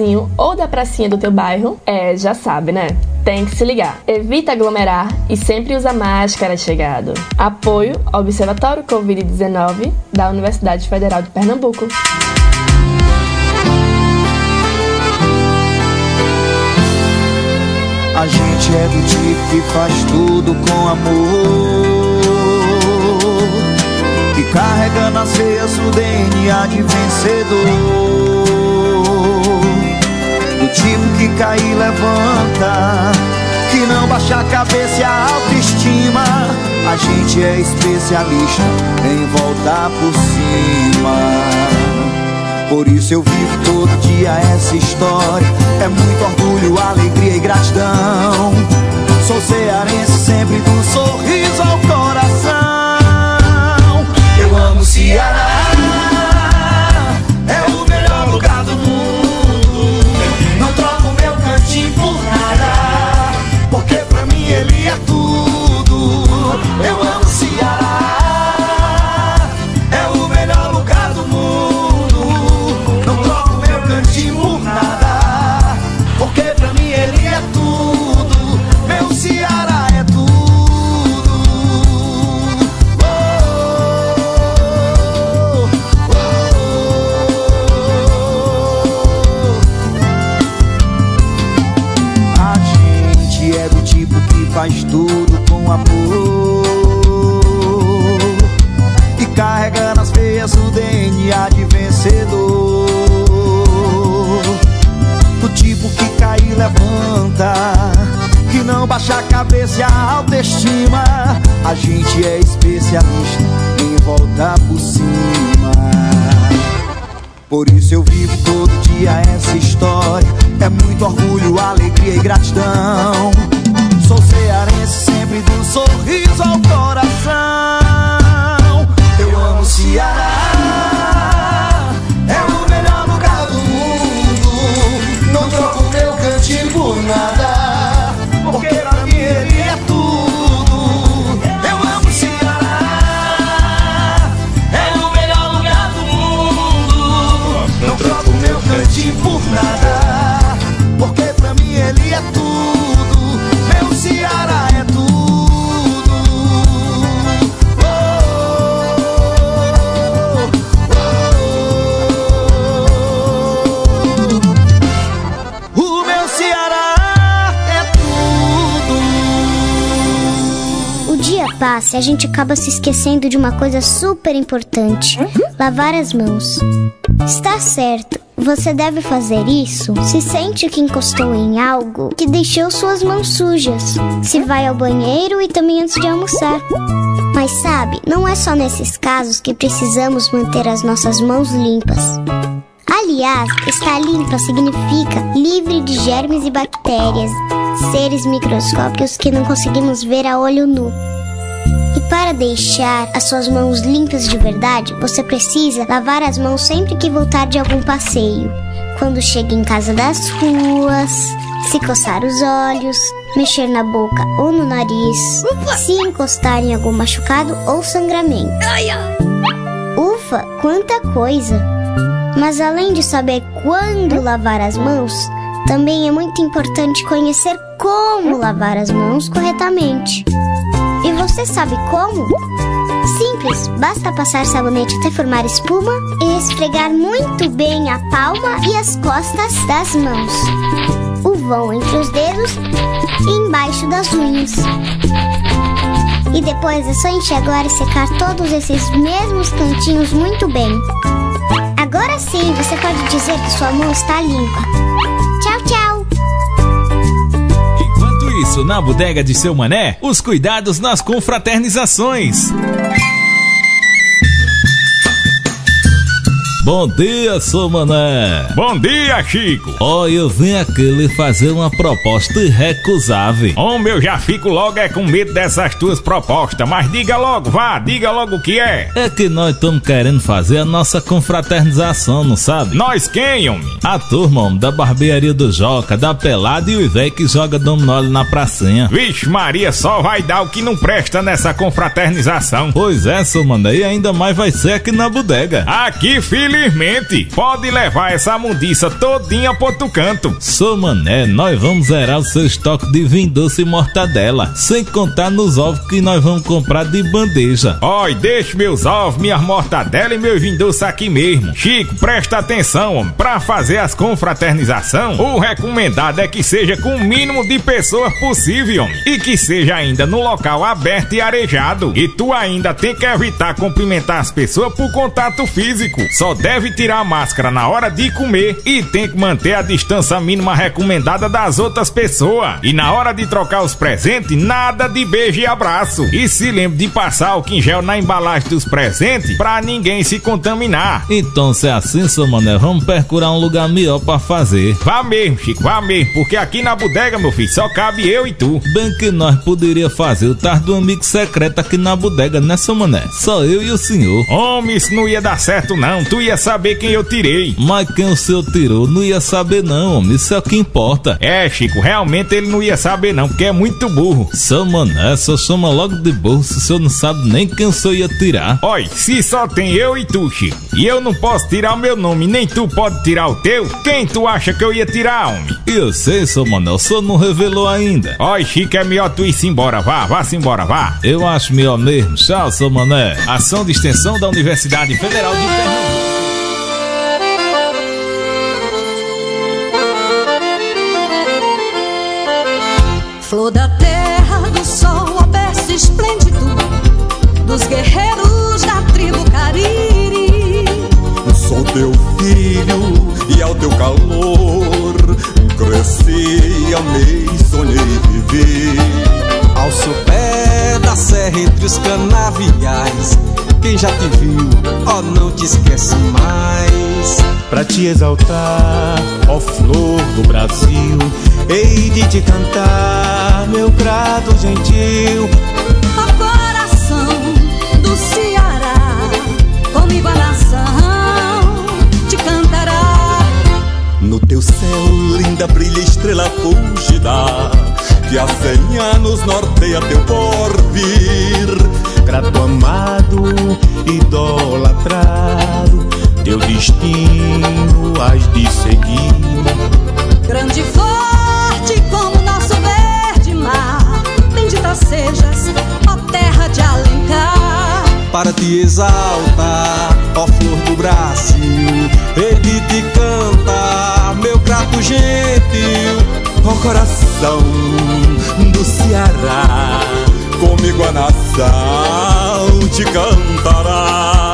vizinho ou da pracinha do teu bairro? É, já sabe, né? Tem que se ligar. Evita aglomerar e sempre usa máscara chegado. Apoio Observatório Covid-19 da Universidade Federal de Pernambuco. A gente é do tipo que faz tudo com amor Que carrega nas veias o DNA de vencedor Tipo que cai e levanta Que não baixa a cabeça e a autoestima A gente é especialista em voltar por cima por isso eu vivo todo dia essa história. É muito orgulho, alegria e gratidão. Sou cearense sempre do sorriso ao coração. Eu amo Ceará. Gente é especialista em voltar por cima por isso eu vivo todo dia essa história. É muito orgulho, alegria e gratidão. Sou cearense sempre do sorriso ao coração. Dia passa e a gente acaba se esquecendo de uma coisa super importante: lavar as mãos. Está certo. Você deve fazer isso se sente que encostou em algo que deixou suas mãos sujas, se vai ao banheiro e também antes de almoçar. Mas sabe, não é só nesses casos que precisamos manter as nossas mãos limpas. Aliás, estar limpa significa livre de germes e bactérias, seres microscópicos que não conseguimos ver a olho nu. E para deixar as suas mãos limpas de verdade, você precisa lavar as mãos sempre que voltar de algum passeio. Quando chega em casa das ruas, se coçar os olhos, mexer na boca ou no nariz, Ufa! se encostar em algum machucado ou sangramento. Ufa, quanta coisa! Mas além de saber quando lavar as mãos, também é muito importante conhecer como lavar as mãos corretamente. E você sabe como? Simples, basta passar sabonete até formar espuma e esfregar muito bem a palma e as costas das mãos, o vão entre os dedos e embaixo das unhas. E depois é só enxaguar e secar todos esses mesmos cantinhos muito bem. Agora sim você pode dizer que sua mão está limpa. Isso, na bodega de seu mané, os cuidados nas confraternizações. Bom dia, sou Mané. Bom dia, Chico. Ó, oh, eu vim aqui lhe fazer uma proposta irrecusável. Homem, eu já fico logo é com medo dessas tuas propostas, mas diga logo, vá, diga logo o que é. É que nós estamos querendo fazer a nossa confraternização, não sabe? Nós quem, homem? A turma, homem, da barbearia do Joca, da Pelada e o velho que joga dominó na pracinha. Vixe Maria, só vai dar o que não presta nessa confraternização. Pois é, sou Mané, e ainda mais vai ser aqui na bodega. Aqui, filho Firmente. Pode levar essa mundiça todinha pro outro canto. Sou mané, nós vamos zerar o seu estoque de vinho doce e mortadela. Sem contar nos ovos que nós vamos comprar de bandeja. Oi, deixe meus ovos, minhas mortadela e meu vinho doce aqui mesmo. Chico, presta atenção, homem. Pra fazer as confraternização, o recomendado é que seja com o mínimo de pessoas possível, homem. E que seja ainda no local aberto e arejado. E tu ainda tem que evitar cumprimentar as pessoas por contato físico. Só deve tirar a máscara na hora de comer e tem que manter a distância mínima recomendada das outras pessoas. E na hora de trocar os presentes, nada de beijo e abraço. E se lembre de passar o quingel na embalagem dos presentes pra ninguém se contaminar. Então, se é assim, seu mané, vamos procurar um lugar melhor pra fazer. Vá mesmo, Chico, vá mesmo, porque aqui na bodega, meu filho, só cabe eu e tu. Bem que nós poderia fazer o tar do amigo secreto aqui na bodega, né, seu mané? Só eu e o senhor. Homem, isso não ia dar certo não, tu ia saber quem eu tirei. Mas quem o senhor tirou não ia saber não, homem, isso é o que importa. É, Chico, realmente ele não ia saber não, porque é muito burro. Seu mané, só chama logo de burro se o senhor não sabe nem quem o senhor ia tirar. Oi, se só tem eu e tu, Chico, e eu não posso tirar o meu nome, nem tu pode tirar o teu, quem tu acha que eu ia tirar, homem? Eu sei, seu mané, o senhor não revelou ainda. Oi, Chico, é melhor tu ir-se embora, vá, vá-se embora, vá. Eu acho melhor mesmo. Tchau, seu mané. Ação de extensão da Universidade Federal de Pernambuco. Teu calor cresci, amei, sonhei viver. Ao seu pé da serra entre os canaviais, quem já te viu, ó, não te esquece mais. Pra te exaltar, ó flor do Brasil, hei de te cantar, meu grato gentil. Ó coração do Ceará, No teu céu, linda brilha estrela fúlgida, que há cem anos norteia teu porvir. Grato amado, idolatrado, teu destino has de seguir. Grande e forte como nosso verde mar, bendita sejas, ó terra de Alencar. Para te exaltar, ó flor do Brasil, ele te canta, meu grato gentil. Ó coração do Ceará, comigo a nação te cantará.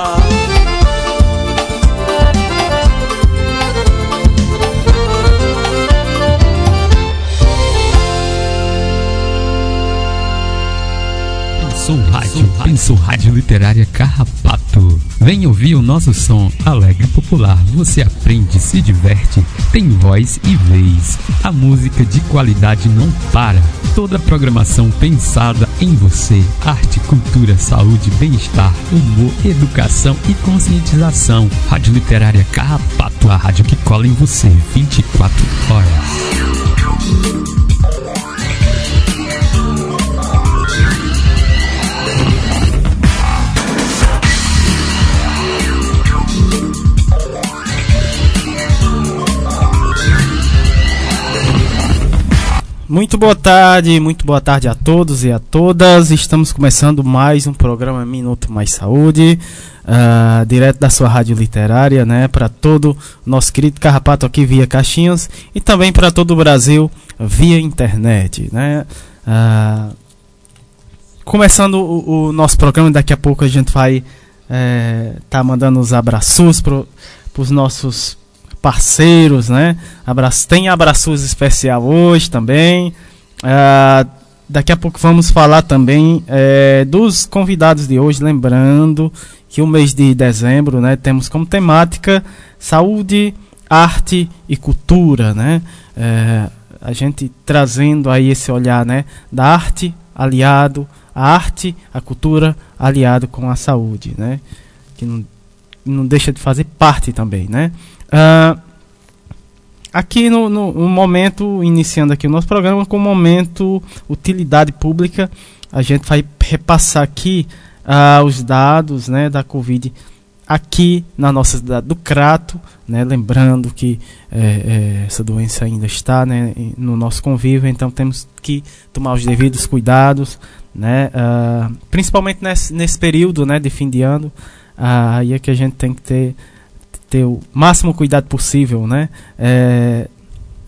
Pensou Rádio Literária Carrapato. Vem ouvir o nosso som alegre popular. Você aprende, se diverte, tem voz e vez. A música de qualidade não para. Toda a programação pensada em você. Arte, cultura, saúde, bem-estar, humor, educação e conscientização. Rádio Literária Carrapato, a rádio que cola em você 24 horas. Muito boa tarde, muito boa tarde a todos e a todas. Estamos começando mais um programa Minuto Mais Saúde, uh, direto da sua rádio literária, né? Para todo nosso querido Carrapato aqui via Caixinhas e também para todo o Brasil via internet, né? Uh, começando o, o, nosso programa, daqui a pouco a gente vai é, tá mandando os abraços para os nossos parceiros, né? Abraço, tem abraços especial hoje também. Uh, daqui a pouco vamos falar também é, dos convidados de hoje, lembrando que o mês de dezembro, né, temos como temática saúde, arte e cultura, né? É, a gente trazendo aí esse olhar, né, da arte aliado a arte, a cultura aliado com a saúde, né? Que não, não deixa de fazer parte também, né? Uh, aqui no, no, momento, iniciando aqui o nosso programa com o momento utilidade pública, a gente vai repassar aqui uh, os dados né, da Covid aqui na nossa cidade do Crato, né, lembrando que é, é, essa doença ainda está né, no nosso convívio, então temos que tomar os devidos cuidados, né, uh, principalmente nesse, nesse período né, de fim de ano, aí é que a gente tem que ter, ter o máximo cuidado possível, né, é,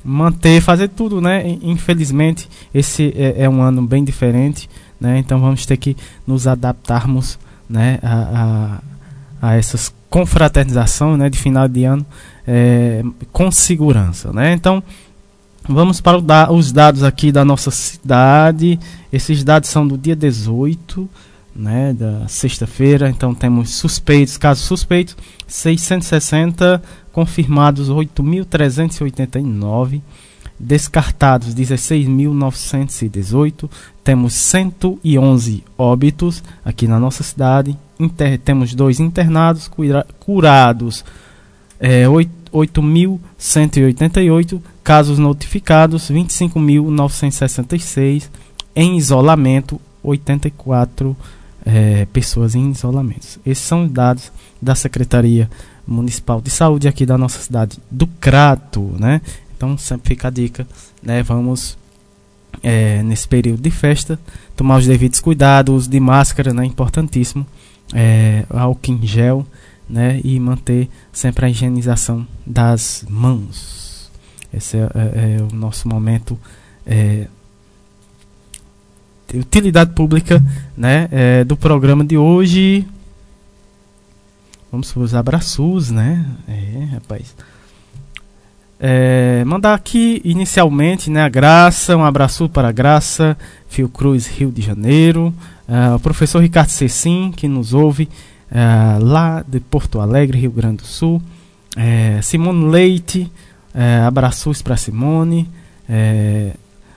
manter, fazer tudo, né, infelizmente esse é, é, um ano bem diferente, né, então vamos ter que nos adaptarmos né, a, a a essas confraternização né, de final de ano é, com segurança. Né? Então, vamos para da, os dados aqui da nossa cidade. Esses dados são do dia 18, né, da sexta-feira. Então, temos suspeitos, casos suspeitos, 660, confirmados 8.389 descartados 16.918, temos 111 óbitos aqui na nossa cidade, Inter, temos dois internados, cura, curados é, 8.188, casos notificados 25.966, em isolamento 84 é, pessoas em isolamento. Esses são os dados da Secretaria Municipal de Saúde aqui da nossa cidade do Crato, né? Então sempre fica a dica, né? Vamos é, nesse período de festa tomar os devidos cuidados, de máscara, né? Importantíssimo, é, álcool em gel, né? E manter sempre a higienização das mãos. Esse é, é, é o nosso momento é, de utilidade pública, né? É, do programa de hoje. Vamos os abraços, né? É, rapaz. É, mandar aqui inicialmente né, a Graça, um abraço para a Graça, Fiocruz, Rio de Janeiro, uh, o professor Ricardo Cecim, que nos ouve uh, lá de Porto Alegre, Rio Grande do Sul, é, Simone Leite, abraços para Simone,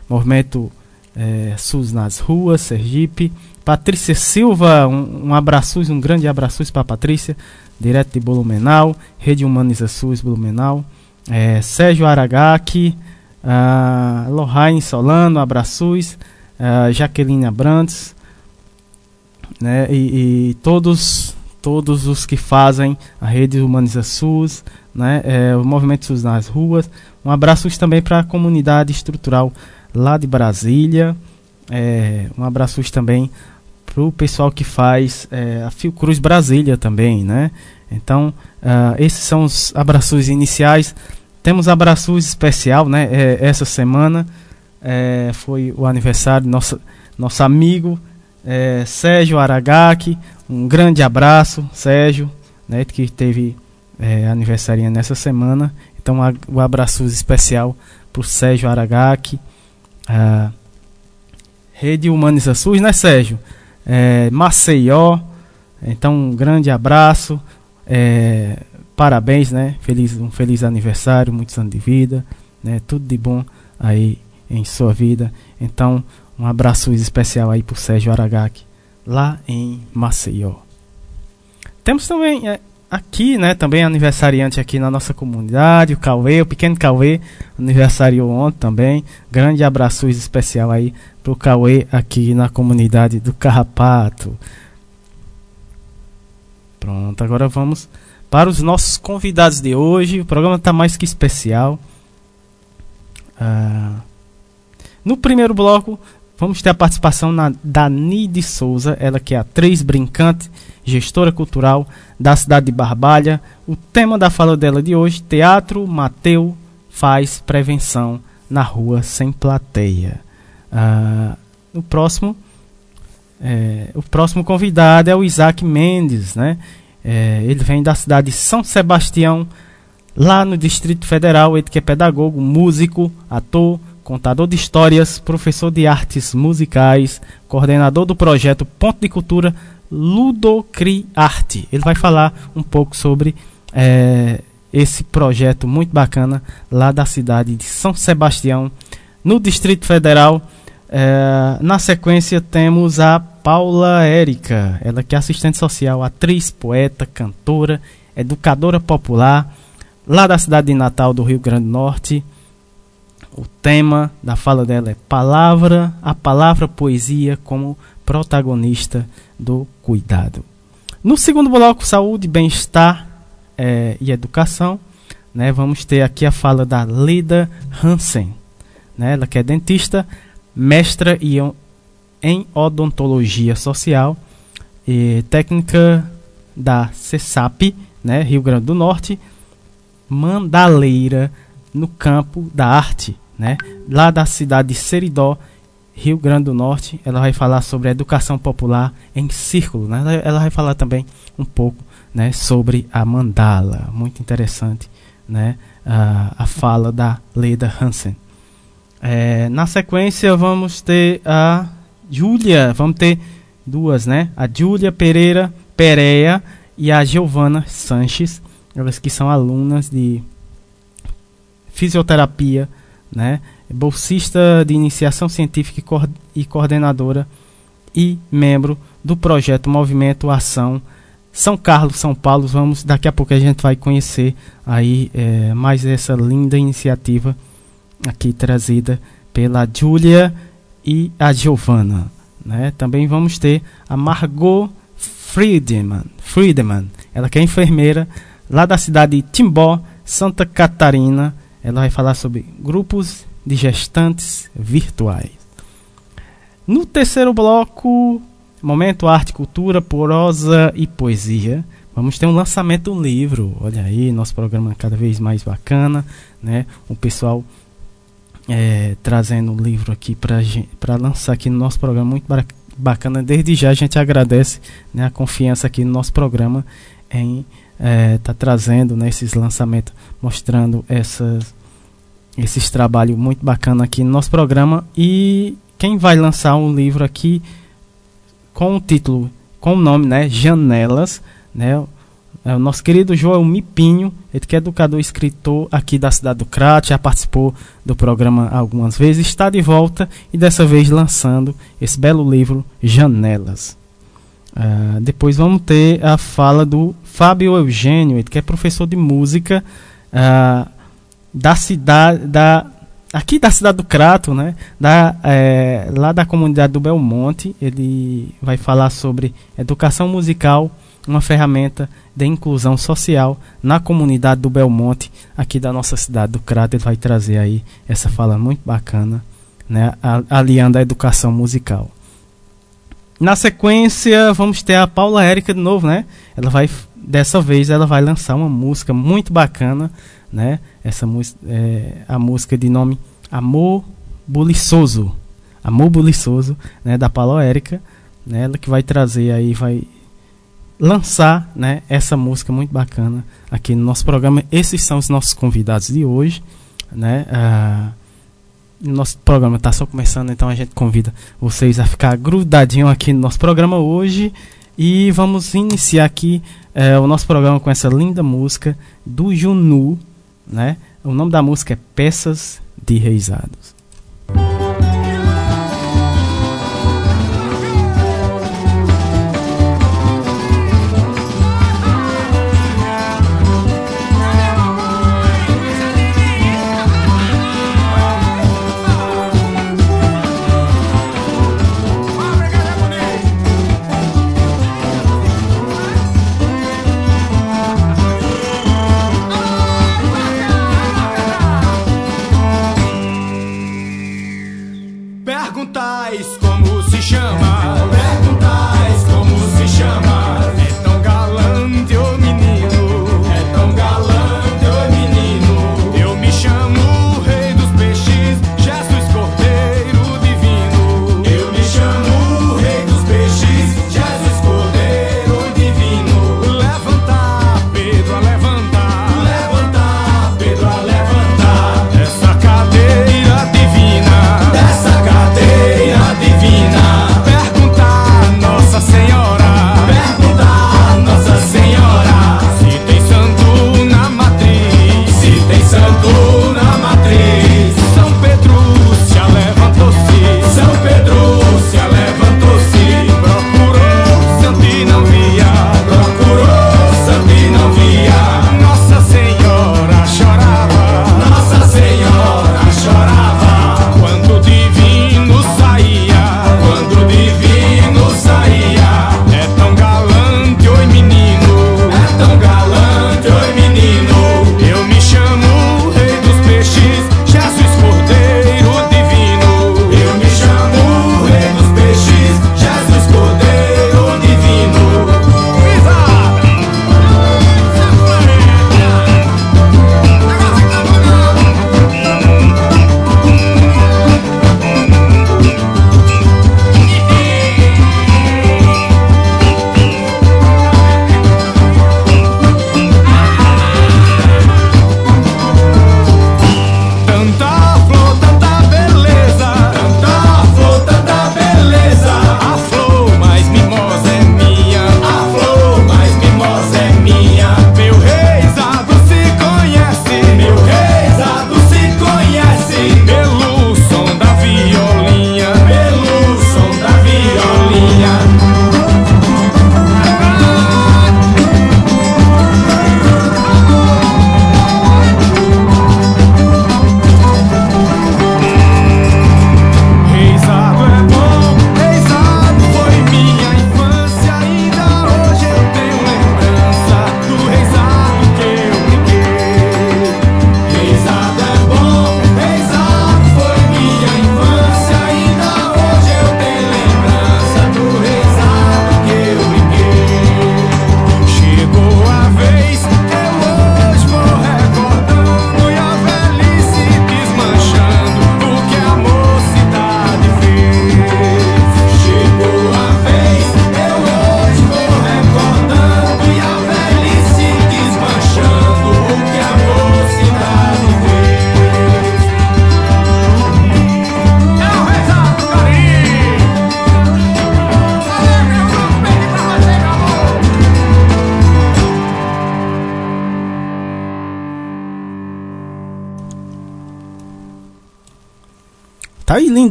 Movimento é, SUS nas ruas, Sergipe, Patrícia Silva, um, um abraço, um grande abraço para Patrícia, direto de Blumenau, Rede Humaniza SUS Blumenau, é, Sérgio Aragaki, uh, Solano, abraços, uh, Jaqueline Abrantes, né, e, e, todos, todos os que fazem a rede Humaniza SUS, né, é, o Movimento SUS nas ruas. Um abraço também para a comunidade estrutural lá de Brasília. É, um abraço também para o pessoal que faz é, a Fiocruz Brasília também, né? Então, uh, esses são os abraços iniciais. Temos abraços especial, né? É, essa semana é, foi o aniversário do nosso, nosso amigo é, Sérgio Aragaki. Um grande abraço, Sérgio, né? Que teve é, aniversário nessa semana. Então, o abraço especial para o Sérgio Aragaki. Uh, Rede Humaniza SUS, né, Sérgio? É, Maceió. Então, um grande abraço. É, parabéns, né? Feliz, um feliz aniversário, muitos anos de vida, né? Tudo de bom aí em sua vida. Então, um abraço especial aí pro Sérgio Aragaki, lá em Maceió. Temos também é, aqui, né, também aniversariante aqui na nossa comunidade, o Cauê, o pequeno Cauê, aniversariou ontem também. Grande abraço especial aí pro Cauê aqui na comunidade do Carrapato. Pronto, agora vamos para os nossos convidados de hoje. O programa está mais que especial. Ah, no primeiro bloco, vamos ter a participação na, da Nide Souza, ela que é atriz brincante, gestora cultural da cidade de Barbalha. O tema da fala dela de hoje: Teatro Mateu faz prevenção na rua sem plateia. Ah, o próximo é, o próximo convidado é o Isaac Mendes, né? É, ele vem da cidade de São Sebastião, lá no Distrito Federal. Ele que é pedagogo, músico, ator, contador de histórias, professor de artes musicais, coordenador do projeto Ponto de Cultura Ludocri Arte. Ele vai falar um pouco sobre é, esse projeto muito bacana lá da cidade de São Sebastião, no Distrito Federal. É, na sequência temos a Paula Érica, ela que é assistente social, atriz, poeta, cantora, educadora popular, lá da cidade de Natal do Rio Grande do Norte. O tema da fala dela é palavra, a palavra poesia como protagonista do cuidado. No segundo bloco, saúde, bem-estar é, e educação, né, vamos ter aqui a fala da Lida Hansen, né, ela que é dentista, mestra em odontologia social e técnica da CESAP, né, Rio Grande do Norte, mandaleira no campo da arte, né, lá da cidade de Seridó, Rio Grande do Norte. Ela vai falar sobre a educação popular em círculo, né, ela, vai falar também um pouco né, sobre a mandala, muito interessante, né, a, a fala da Leda Hansen. É, na sequência vamos ter a Júlia, vamos ter duas, né? A Júlia Pereira Pereia e a Giovana Sanches, elas que são alunas de fisioterapia, né? Bolsista de iniciação científica e coordenadora e membro do projeto Movimento Ação São Carlos, São Paulo. Vamos daqui a pouco a gente vai conhecer aí é, mais essa linda iniciativa aqui trazida pela Júlia e a Giovana. Né? Também vamos ter a Margot Friedman, Friedman, ela que é enfermeira lá da cidade de Timbó, Santa Catarina. Ela vai falar sobre grupos de gestantes virtuais. No terceiro bloco, momento arte, cultura, prosa e poesia. Vamos ter um lançamento do livro. Olha aí, nosso programa é cada vez mais bacana, né? O pessoal é, trazendo o livro aqui para lançar aqui no nosso programa. Muito bacana. Desde já a gente agradece né, a confiança aqui no nosso programa em estar é, tá trazendo né, esses lançamentos, mostrando essas, esses trabalhos muito bacana aqui no nosso programa. E quem vai lançar um livro aqui com o título, com o nome, né, Janelas, né, é o nosso querido João Mipinho, ele que é educador e escritor aqui da cidade do Crato, já participou do programa algumas vezes, está de volta e dessa vez lançando esse belo livro Janelas. Uh, depois vamos ter a fala do Fábio Eugênio, que é professor de música uh, da cidade da aqui da cidade do Crato, né? Da, é, lá da comunidade do Belmonte, ele vai falar sobre educação musical uma ferramenta de inclusão social na comunidade do Belmonte, aqui da nossa cidade do Crato. Ele vai trazer aí essa fala muito bacana, né, aliando a educação musical. Na sequência, vamos ter a Paula Érica de novo, né? Ela vai dessa vez ela vai lançar uma música muito bacana, né? Essa música é a música de nome Amor Buliçoso. Amor Buliçoso, né, da Paula Érica, né? Ela que vai trazer aí vai lançar né, essa música muito bacana aqui no nosso programa. Esses são os nossos convidados de hoje. Né? Ah, nosso programa está só começando, então a gente convida vocês a ficar grudadinho aqui no nosso programa hoje. E vamos iniciar aqui eh, o nosso programa com essa linda música do Junu. Né? O nome da música é Peças de Reisados.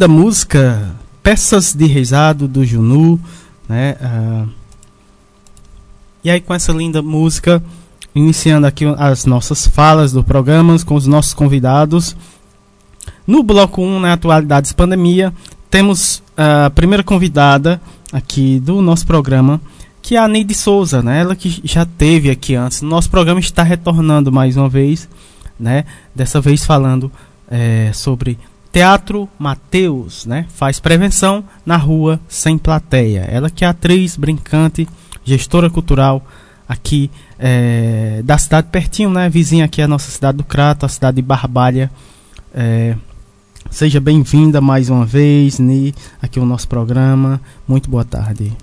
Linda música, Peças de Rezado do Junu, né? Uh, e aí com essa linda música, iniciando aqui as nossas falas do programa com os nossos convidados. No bloco 1, na né, Atualidades Pandemia, temos a primeira convidada aqui do nosso programa, que é a Neide Souza, né? Ela que já teve aqui antes. Nosso programa está retornando mais uma vez, né? Dessa vez falando é, sobre Teatro Mateus, né? Faz prevenção na rua sem plateia. Ela que é atriz, brincante, gestora cultural aqui é, da cidade pertinho, né? Vizinha aqui é a nossa cidade do Crato, a cidade de Barbalha. É, seja bem-vinda mais uma vez, Ni, aqui o nosso programa. Muito boa tarde.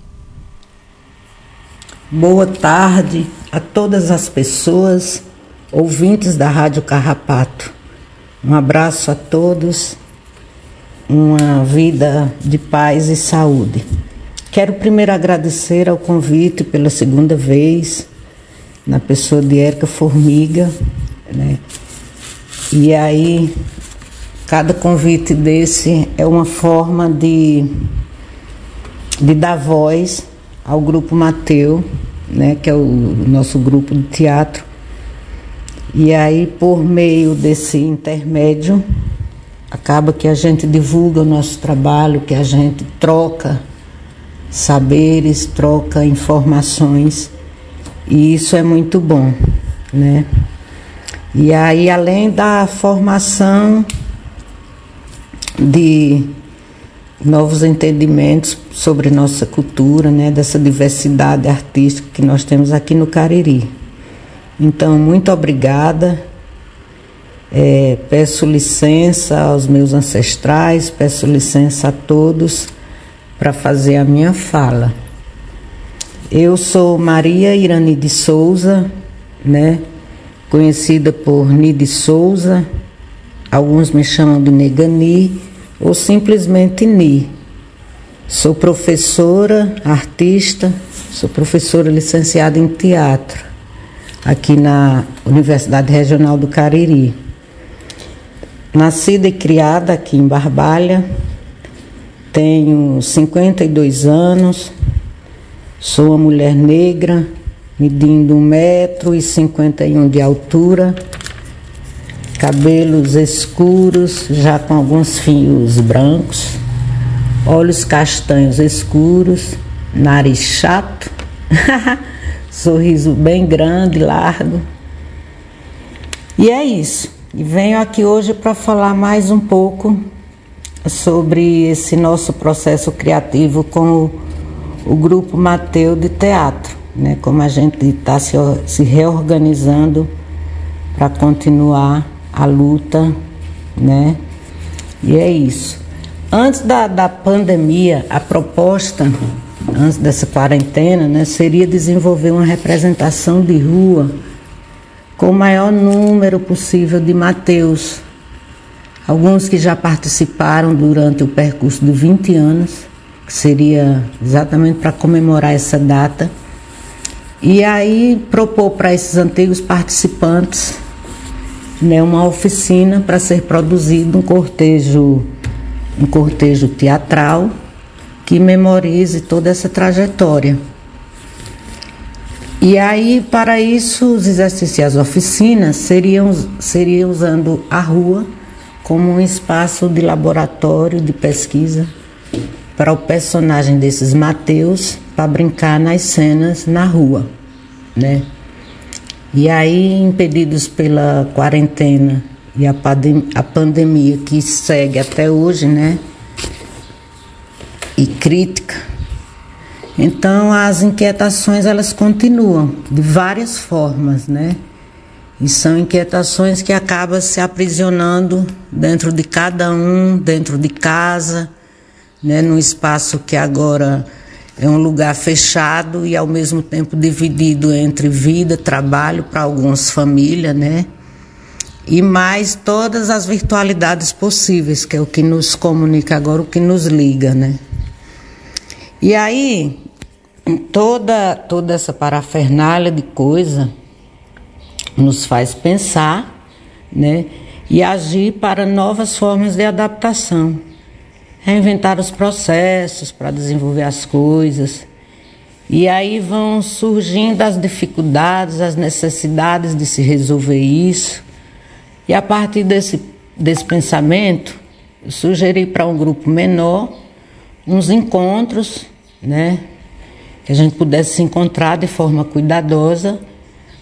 Boa tarde a todas as pessoas ouvintes da Rádio Carrapato. Um abraço a todos, uma vida de paz e saúde. Quero primeiro agradecer ao convite pela segunda vez, na pessoa de Érica Formiga, né? E aí, cada convite desse é uma forma de, de dar voz ao grupo Mateu, né, que é o nosso grupo de teatro. E aí, por meio desse intermédio, acaba que a gente divulga o nosso trabalho, que a gente troca saberes, troca informações. E isso é muito bom, né? E aí, além da formação de novos entendimentos sobre nossa cultura, né, dessa diversidade artística que nós temos aqui no Cariri. Então, muito obrigada. É, peço licença aos meus ancestrais, peço licença a todos para fazer a minha fala. Eu sou Maria Irani de Souza, né, conhecida por Nide Souza, alguns me chamam de Negani ou simplesmente Ni. Sou professora, artista, sou professora licenciada em teatro aqui na Universidade Regional do Cariri. Nascida e criada aqui em Barbalha, tenho 52 anos, sou uma mulher negra, medindo 1,51m de altura, cabelos escuros, já com alguns fios brancos, olhos castanhos escuros, nariz chato, sorriso bem grande, largo. E é isso. E venho aqui hoje para falar mais um pouco sobre esse nosso processo criativo com o, o grupo Mateu de Teatro, né? Como a gente está se, se reorganizando para continuar a luta, né? E é isso. Antes da, da pandemia, a proposta, antes dessa quarentena, né, seria desenvolver uma representação de rua com o maior número possível de Mateus. Alguns que já participaram durante o percurso de 20 anos, que seria exatamente para comemorar essa data. E aí propor para esses antigos participantes né, uma oficina para ser produzido um cortejo, um cortejo teatral que memorize toda essa trajetória. E aí, para isso, os exercícios e as oficinas seriam, seriam usando a rua como um espaço de laboratório de pesquisa para o personagem desses Mateus para brincar nas cenas na rua, né? E aí, impedidos pela quarentena e a, a pandemia que segue até hoje, né? E crítica. Então, as inquietações elas continuam de várias formas, né? E são inquietações que acabam se aprisionando dentro de cada um, dentro de casa, né? Num espaço que agora é um lugar fechado e ao mesmo tempo dividido entre vida, trabalho para algumas famílias, né? E mais todas as virtualidades possíveis, que é o que nos comunica agora, o que nos liga, né? E aí, toda, toda essa parafernália de coisa nos faz pensar, né? E agir para novas formas de adaptação. reinventar os processos para desenvolver as coisas. E aí vão surgindo as dificuldades, as necessidades de se resolver isso. E a partir desse, desse pensamento, eu sugeri para um grupo menor uns encontros, né? Que a gente pudesse se encontrar de forma cuidadosa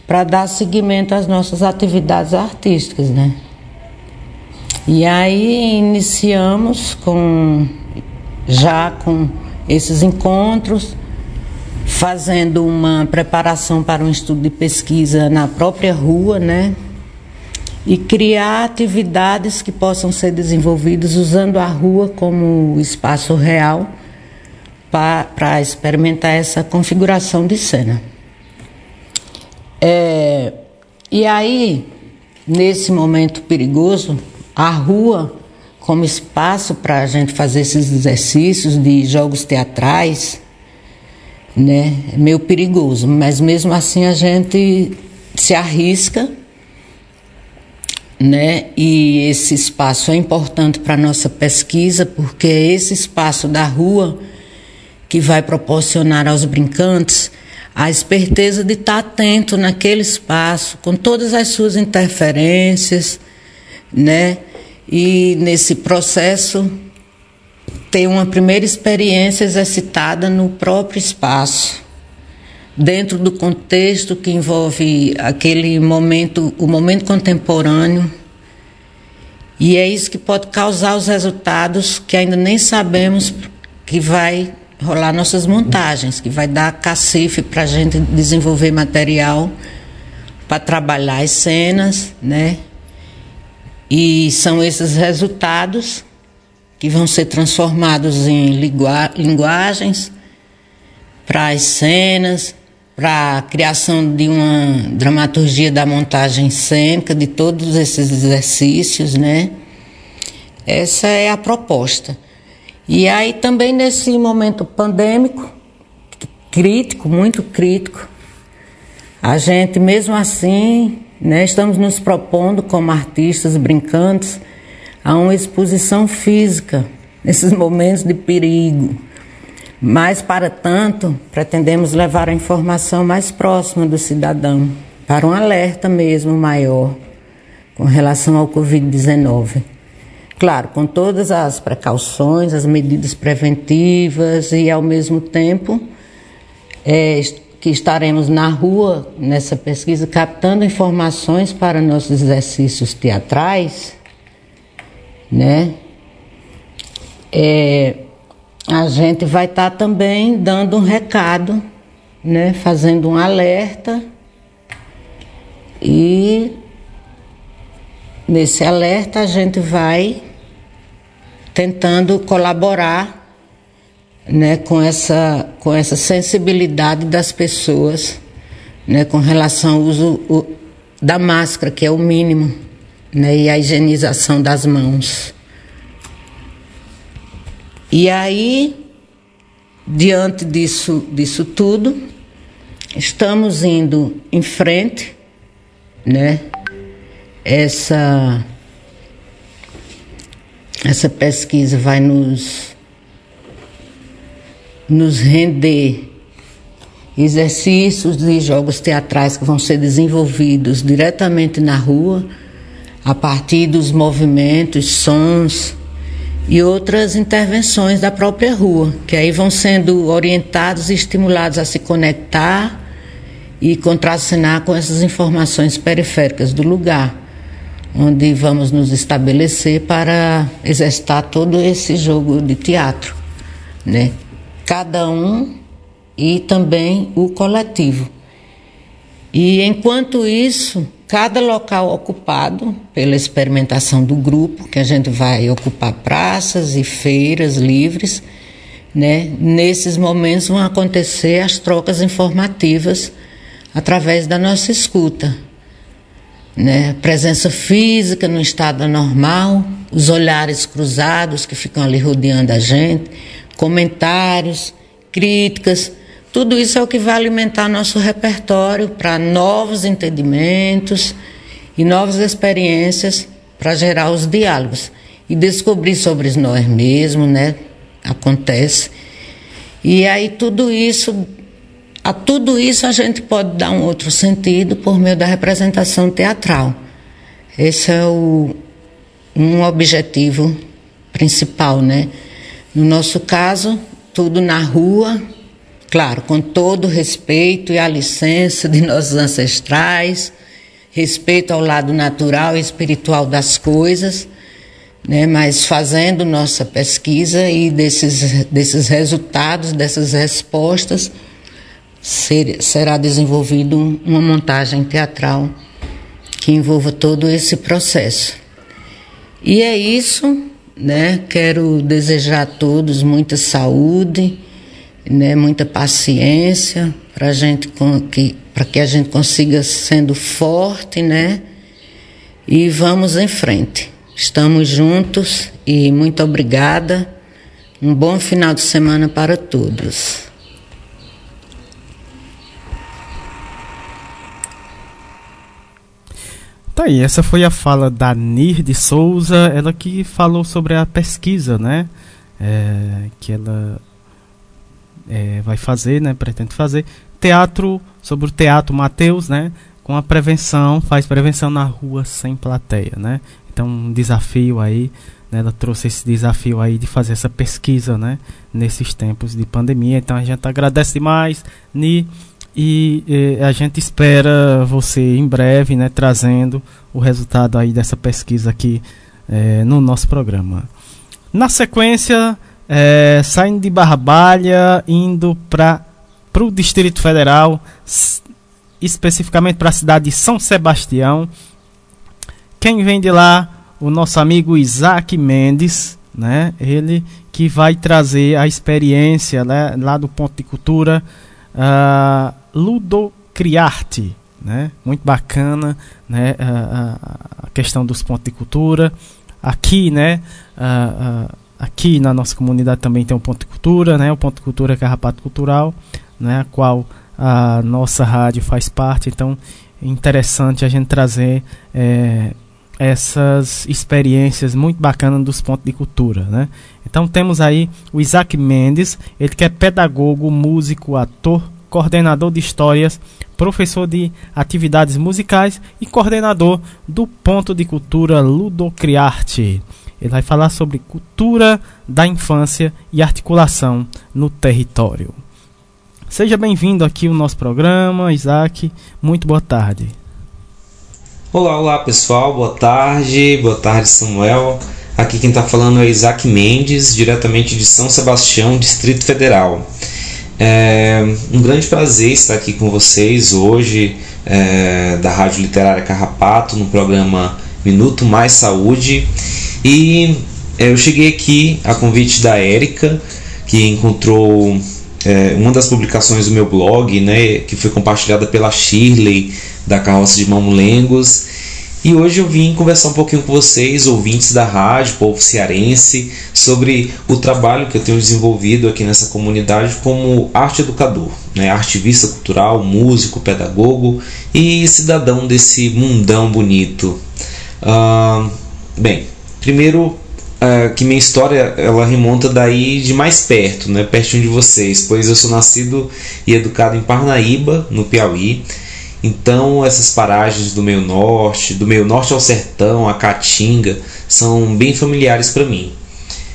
para dar seguimento às nossas atividades artísticas, né? E aí iniciamos com já com esses encontros, fazendo uma preparação para um estudo de pesquisa na própria rua, né? E criar atividades que possam ser desenvolvidas usando a rua como espaço real para experimentar essa configuração de cena. É, e aí, nesse momento perigoso, a rua como espaço para a gente fazer esses exercícios de jogos teatrais, né? É meio perigoso, mas mesmo assim a gente se arrisca, né? E esse espaço é importante para a nossa pesquisa, porque é esse espaço da rua que vai proporcionar aos brincantes a esperteza de estar atento naquele espaço, com todas as suas interferências, né? E nesse processo ter uma primeira experiência exercitada no próprio espaço, dentro do contexto que envolve aquele momento, o momento contemporâneo. E é isso que pode causar os resultados que ainda nem sabemos que vai rolar nossas montagens, que vai dar cacife para a gente desenvolver material para trabalhar as cenas, né? E são esses resultados que vão ser transformados em linguagens para as cenas, para a criação de uma dramaturgia da montagem cênica, de todos esses exercícios, né? Essa é a proposta. E aí também nesse momento pandêmico, crítico, muito crítico, a gente mesmo assim né? Estamos nos propondo, como artistas brincantes, a uma exposição física nesses momentos de perigo. Mas, para tanto, pretendemos levar a informação mais próxima do cidadão, para um alerta mesmo maior com relação ao Covid-19. Claro, com todas as precauções, as medidas preventivas e, ao mesmo tempo, é, que estaremos na rua nessa pesquisa captando informações para nossos exercícios teatrais, né? É, a gente vai estar tá também dando um recado, né? Fazendo um alerta e nesse alerta a gente vai tentando colaborar né, com, essa, com essa sensibilidade das pessoas né, com relação ao uso o, da máscara, que é o mínimo, né, e a higienização das mãos. E aí, diante disso, disso tudo, estamos indo em frente, né? Essa, essa pesquisa vai nos nos render exercícios e jogos teatrais que vão ser desenvolvidos diretamente na rua, a partir dos movimentos, sons e outras intervenções da própria rua, que aí vão sendo orientados e estimulados a se conectar e contracenar com essas informações periféricas do lugar, onde vamos nos estabelecer para exercitar todo esse jogo de teatro, né? cada um e também o coletivo. E enquanto isso, cada local ocupado pela experimentação do grupo, que a gente vai ocupar praças e feiras livres, né? Nesses momentos vão acontecer as trocas informativas através da nossa escuta, né? Presença física no estado normal, os olhares cruzados que ficam ali rodeando a gente, comentários, críticas, tudo isso é o que vai alimentar nosso repertório para novos entendimentos e novas experiências para gerar os diálogos. e descobrir sobre nós mesmos, né? Acontece. E aí tudo isso, a tudo isso a gente pode dar um outro sentido por meio da representação teatral. Esse é o, um objetivo principal, né? No nosso caso, tudo na rua, claro, com todo o respeito e a licença de nossos ancestrais, respeito ao lado natural e espiritual das coisas, né? mas fazendo nossa pesquisa e desses, desses resultados, dessas respostas, ser, será desenvolvido uma montagem teatral que envolva todo esse processo. E é isso, né? Quero desejar a todos muita saúde, né? Muita paciência para gente que para que a gente consiga sendo forte, né? E vamos em frente. Estamos juntos e muito obrigada. Um bom final de semana para todos. Tá aí, essa foi a fala da Nir de Souza, ela que falou sobre a pesquisa, né? É, que ela é, vai fazer, né? Pretende fazer teatro sobre o teatro Mateus, né? Com a prevenção, faz prevenção na rua sem plateia, né? Então um desafio aí, né? Ela trouxe esse desafio aí de fazer essa pesquisa, né? Nesses tempos de pandemia. Então a gente agradece demais, Ni e eh, a gente espera você em breve, né, trazendo o resultado aí dessa pesquisa aqui eh, no nosso programa. Na sequência, eh, saindo de Barbalha, indo para o Distrito Federal, especificamente para a cidade de São Sebastião. Quem vem de lá? O nosso amigo Isaac Mendes, né? Ele que vai trazer a experiência né, lá do ponto de cultura. Uh, Ludocriarte, né? Muito bacana, né? A, a, questão dos pontos de cultura. Aqui, né? A, aqui na nossa comunidade também tem um ponto de cultura, né? O ponto de cultura é Carrapato Cultural, né? A qual a nossa rádio faz parte. Então, é interessante a gente trazer é, essas experiências muito bacanas dos pontos de cultura, né? Então temos aí o Isaac Mendes, ele que é pedagogo, músico, ator, coordenador de histórias, professor de atividades musicais e coordenador do Ponto de Cultura Ludocriarte. Ele vai falar sobre cultura da infância e articulação no território. Seja bem-vindo aqui ao nosso programa, Isaac. Muito boa tarde. Olá, olá pessoal, boa tarde, boa tarde Samuel. Aqui quem está falando é Isaac Mendes, diretamente de São Sebastião, Distrito Federal. É um grande prazer estar aqui com vocês hoje é, da Rádio Literária Carrapato no programa Minuto Mais Saúde e é, eu cheguei aqui a convite da Érica que encontrou é, uma das publicações do meu blog, né, que foi compartilhada pela Shirley da Carroça de Mamulengos e hoje eu vim conversar um pouquinho com vocês, ouvintes da rádio, povo cearense, sobre o trabalho que eu tenho desenvolvido aqui nessa comunidade como arte educador, né? artivista cultural, músico, pedagogo e cidadão desse mundão bonito. Uh, bem, primeiro uh, que minha história ela remonta daí de mais perto, né? pertinho de vocês, pois eu sou nascido e educado em Parnaíba, no Piauí. Então, essas paragens do meio norte, do meio norte ao sertão, a Caatinga, são bem familiares para mim.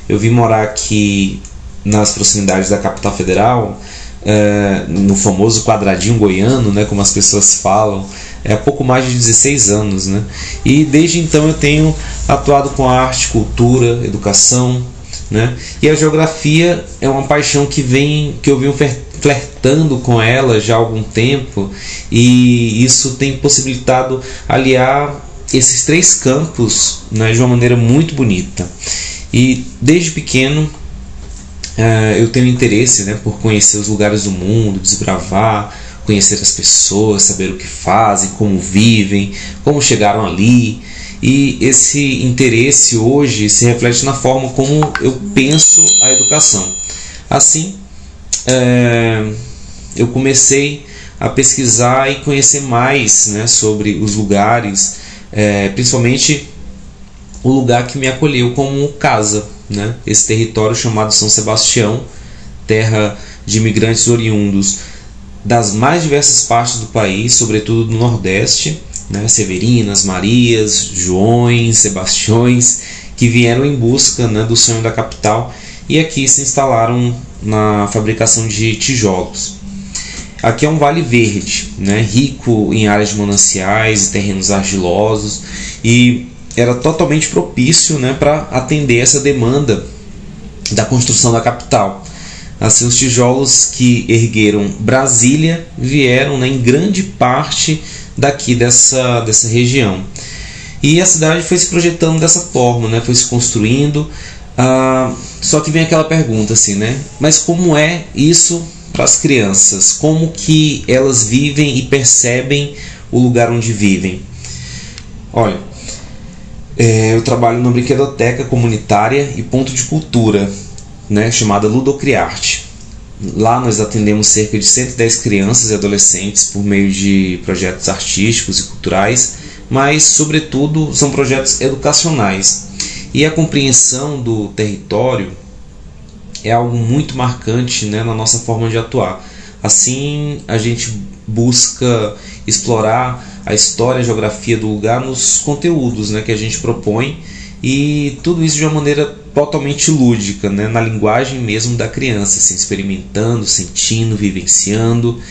Eu vim morar aqui nas proximidades da capital federal, é, no famoso quadradinho goiano, né, como as pessoas falam, é há pouco mais de 16 anos. Né? E desde então eu tenho atuado com arte, cultura, educação. Né? E a geografia é uma paixão que vem que eu venho flertando com ela já há algum tempo e isso tem possibilitado aliar esses três campos né, de uma maneira muito bonita. E desde pequeno uh, eu tenho interesse né, por conhecer os lugares do mundo, desbravar, conhecer as pessoas, saber o que fazem, como vivem, como chegaram ali. E esse interesse hoje se reflete na forma como eu penso a educação. Assim, é, eu comecei a pesquisar e conhecer mais né, sobre os lugares, é, principalmente o lugar que me acolheu como casa, né? Esse território chamado São Sebastião, terra de imigrantes oriundos das mais diversas partes do país, sobretudo do Nordeste, né? Severinas, Marias, Joões, Sebastiões, que vieram em busca né, do sonho da capital e aqui se instalaram na fabricação de tijolos. Aqui é um vale verde, né, rico em áreas de mananciais e terrenos argilosos e era totalmente propício né, para atender essa demanda da construção da capital. Assim, os tijolos que ergueram Brasília vieram né, em grande parte daqui dessa, dessa região. E a cidade foi se projetando dessa forma, né, foi se construindo. Ah, só que vem aquela pergunta assim, né? Mas como é isso para as crianças? Como que elas vivem e percebem o lugar onde vivem? Olha, é, eu trabalho na brinquedoteca comunitária e ponto de cultura, né, chamada Ludocriarte. Lá nós atendemos cerca de 110 crianças e adolescentes por meio de projetos artísticos e culturais, mas, sobretudo, são projetos educacionais. E a compreensão do território é algo muito marcante né, na nossa forma de atuar. Assim, a gente busca explorar a história e a geografia do lugar nos conteúdos né, que a gente propõe e tudo isso de uma maneira totalmente lúdica, né, na linguagem mesmo da criança, assim, experimentando, sentindo, vivenciando.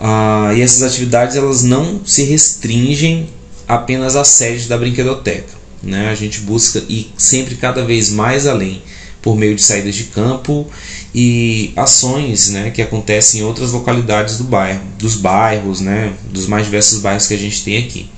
Ah, e essas atividades elas não se restringem apenas à sede da brinquedoteca. Né? A gente busca ir sempre cada vez mais além por meio de saídas de campo e ações né, que acontecem em outras localidades do bairro, dos bairros, né, dos mais diversos bairros que a gente tem aqui.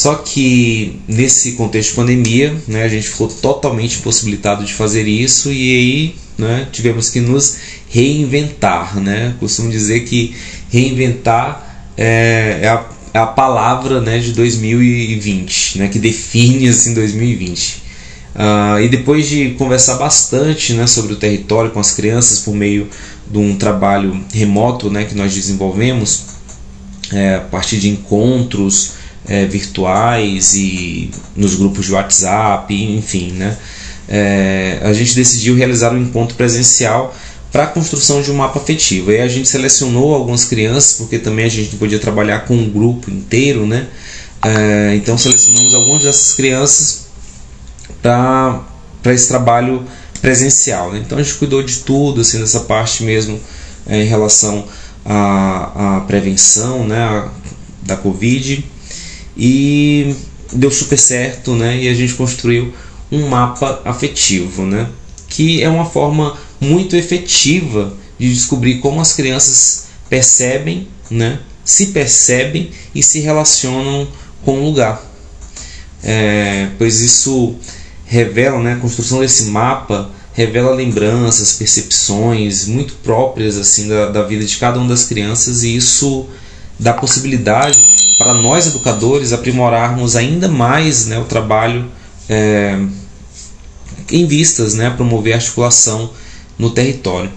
Só que nesse contexto de pandemia, né, a gente ficou totalmente impossibilitado de fazer isso e aí né, tivemos que nos reinventar. Né? Costumo dizer que reinventar é, é, a, é a, palavra né, de 2020, né, que define assim 2020. Uh, e depois de conversar bastante né, sobre o território com as crianças por meio de um trabalho remoto né, que nós desenvolvemos, é, a partir de encontros é, virtuais e nos grupos de WhatsApp, enfim, né, é, a gente decidiu realizar um encontro presencial para a construção de um mapa afetivo. E a gente selecionou algumas crianças, porque também a gente podia trabalhar com um grupo inteiro, né? É, então selecionamos algumas dessas crianças para esse trabalho presencial. Né? Então a gente cuidou de tudo, assim, dessa parte mesmo é, em relação à, à prevenção né, da Covid e deu super certo, né? E a gente construiu um mapa afetivo, né? Que é uma forma muito efetiva de descobrir como as crianças percebem, né? Se percebem e se relacionam com o lugar. É, pois isso revela, né, a construção desse mapa revela lembranças, percepções muito próprias assim da, da vida de cada uma das crianças e isso dá possibilidade para nós educadores aprimorarmos ainda mais né, o trabalho é, em vistas, né, promover a articulação no território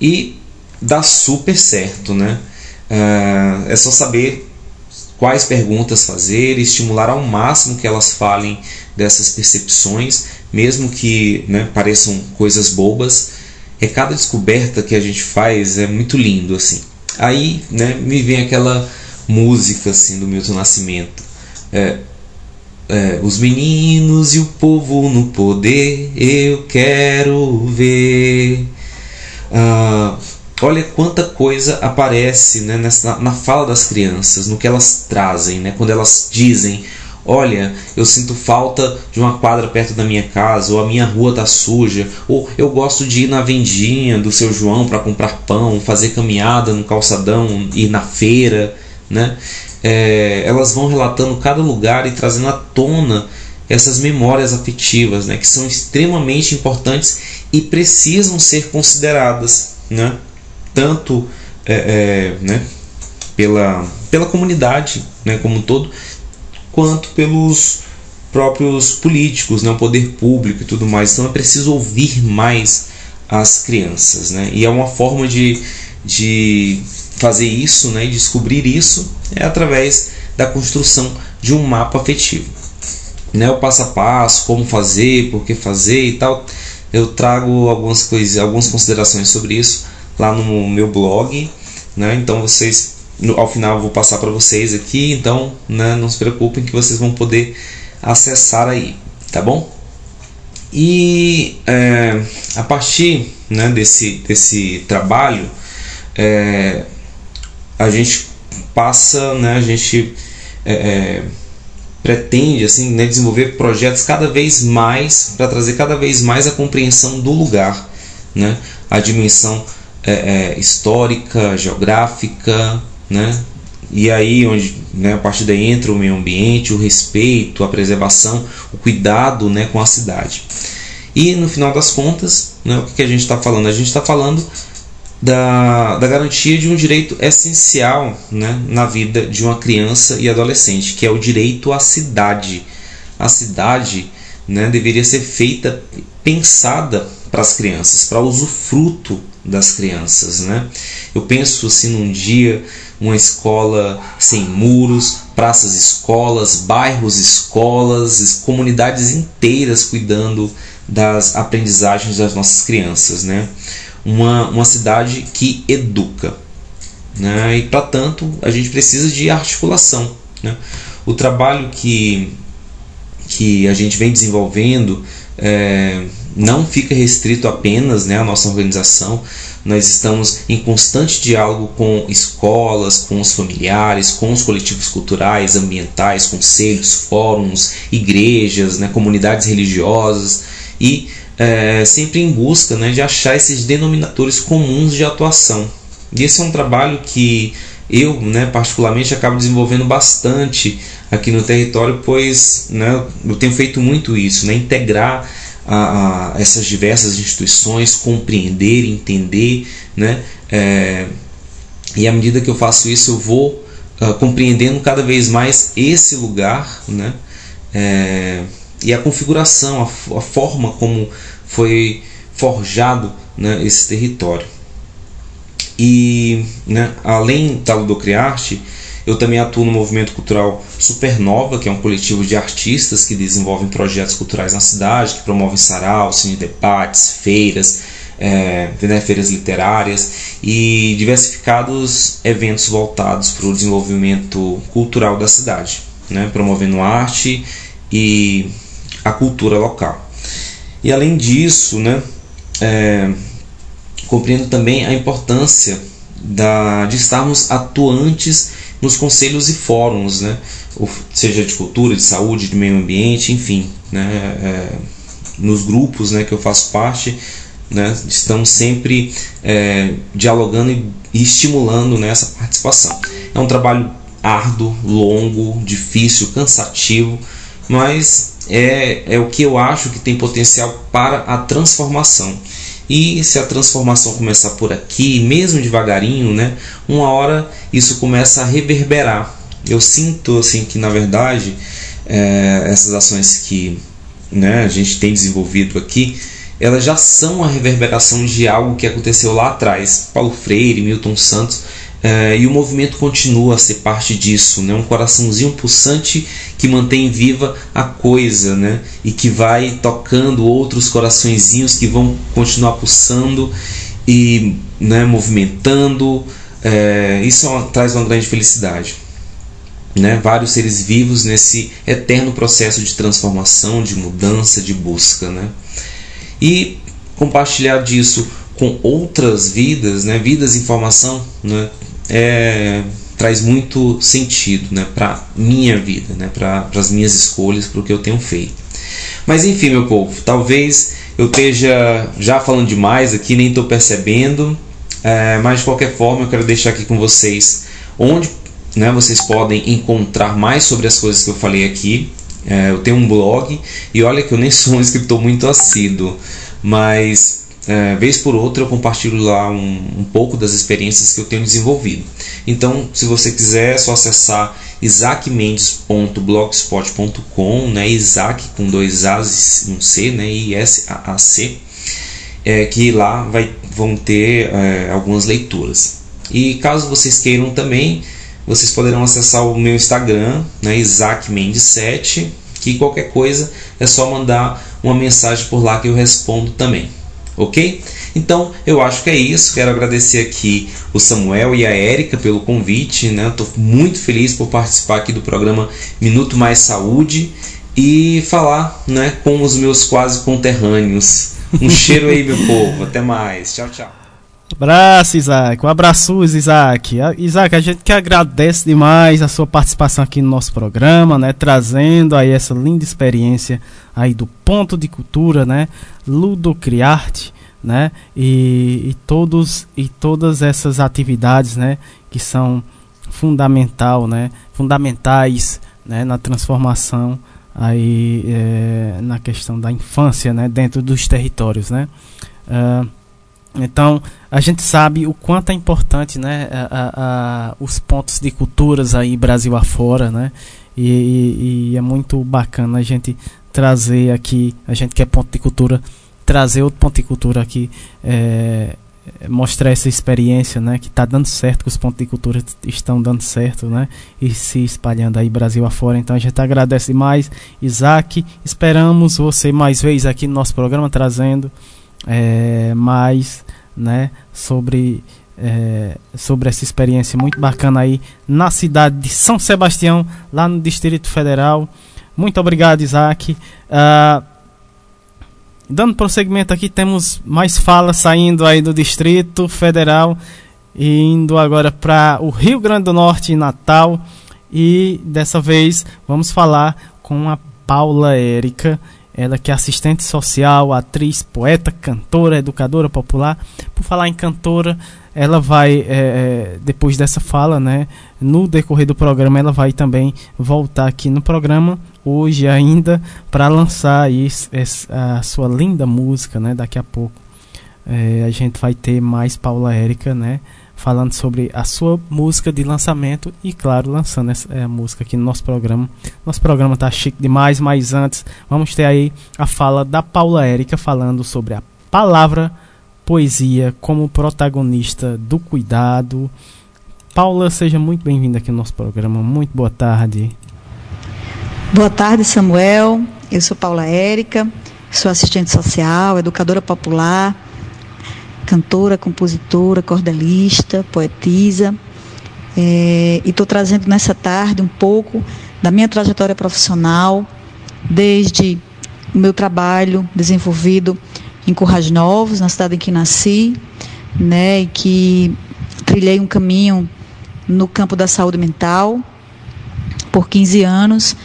e dá super certo, né? É, é só saber quais perguntas fazer, estimular ao máximo que elas falem dessas percepções, mesmo que né, pareçam coisas bobas. É cada descoberta que a gente faz é muito lindo assim. Aí né, me vem aquela música assim do Milton Nascimento. É, é, os meninos e o povo no poder eu quero ver. Ah, olha quanta coisa aparece né, nessa, na fala das crianças, no que elas trazem, né, quando elas dizem olha, eu sinto falta de uma quadra perto da minha casa, ou a minha rua tá suja, ou eu gosto de ir na vendinha do seu João para comprar pão, fazer caminhada no calçadão, ir na feira, né? É, elas vão relatando cada lugar e trazendo à tona essas memórias afetivas, né, que são extremamente importantes e precisam ser consideradas, né, tanto é, é, né, pela, pela comunidade né, como um todo, quanto pelos próprios políticos, né, o poder público e tudo mais. Então é preciso ouvir mais as crianças. Né? E é uma forma de, de fazer isso né, e descobrir isso é através da construção de um mapa afetivo. né, o passo a passo, como fazer, por que fazer e tal, eu trago algumas coisas, algumas considerações sobre isso lá no meu blog, né? Então vocês no, ao final eu vou passar para vocês aqui, então né, não se preocupem que vocês vão poder acessar aí, tá bom? E é, a partir né, desse, desse trabalho, é, a gente passa, né, a gente é, é pretende assim, né, desenvolver projetos cada vez mais para trazer cada vez mais a compreensão do lugar, né, a dimensão é, é, histórica, geográfica, né, e aí onde né, a partir daí entra o meio ambiente, o respeito, a preservação, o cuidado né, com a cidade. E no final das contas, né, o que a gente está falando? A gente está falando da, da garantia de um direito essencial né, na vida de uma criança e adolescente, que é o direito à cidade. A cidade né, deveria ser feita, pensada para as crianças, para usufruto das crianças. Né? Eu penso assim num dia uma escola sem muros, praças escolas, bairros escolas, comunidades inteiras cuidando das aprendizagens das nossas crianças. Né? Uma, uma cidade que educa. Né? E para tanto a gente precisa de articulação. Né? O trabalho que, que a gente vem desenvolvendo é, não fica restrito apenas né, à nossa organização. Nós estamos em constante diálogo com escolas, com os familiares, com os coletivos culturais, ambientais, conselhos, fóruns, igrejas, né, comunidades religiosas e é, sempre em busca né, de achar esses denominadores comuns de atuação. E esse é um trabalho que eu, né, particularmente, acabo desenvolvendo bastante aqui no território, pois né, eu tenho feito muito isso, né, integrar a, a essas diversas instituições, compreender, entender, né, é, e à medida que eu faço isso, eu vou uh, compreendendo cada vez mais esse lugar, né, é, e a configuração, a, a forma como foi forjado né, esse território. E né, além da Ludocriarte, eu também atuo no movimento cultural Supernova, que é um coletivo de artistas que desenvolvem projetos culturais na cidade, que promovem sarau, cine debates, feiras, é, né, feiras literárias e diversificados eventos voltados para o desenvolvimento cultural da cidade, né, promovendo arte e a cultura local. E além disso, né, é, compreendo também a importância da, de estarmos atuantes nos conselhos e fóruns, né, seja de cultura, de saúde, de meio ambiente, enfim, né, é, nos grupos né, que eu faço parte, né, estamos sempre é, dialogando e, e estimulando né, essa participação. É um trabalho árduo, longo, difícil, cansativo, mas é, é o que eu acho que tem potencial para a transformação. E se a transformação começar por aqui, mesmo devagarinho, né, uma hora isso começa a reverberar. Eu sinto assim que na verdade é, essas ações que né, a gente tem desenvolvido aqui, elas já são a reverberação de algo que aconteceu lá atrás. Paulo Freire, Milton Santos é, e o movimento continua a ser parte disso, né? um coraçãozinho pulsante que mantém viva a coisa né? e que vai tocando outros coraçõezinhos que vão continuar pulsando e né, movimentando. É, isso é traz uma grande felicidade. Né? Vários seres vivos nesse eterno processo de transformação, de mudança, de busca. Né? E compartilhar disso com outras vidas, né, vidas em formação, né, é, traz muito sentido né, para minha vida, né, para as minhas escolhas, para o que eu tenho feito. Mas enfim, meu povo, talvez eu esteja já falando demais aqui, nem estou percebendo, é, mas de qualquer forma eu quero deixar aqui com vocês onde né, vocês podem encontrar mais sobre as coisas que eu falei aqui. É, eu tenho um blog e olha que eu nem sou um escritor muito assíduo, mas é, vez por outra eu compartilho lá um, um, pouco das experiências que eu tenho desenvolvido. Então, se você quiser, é só acessar isaacmendes.blogspot.com, né, Isaac com dois A's e um C, né, I S A A C, é, que lá vai, vão ter é, algumas leituras. E caso vocês queiram também, vocês poderão acessar o meu Instagram, né, Isaac Mendes 7, aqui. Qualquer coisa é só mandar uma mensagem por lá que eu respondo também. Ok? Então eu acho que é isso. Quero agradecer aqui o Samuel e a Érica pelo convite. Né? Estou muito feliz por participar aqui do programa Minuto Mais Saúde e falar né, com os meus quase conterrâneos. Um cheiro aí, meu povo. Até mais. Tchau, tchau. Abraço, Isaac. Um abraço, Isaac. Isaac, a gente que agradece demais a sua participação aqui no nosso programa, né? Trazendo aí essa linda experiência aí do ponto de cultura, né? Ludocriarte, né? E, e todos e todas essas atividades, né? Que são fundamental, né? Fundamentais, né? Na transformação aí é, na questão da infância, né? Dentro dos territórios, né? Uh, então, a gente sabe o quanto é importante né, a, a, os pontos de culturas aí Brasil afora, né? E, e, e, é muito bacana a gente trazer aqui, a gente que é ponto de cultura, trazer outro ponto de cultura aqui, é, mostrar essa experiência, né? Que está dando certo, que os pontos de cultura estão dando certo, né? E se espalhando aí Brasil afora. Então a gente agradece demais, Isaac. Esperamos você mais vezes aqui no nosso programa, trazendo é, mais né, sobre, é, sobre essa experiência muito bacana aí na cidade de São Sebastião, lá no Distrito Federal. Muito obrigado, Isaac. Uh, dando prosseguimento aqui, temos mais falas saindo aí do Distrito Federal e indo agora para o Rio Grande do Norte, Natal. E dessa vez vamos falar com a Paula Érica ela que é assistente social, atriz, poeta, cantora, educadora popular. Por falar em cantora, ela vai, é, depois dessa fala, né, no decorrer do programa, ela vai também voltar aqui no programa, hoje ainda, para lançar a sua linda música, né, daqui a pouco. É, a gente vai ter mais Paula Érica, né, falando sobre a sua música de lançamento e, claro, lançando essa é, música aqui no nosso programa. Nosso programa tá chique demais, mas antes vamos ter aí a fala da Paula Érica falando sobre a palavra poesia como protagonista do cuidado. Paula, seja muito bem-vinda aqui no nosso programa. Muito boa tarde. Boa tarde, Samuel. Eu sou Paula Érica, sou assistente social, educadora popular cantora, compositora, cordelista, poetisa. É, e estou trazendo nessa tarde um pouco da minha trajetória profissional, desde o meu trabalho desenvolvido em Currais Novos, na cidade em que nasci, né, e que trilhei um caminho no campo da saúde mental por 15 anos,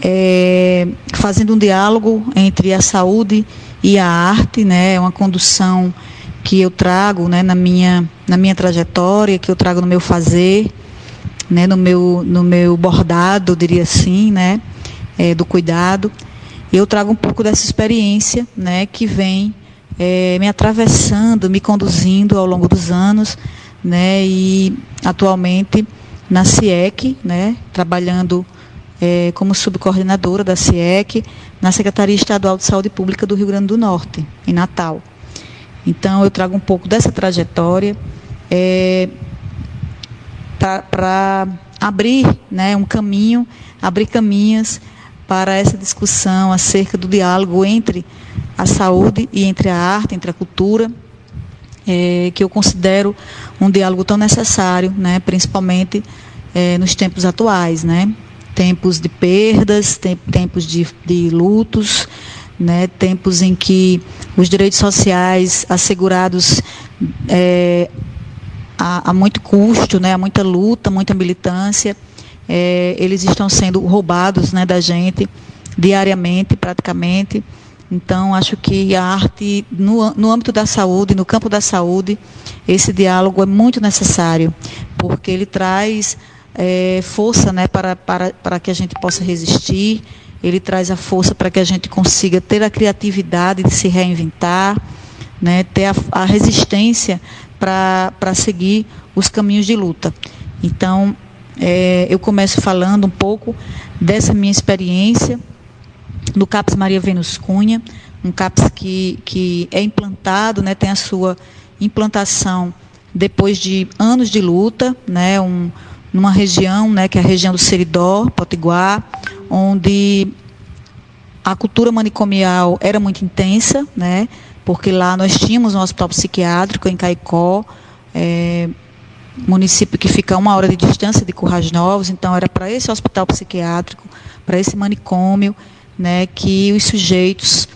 é, fazendo um diálogo entre a saúde e a arte, né, uma condução que eu trago né, na, minha, na minha trajetória, que eu trago no meu fazer, né, no, meu, no meu bordado, diria assim, né, é, do cuidado. Eu trago um pouco dessa experiência né, que vem é, me atravessando, me conduzindo ao longo dos anos, né, e atualmente na CIEC, né, trabalhando é, como subcoordenadora da CIEC, na Secretaria Estadual de Saúde Pública do Rio Grande do Norte, em Natal. Então, eu trago um pouco dessa trajetória é, para abrir né, um caminho, abrir caminhos para essa discussão acerca do diálogo entre a saúde e entre a arte, entre a cultura, é, que eu considero um diálogo tão necessário, né, principalmente é, nos tempos atuais, né, tempos de perdas, tempos de, de lutos, né, tempos em que os direitos sociais assegurados é, a, a, muito custo, né, a muita luta, muita militância, é, eles estão sendo roubados né, da gente diariamente, praticamente. Então, acho que a arte, no, no âmbito da saúde, no campo da saúde, esse diálogo é muito necessário, porque ele traz é, força né, para, para, para que a gente possa resistir, ele traz a força para que a gente consiga ter a criatividade de se reinventar, né, ter a, a resistência para seguir os caminhos de luta. Então, é, eu começo falando um pouco dessa minha experiência no CAPS Maria Vênus Cunha, um CAPS que, que é implantado, né, tem a sua implantação depois de anos de luta, né, um, numa região, né, que é a região do Seridó, Potiguar, onde a cultura manicomial era muito intensa, né? Porque lá nós tínhamos um hospital psiquiátrico em Caicó, é, município que fica a uma hora de distância de Currais Novos, então era para esse hospital psiquiátrico, para esse manicômio, né, que os sujeitos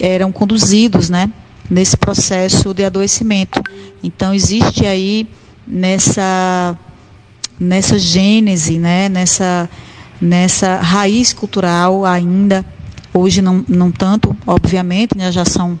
eram conduzidos, né, nesse processo de adoecimento. Então existe aí nessa nessa gênese, né, nessa nessa raiz cultural ainda hoje não, não tanto, obviamente, né, já são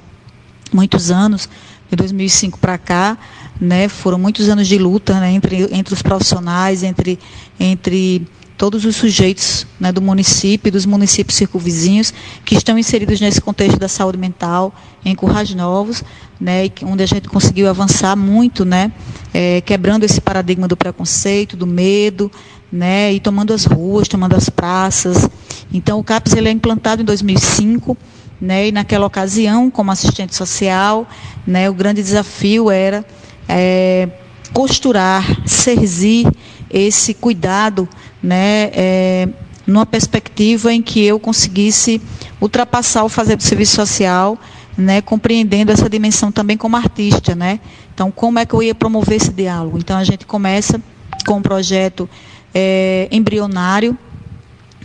muitos anos, de 2005 para cá, né, foram muitos anos de luta né, entre, entre os profissionais, entre, entre todos os sujeitos né, do município e dos municípios circunvizinhos que estão inseridos nesse contexto da saúde mental em Currais Novos, né, onde a gente conseguiu avançar muito, né, é, quebrando esse paradigma do preconceito, do medo, né, e tomando as ruas, tomando as praças. Então, o CAPS ele é implantado em 2005, né, e naquela ocasião, como assistente social, né, o grande desafio era é, costurar, serzir esse cuidado, né, é, numa perspectiva em que eu conseguisse ultrapassar o fazer do serviço social, né, compreendendo essa dimensão também como artista, né. Então, como é que eu ia promover esse diálogo? Então, a gente começa com um projeto é, embrionário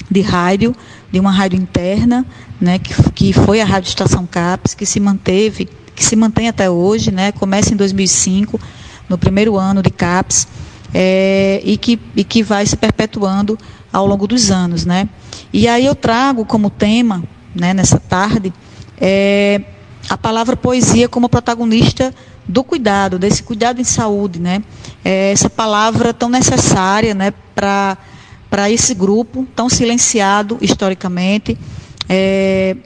de rádio, de uma rádio interna, né, que, que foi a Rádio Estação CAPES, que se manteve, que se mantém até hoje, né, começa em 2005, no primeiro ano de CAPES, é, e, que, e que vai se perpetuando ao longo dos anos. Né. E aí eu trago como tema, né, nessa tarde, é, a palavra poesia como protagonista do cuidado, desse cuidado em saúde, né? É essa palavra tão necessária, né, para para esse grupo tão silenciado historicamente, é,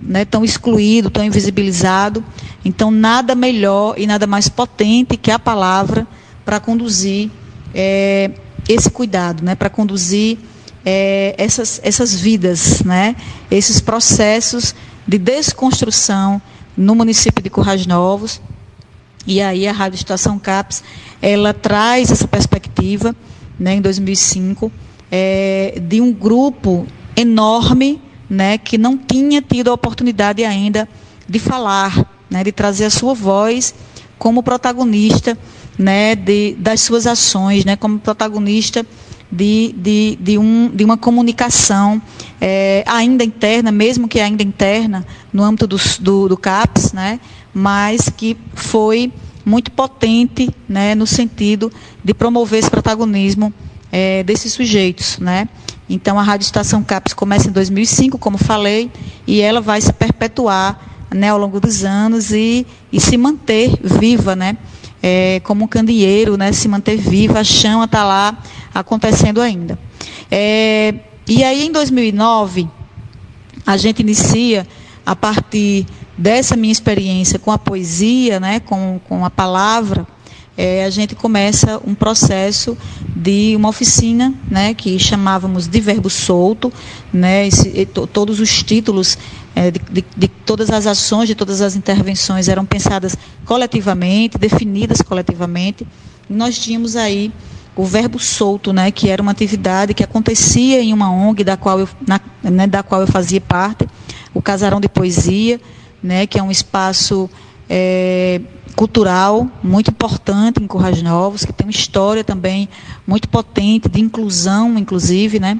né, tão excluído, tão invisibilizado. Então, nada melhor e nada mais potente que a palavra para conduzir é, esse cuidado, né, para conduzir é, essas, essas vidas, né, esses processos de desconstrução no município de Currais Novos, e aí a Rádio Estação CAPES, ela traz essa perspectiva, né, em 2005, é, de um grupo enorme, né, que não tinha tido a oportunidade ainda de falar, né, de trazer a sua voz como protagonista, né, de, das suas ações, né, como protagonista de, de, de, um, de uma comunicação é, ainda interna, mesmo que ainda interna, no âmbito do, do, do CAPS, né, mas que foi muito potente né, no sentido de promover esse protagonismo é, desses sujeitos. Né? Então, a Rádio Estação CAPES começa em 2005, como falei, e ela vai se perpetuar né, ao longo dos anos e, e se manter viva, né, é, como um candeeiro, né, se manter viva, a chama está lá acontecendo ainda. É, e aí, em 2009, a gente inicia, a partir dessa minha experiência com a poesia, né, com, com a palavra, é, a gente começa um processo de uma oficina, né, que chamávamos de verbo solto, né, esse, todos os títulos é, de, de, de, todas as ações, de todas as intervenções eram pensadas coletivamente, definidas coletivamente. E nós tínhamos aí o verbo solto, né, que era uma atividade que acontecia em uma ONG da qual eu, na, né, da qual eu fazia parte, o Casarão de Poesia, né, que é um espaço é, cultural muito importante em Currais Novos, que tem uma história também muito potente de inclusão, inclusive, né,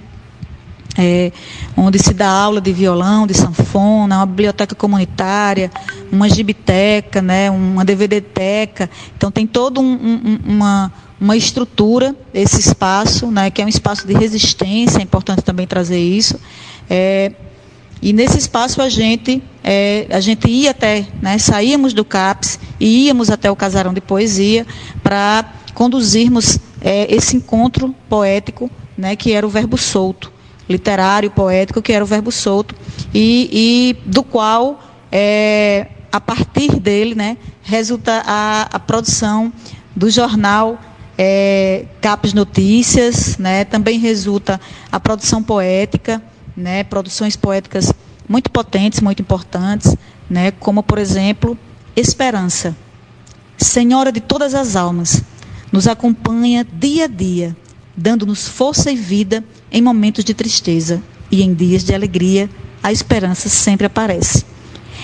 é, onde se dá aula de violão, de sanfona, uma biblioteca comunitária, uma gibiteca, né, uma DVDteca. Então tem toda um, um, uma, uma estrutura, esse espaço, né, que é um espaço de resistência, é importante também trazer isso. É, e nesse espaço a gente, é, a gente ia até, né, saíamos do CAPS e íamos até o Casarão de Poesia para conduzirmos é, esse encontro poético, né, que era o verbo solto, literário, poético, que era o verbo solto, e, e do qual, é, a partir dele, né, resulta a, a produção do jornal é, CAPS Notícias, né, também resulta a produção poética, né, produções poéticas muito potentes, muito importantes, né, como, por exemplo, Esperança. Senhora de todas as almas, nos acompanha dia a dia, dando-nos força e vida em momentos de tristeza e em dias de alegria a esperança sempre aparece.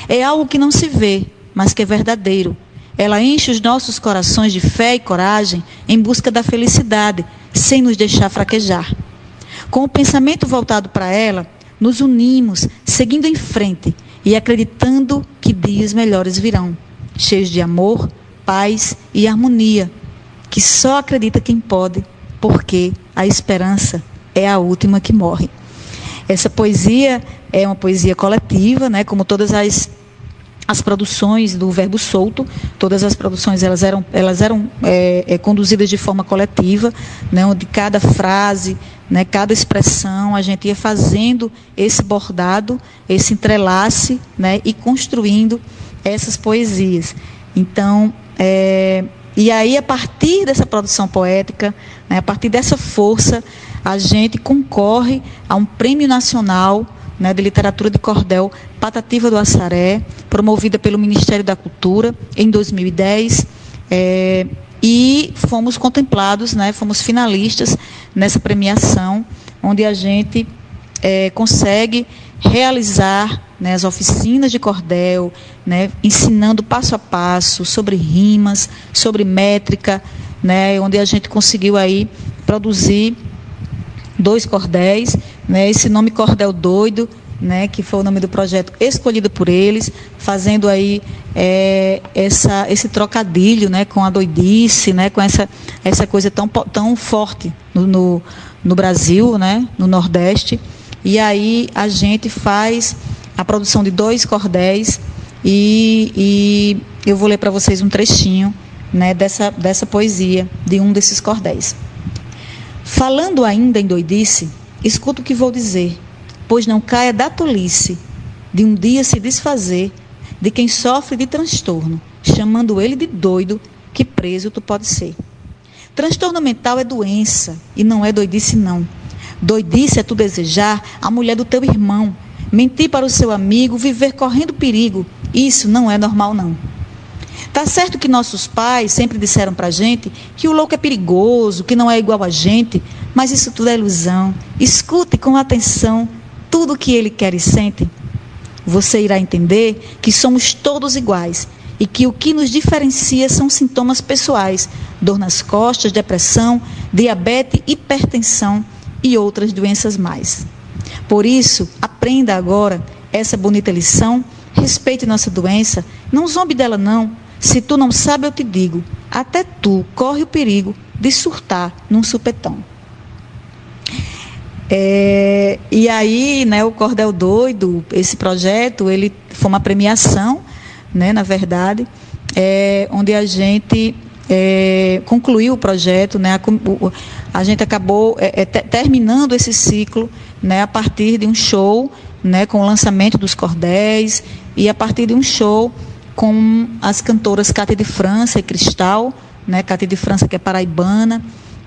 É algo que não se vê, mas que é verdadeiro. Ela enche os nossos corações de fé e coragem em busca da felicidade, sem nos deixar fraquejar. Com o pensamento voltado para ela, nos unimos, seguindo em frente e acreditando que dias melhores virão, cheios de amor, paz e harmonia, que só acredita quem pode, porque a esperança é a última que morre. Essa poesia é uma poesia coletiva, né, como todas as as produções do Verbo Solto, todas as produções elas eram, elas eram é, é, conduzidas de forma coletiva, né, onde cada frase, né, cada expressão, a gente ia fazendo esse bordado, esse entrelace né, e construindo essas poesias. Então, é, e aí, a partir dessa produção poética, né, a partir dessa força, a gente concorre a um prêmio nacional né, de literatura de cordel Patativa do Assaré, promovida pelo Ministério da Cultura em 2010. É, e fomos contemplados, né, fomos finalistas nessa premiação, onde a gente é, consegue realizar né, as oficinas de cordel, né, ensinando passo a passo sobre rimas, sobre métrica, né, onde a gente conseguiu aí produzir dois cordéis, né, esse nome Cordel Doido, né, que foi o nome do projeto escolhido por eles, fazendo aí é, essa, esse trocadilho né, com a doidice, né, com essa, essa coisa tão, tão forte no, no, no Brasil, né, no Nordeste. E aí a gente faz a produção de dois cordéis e, e eu vou ler para vocês um trechinho né, dessa, dessa poesia, de um desses cordéis. Falando ainda em doidice, escuta o que vou dizer, pois não caia da tolice de um dia se desfazer de quem sofre de transtorno, chamando ele de doido, que preso tu pode ser. Transtorno mental é doença e não é doidice não. Doidice é tu desejar a mulher do teu irmão, mentir para o seu amigo, viver correndo perigo. Isso não é normal não. Tá certo que nossos pais sempre disseram pra gente que o louco é perigoso, que não é igual a gente, mas isso tudo é ilusão. Escute com atenção tudo o que ele quer e sente. Você irá entender que somos todos iguais e que o que nos diferencia são sintomas pessoais: dor nas costas, depressão, diabetes, hipertensão e outras doenças mais. Por isso, aprenda agora essa bonita lição, respeite nossa doença, não zombe dela não se tu não sabe, eu te digo, até tu corre o perigo de surtar num supetão. É, e aí, né, o Cordel Doido, esse projeto, ele foi uma premiação, né, na verdade, é, onde a gente é, concluiu o projeto, né, a, a gente acabou é, é terminando esse ciclo né, a partir de um show, né, com o lançamento dos cordéis e a partir de um show com as cantoras Cátia de França e Cristal, né? Cátia de França que é paraibana,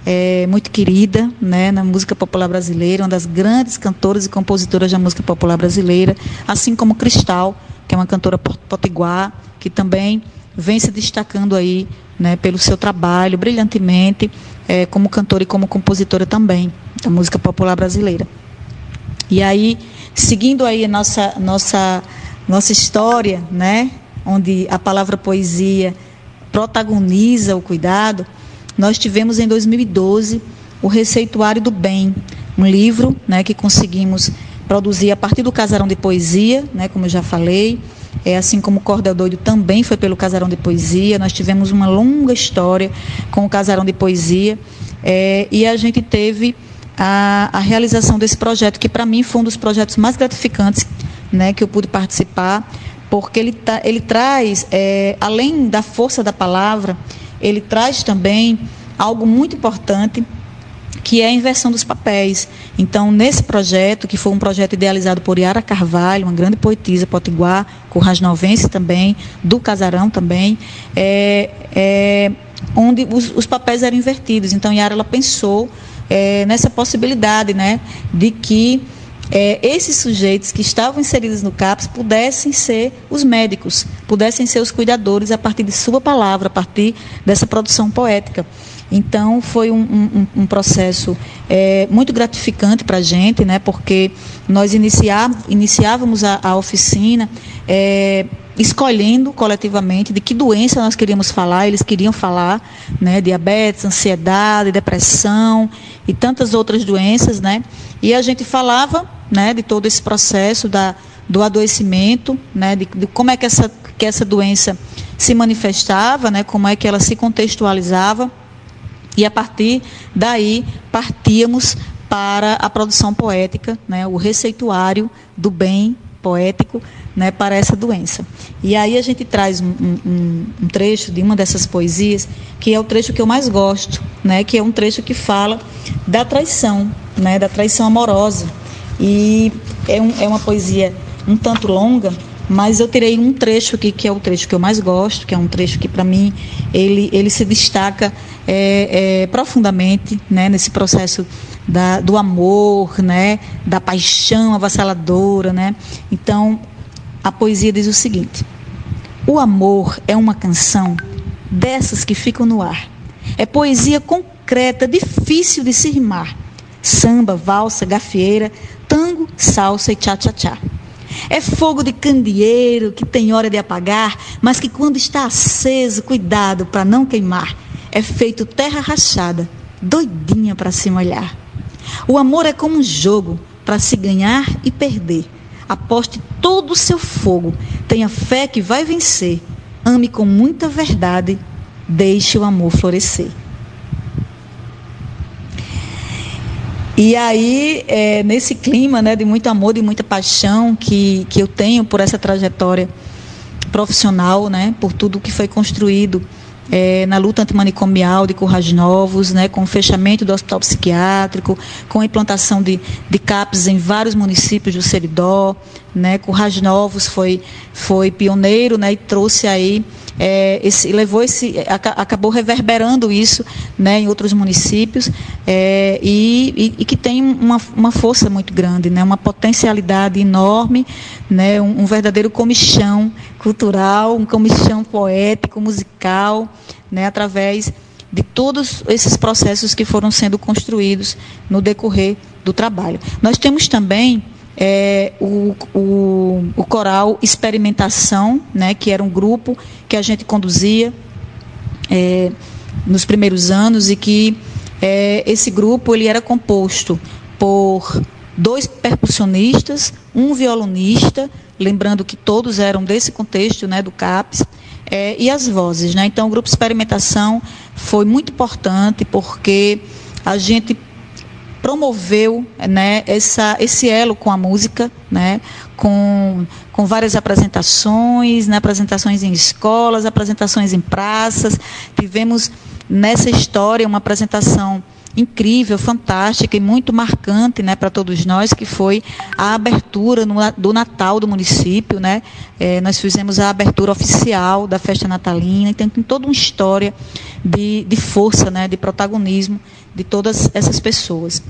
é muito querida, né, na música popular brasileira, uma das grandes cantoras e compositoras da música popular brasileira, assim como Cristal, que é uma cantora potiguar, que também vem se destacando aí, né, pelo seu trabalho brilhantemente, é, como cantora e como compositora também da música popular brasileira. E aí, seguindo aí a nossa nossa nossa história, né, onde a palavra poesia protagoniza o cuidado, nós tivemos em 2012 o Receituário do Bem, um livro né, que conseguimos produzir a partir do Casarão de Poesia, né, como eu já falei, é assim como o Cordel Doido também foi pelo Casarão de Poesia. Nós tivemos uma longa história com o Casarão de Poesia. É, e a gente teve a, a realização desse projeto, que para mim foi um dos projetos mais gratificantes né, que eu pude participar, porque ele, tá, ele traz, é, além da força da palavra, ele traz também algo muito importante, que é a inversão dos papéis. Então, nesse projeto, que foi um projeto idealizado por Yara Carvalho, uma grande poetisa potiguar, currasnovense também, do Casarão também, é, é, onde os, os, papéis eram invertidos. Então, Yara ela pensou é, nessa possibilidade né, de que é, esses sujeitos que estavam inseridos no CAPS pudessem ser os médicos, pudessem ser os cuidadores a partir de sua palavra, a partir dessa produção poética. Então, foi um, um, um processo é, muito gratificante para a gente, né, porque nós iniciávamos a, a oficina é, escolhendo coletivamente de que doença nós queríamos falar, eles queriam falar, né, diabetes, ansiedade, depressão e tantas outras doenças, né, e a gente falava, né, de todo esse processo da, do adoecimento, né, de, de como é que essa, que essa doença se manifestava, né, como é que ela se contextualizava, e a partir daí partíamos para a produção poética, né, o receituário do bem poético né, para essa doença. E aí a gente traz um, um, um, trecho de uma dessas poesias, que é o trecho que eu mais gosto, né, que é um trecho que fala da traição, né, da traição amorosa. E é, um, é uma poesia um tanto longa, mas eu tirei um trecho aqui que é o trecho que eu mais gosto, que é um trecho que para mim ele, ele se destaca é, é, profundamente né, nesse processo da, do amor, né, da paixão avassaladora. Né? Então, a poesia diz o seguinte: O amor é uma canção dessas que ficam no ar. É poesia concreta, difícil de se rimar. Samba, valsa, gafieira, tango, salsa e tchá-tchá-tchá. É fogo de candeeiro que tem hora de apagar, mas que quando está aceso, cuidado para não queimar. É feito terra rachada, doidinha para se molhar. O amor é como um jogo para se ganhar e perder. Aposte todo o seu fogo, tenha fé que vai vencer. Ame com muita verdade, deixe o amor florescer. E aí, é, nesse clima né, de muito amor, de muita paixão que, que eu tenho por essa trajetória profissional, né, por tudo que foi construído é, na luta antimanicomial de Currais Novos, né, com o fechamento do hospital psiquiátrico, com a implantação de, de CAPs em vários municípios do Seridó. Né, Currais Novos foi, foi pioneiro né, e trouxe aí é, esse, levou esse, acabou reverberando isso né, em outros municípios é, e, e, e, que tem uma, uma força muito grande, né, uma potencialidade enorme, né, um, um verdadeiro comichão cultural, um comichão poético, musical, né, através de todos esses processos que foram sendo construídos no decorrer do trabalho. Nós temos também é, o, o, o, coral Experimentação, né, que era um grupo que a gente conduzia é, nos primeiros anos e que é, esse grupo ele era composto por dois percussionistas, um violonista, lembrando que todos eram desse contexto, né, do CAPES, é, e as vozes. Né? Então, o grupo Experimentação foi muito importante porque a gente promoveu né, essa, esse elo com a música, né, com, com várias apresentações, né, apresentações em escolas, apresentações em praças. Tivemos nessa história uma apresentação incrível, fantástica e muito marcante né, para todos nós, que foi a abertura no, do Natal do município. Né? É, nós fizemos a abertura oficial da festa natalina, então tem toda uma história de, de força, né, de protagonismo de todas essas pessoas.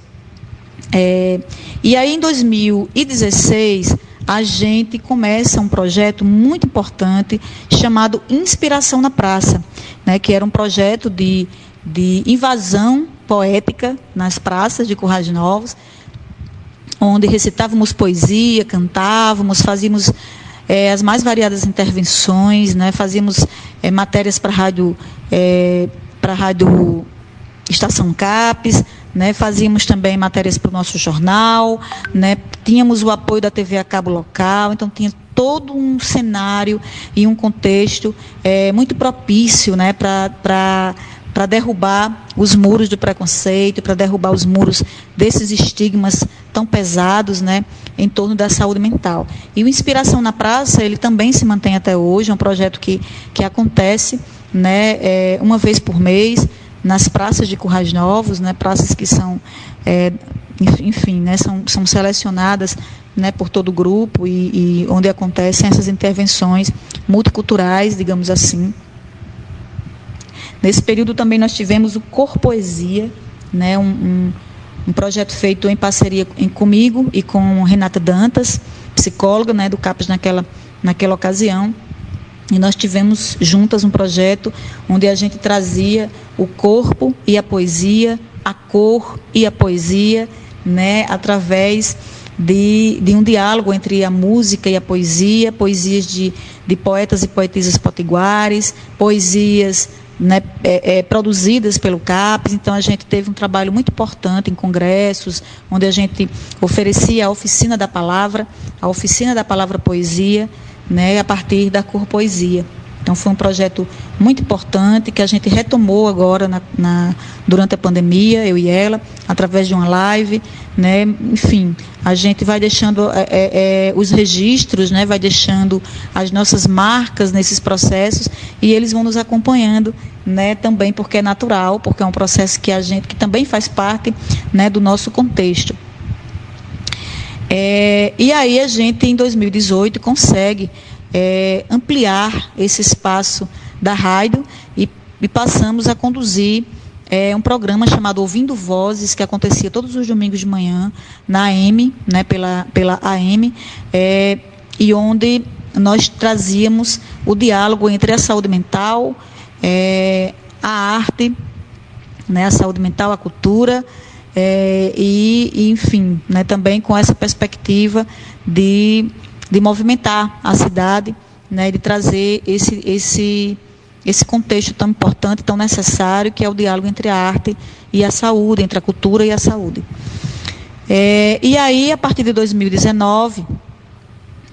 É, e aí, em 2016, a gente começa um projeto muito importante chamado Inspiração na Praça, né, que era um projeto de, de invasão poética nas praças de Currais Novos, onde recitávamos poesia, cantávamos, fazíamos é, as mais variadas intervenções, né, fazíamos é, matérias para rádio, é, para rádio Estação Capes, né, fazíamos também matérias para o nosso jornal, né, tínhamos o apoio da TV a cabo local, então tinha todo um cenário e um contexto é, muito propício né, para derrubar os muros do preconceito, para derrubar os muros desses estigmas tão pesados, né, em torno da saúde mental. E o Inspiração na Praça, ele também se mantém até hoje, é um projeto que, que acontece, né, é, uma vez por mês, nas praças de Currais Novos, né, praças que são, é, enfim, né, são, são selecionadas né, por todo o grupo e, e onde acontecem essas intervenções multiculturais, digamos assim. Nesse período também nós tivemos o Cor Poesia, né, um, um, um projeto feito em parceria em, comigo e com Renata Dantas, psicóloga né, do CAPES naquela, naquela ocasião. E nós tivemos juntas um projeto onde a gente trazia o corpo e a poesia, a cor e a poesia, né, através de, de um diálogo entre a música e a poesia, poesias de, de poetas e poetisas potiguares, poesias né, é, é, produzidas pelo CAPES. Então, a gente teve um trabalho muito importante em congressos, onde a gente oferecia a oficina da palavra, a oficina da palavra poesia, né, a partir da cor poesia. Então foi um projeto muito importante que a gente retomou agora na, na, durante a pandemia, eu e ela, através de uma live, né? Enfim, a gente vai deixando é, é, é, os registros, né? Vai deixando as nossas marcas nesses processos e eles vão nos acompanhando, né? Também porque é natural, porque é um processo que a gente que também faz parte, né? Do nosso contexto. É, e aí a gente em 2018 consegue é, ampliar esse espaço da rádio e, e passamos a conduzir é, um programa chamado Ouvindo Vozes, que acontecia todos os domingos de manhã na AM, né, pela, pela AM, é, e onde nós trazíamos o diálogo entre a saúde mental, é, a arte, né, a saúde mental, a cultura, é, e, enfim, né, também com essa perspectiva de de movimentar a cidade, né, de trazer esse, esse, esse contexto tão importante, tão necessário, que é o diálogo entre a arte e a saúde, entre a cultura e a saúde. É, e aí, a partir de 2019,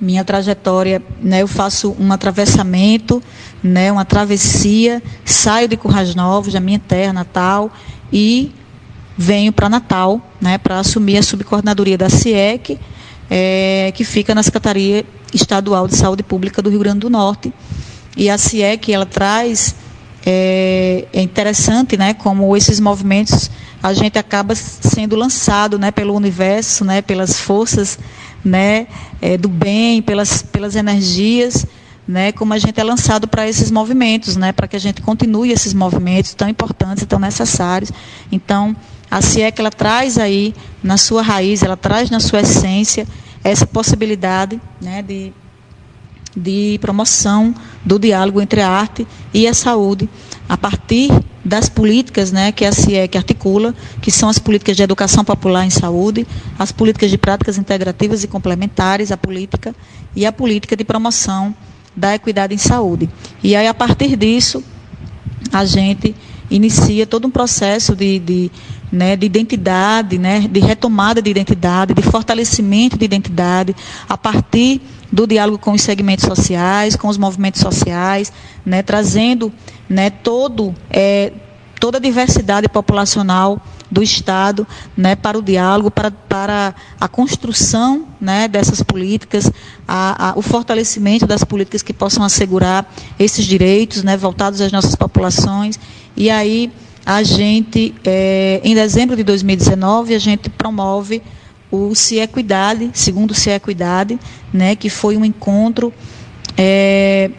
minha trajetória, né, eu faço um atravessamento, né, uma travessia, saio de Currais Novos, da minha terra natal, e venho para Natal, né, para assumir a subcoordenadoria da CIEC, é, que fica na Secretaria Estadual de Saúde Pública do Rio Grande do Norte. E a CIEC, ela traz, é, é interessante, né, como esses movimentos, a gente acaba sendo lançado, né, pelo universo, né, pelas forças, né, é, do bem, pelas, pelas energias, né, como a gente é lançado para esses movimentos, né, para que a gente continue esses movimentos tão importantes e tão necessários. Então, a CIEC ela traz aí na sua raiz, ela traz na sua essência essa possibilidade né, de, de promoção do diálogo entre a arte e a saúde, a partir das políticas né, que a CIEC articula, que são as políticas de educação popular em saúde, as políticas de práticas integrativas e complementares, a política e a política de promoção da equidade em saúde. E aí, a partir disso, a gente inicia todo um processo de, de né, de identidade, né, de retomada de identidade, de fortalecimento de identidade, a partir do diálogo com os segmentos sociais, com os movimentos sociais, né, trazendo né, todo, é, toda a diversidade populacional do Estado né, para o diálogo, para, para a construção né, dessas políticas, a, a, o fortalecimento das políticas que possam assegurar esses direitos né, voltados às nossas populações. E aí a gente, é, em dezembro de 2019, a gente promove o Se Equidade, segundo Se Equidade, né, que foi um encontro é,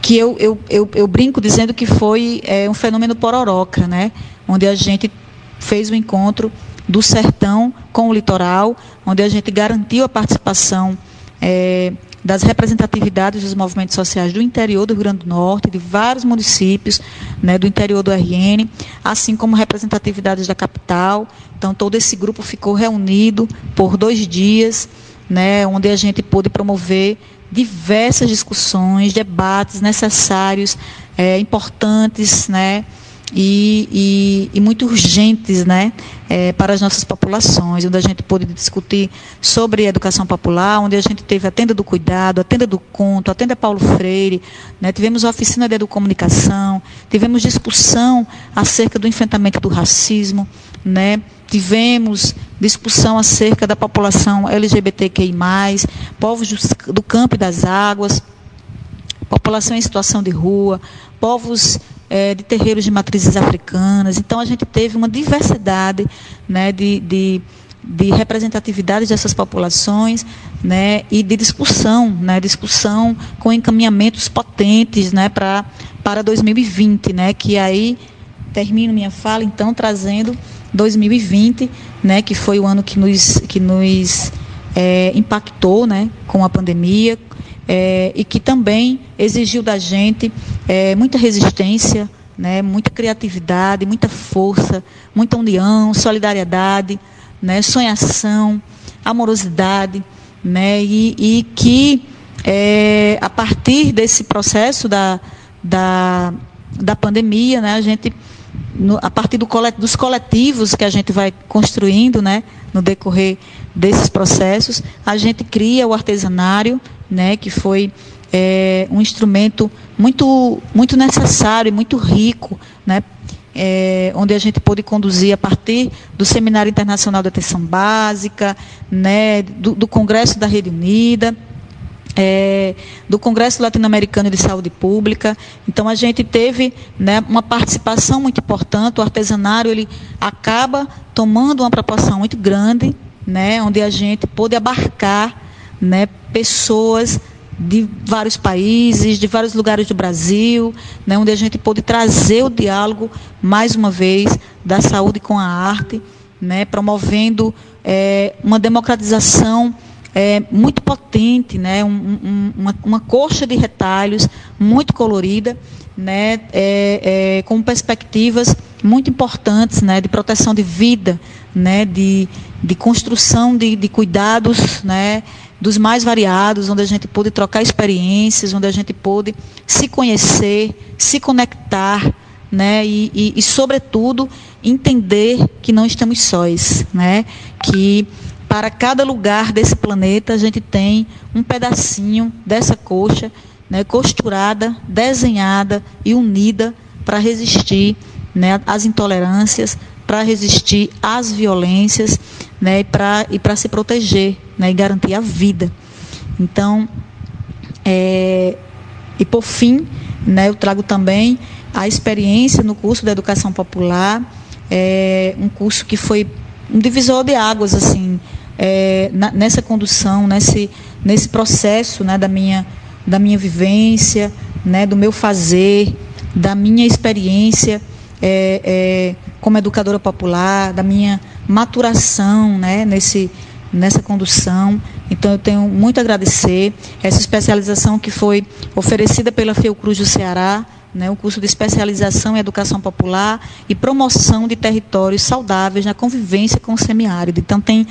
que eu, eu, eu, eu, brinco dizendo que foi é, um fenômeno pororoca, né, onde a gente fez o um encontro do sertão com o litoral, onde a gente garantiu a participação é, das representatividades dos movimentos sociais do interior do Rio Grande do Norte, de vários municípios né, do interior do RN, assim como representatividades da capital. Então, todo esse grupo ficou reunido por dois dias, né, onde a gente pôde promover diversas discussões, debates necessários, é, importantes, né, e, e, e muito urgentes né, é, para as nossas populações, onde a gente pôde discutir sobre educação popular, onde a gente teve a tenda do cuidado, a tenda do conto, a tenda Paulo Freire, né, tivemos a oficina de educomunicação, tivemos discussão acerca do enfrentamento do racismo, né, tivemos discussão acerca da população LGBTQI+, povos do, campo e das águas, população em situação de rua, povos é, de terreiros de matrizes africanas. Então, a gente teve uma diversidade né, de, de, de representatividade dessas populações né, e de discussão, né, discussão com encaminhamentos potentes né, pra, para 2020, né, que aí termino minha fala, então, trazendo 2020, né, que foi o ano que nos, que nos é, impactou né, com a pandemia é, e que também exigiu da gente é, muita resistência, né, muita criatividade, muita força, muita união, solidariedade, né, sonhação, amorosidade, né, e, e que é, a partir desse processo da, da, da pandemia, né, a gente no, a partir do colet, dos coletivos que a gente vai construindo, né, no decorrer desses processos, a gente cria o artesanário, né, que foi é, um instrumento muito, muito necessário e muito rico, né, é, onde a gente pôde conduzir a partir do Seminário Internacional da Atenção Básica, né, do, do Congresso da Rede Unida, é, do Congresso Latino-Americano de Saúde Pública. Então a gente teve né, uma participação muito importante. O artesanário ele acaba tomando uma proporção muito grande, né, onde a gente pôde abarcar né, pessoas de vários países, de vários lugares do Brasil, né, onde a gente pôde trazer o diálogo mais uma vez da saúde com a arte, né, promovendo é, uma democratização é, muito potente, né? Um, um, uma, uma coxa de retalhos muito colorida, né? É, é, com perspectivas muito importantes né? de proteção de vida, né? de, de construção de, de cuidados né? Dos mais variados, onde a gente pôde trocar experiências, onde a gente pôde se conhecer, se conectar, né? E, e, e, sobretudo entender que não estamos sós, né? Que para cada lugar desse planeta, a gente tem um pedacinho dessa coxa, né, costurada, desenhada e unida para resistir né, às intolerâncias, para resistir às violências né, e para se proteger né, e garantir a vida. Então, é, e por fim, né, eu trago também a experiência no curso da Educação Popular, é, um curso que foi um divisor de águas, assim, é, na, nessa condução, nesse, nesse processo né, da, minha, da minha vivência, né, do meu fazer, da minha experiência é, é, como educadora popular, da minha maturação né, nesse, nessa condução. Então, eu tenho muito a agradecer essa especialização que foi oferecida pela Fiocruz do Ceará, né, o curso de especialização em educação popular e promoção de territórios saudáveis na convivência com o semiárido. Então, tem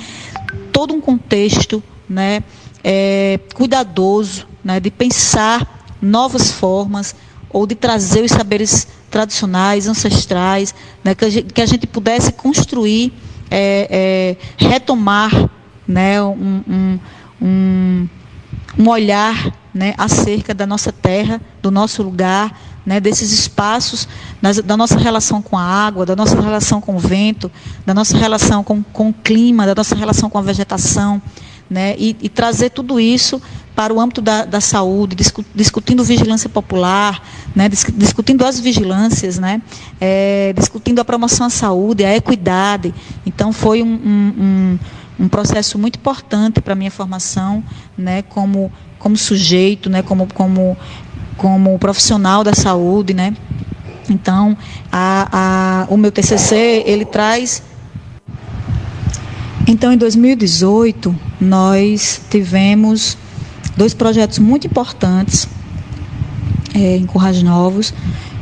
todo um contexto né, é, cuidadoso né, de pensar novas formas ou de trazer os saberes tradicionais, ancestrais, né, que, a gente, que, a gente, pudesse construir, é, é, retomar né, um, um, um, um olhar né, acerca da nossa terra, do nosso lugar, né, desses espaços, da nossa relação com a água, da nossa relação com o vento, da nossa relação com, com o clima, da nossa relação com a vegetação, né, e, e trazer tudo isso para o âmbito da, da saúde, discu, discutindo vigilância popular, né, discutindo as vigilâncias, né, é, discutindo a promoção à saúde, a equidade. Então, foi um, um, um, um processo muito importante para a minha formação, né, como como sujeito, né, como, como como profissional da saúde, né? Então, a, a, o meu TCC, ele traz... Então, em 2018, nós tivemos dois projetos muito importantes é, em Currais Novos.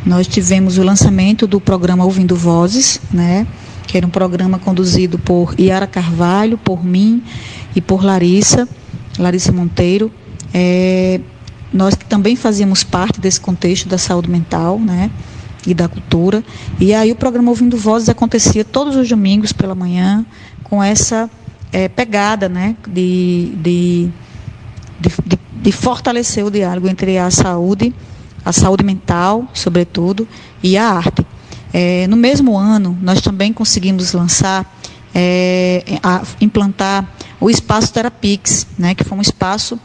Nós tivemos o lançamento do programa Ouvindo Vozes, né? que era um programa conduzido por Iara Carvalho, por mim e por Larissa, Larissa Monteiro. É, nós também fazíamos parte desse contexto da saúde mental, né? E da cultura. E aí o programa Ouvindo Vozes acontecia todos os domingos pela manhã, com essa é, pegada, né? De, de, de, de fortalecer o diálogo entre a saúde, a saúde mental, sobretudo, e a arte. É, no mesmo ano, nós também conseguimos lançar, é, a, implantar o espaço Terapix, né, que foi um espaço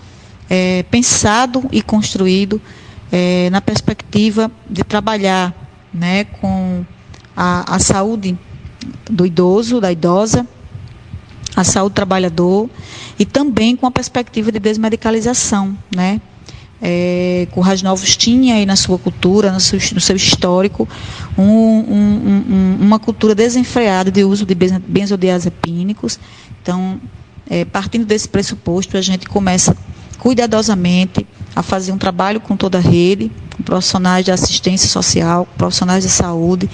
é, pensado e construído é, na perspectiva de trabalhar né, com a, a saúde do idoso, da idosa, a saúde do trabalhador e também com a perspectiva de desmedicalização, né? é, Novos tinha aí na sua cultura, no seu, no seu histórico, um, um, um, uma cultura desenfreada de uso de benzodiazepínicos. Então, é, partindo desse pressuposto, a gente começa cuidadosamente a fazer um trabalho com toda a rede, com profissionais de assistência social, profissionais de saúde,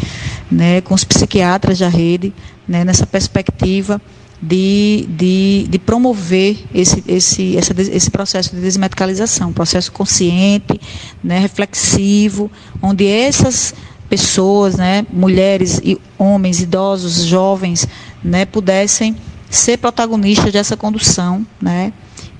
né, com os psiquiatras da rede, né, nessa perspectiva de, de, de promover esse, esse, esse processo de desmedicalização, processo consciente, né, reflexivo, onde essas pessoas, né, mulheres e homens, idosos, jovens, né, pudessem ser protagonistas dessa condução, né,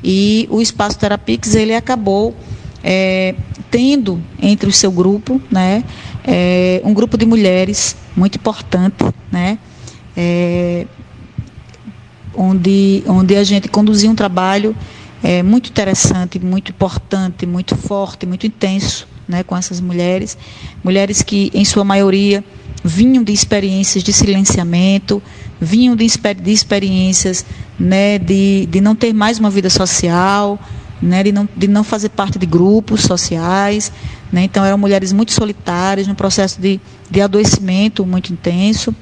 e o espaço Terapix ele acabou é, tendo entre o seu grupo, né, é, um grupo de mulheres muito importante, né, é, onde, onde a gente conduzia um trabalho é, muito interessante, muito importante, muito forte, muito intenso né, com essas mulheres. Mulheres que, em sua maioria, vinham de experiências de silenciamento, vinham de, de experiências né, de, de não ter mais uma vida social, né, de, não, de não fazer parte de grupos sociais. Né, então, eram mulheres muito solitárias, num processo de, de adoecimento muito intenso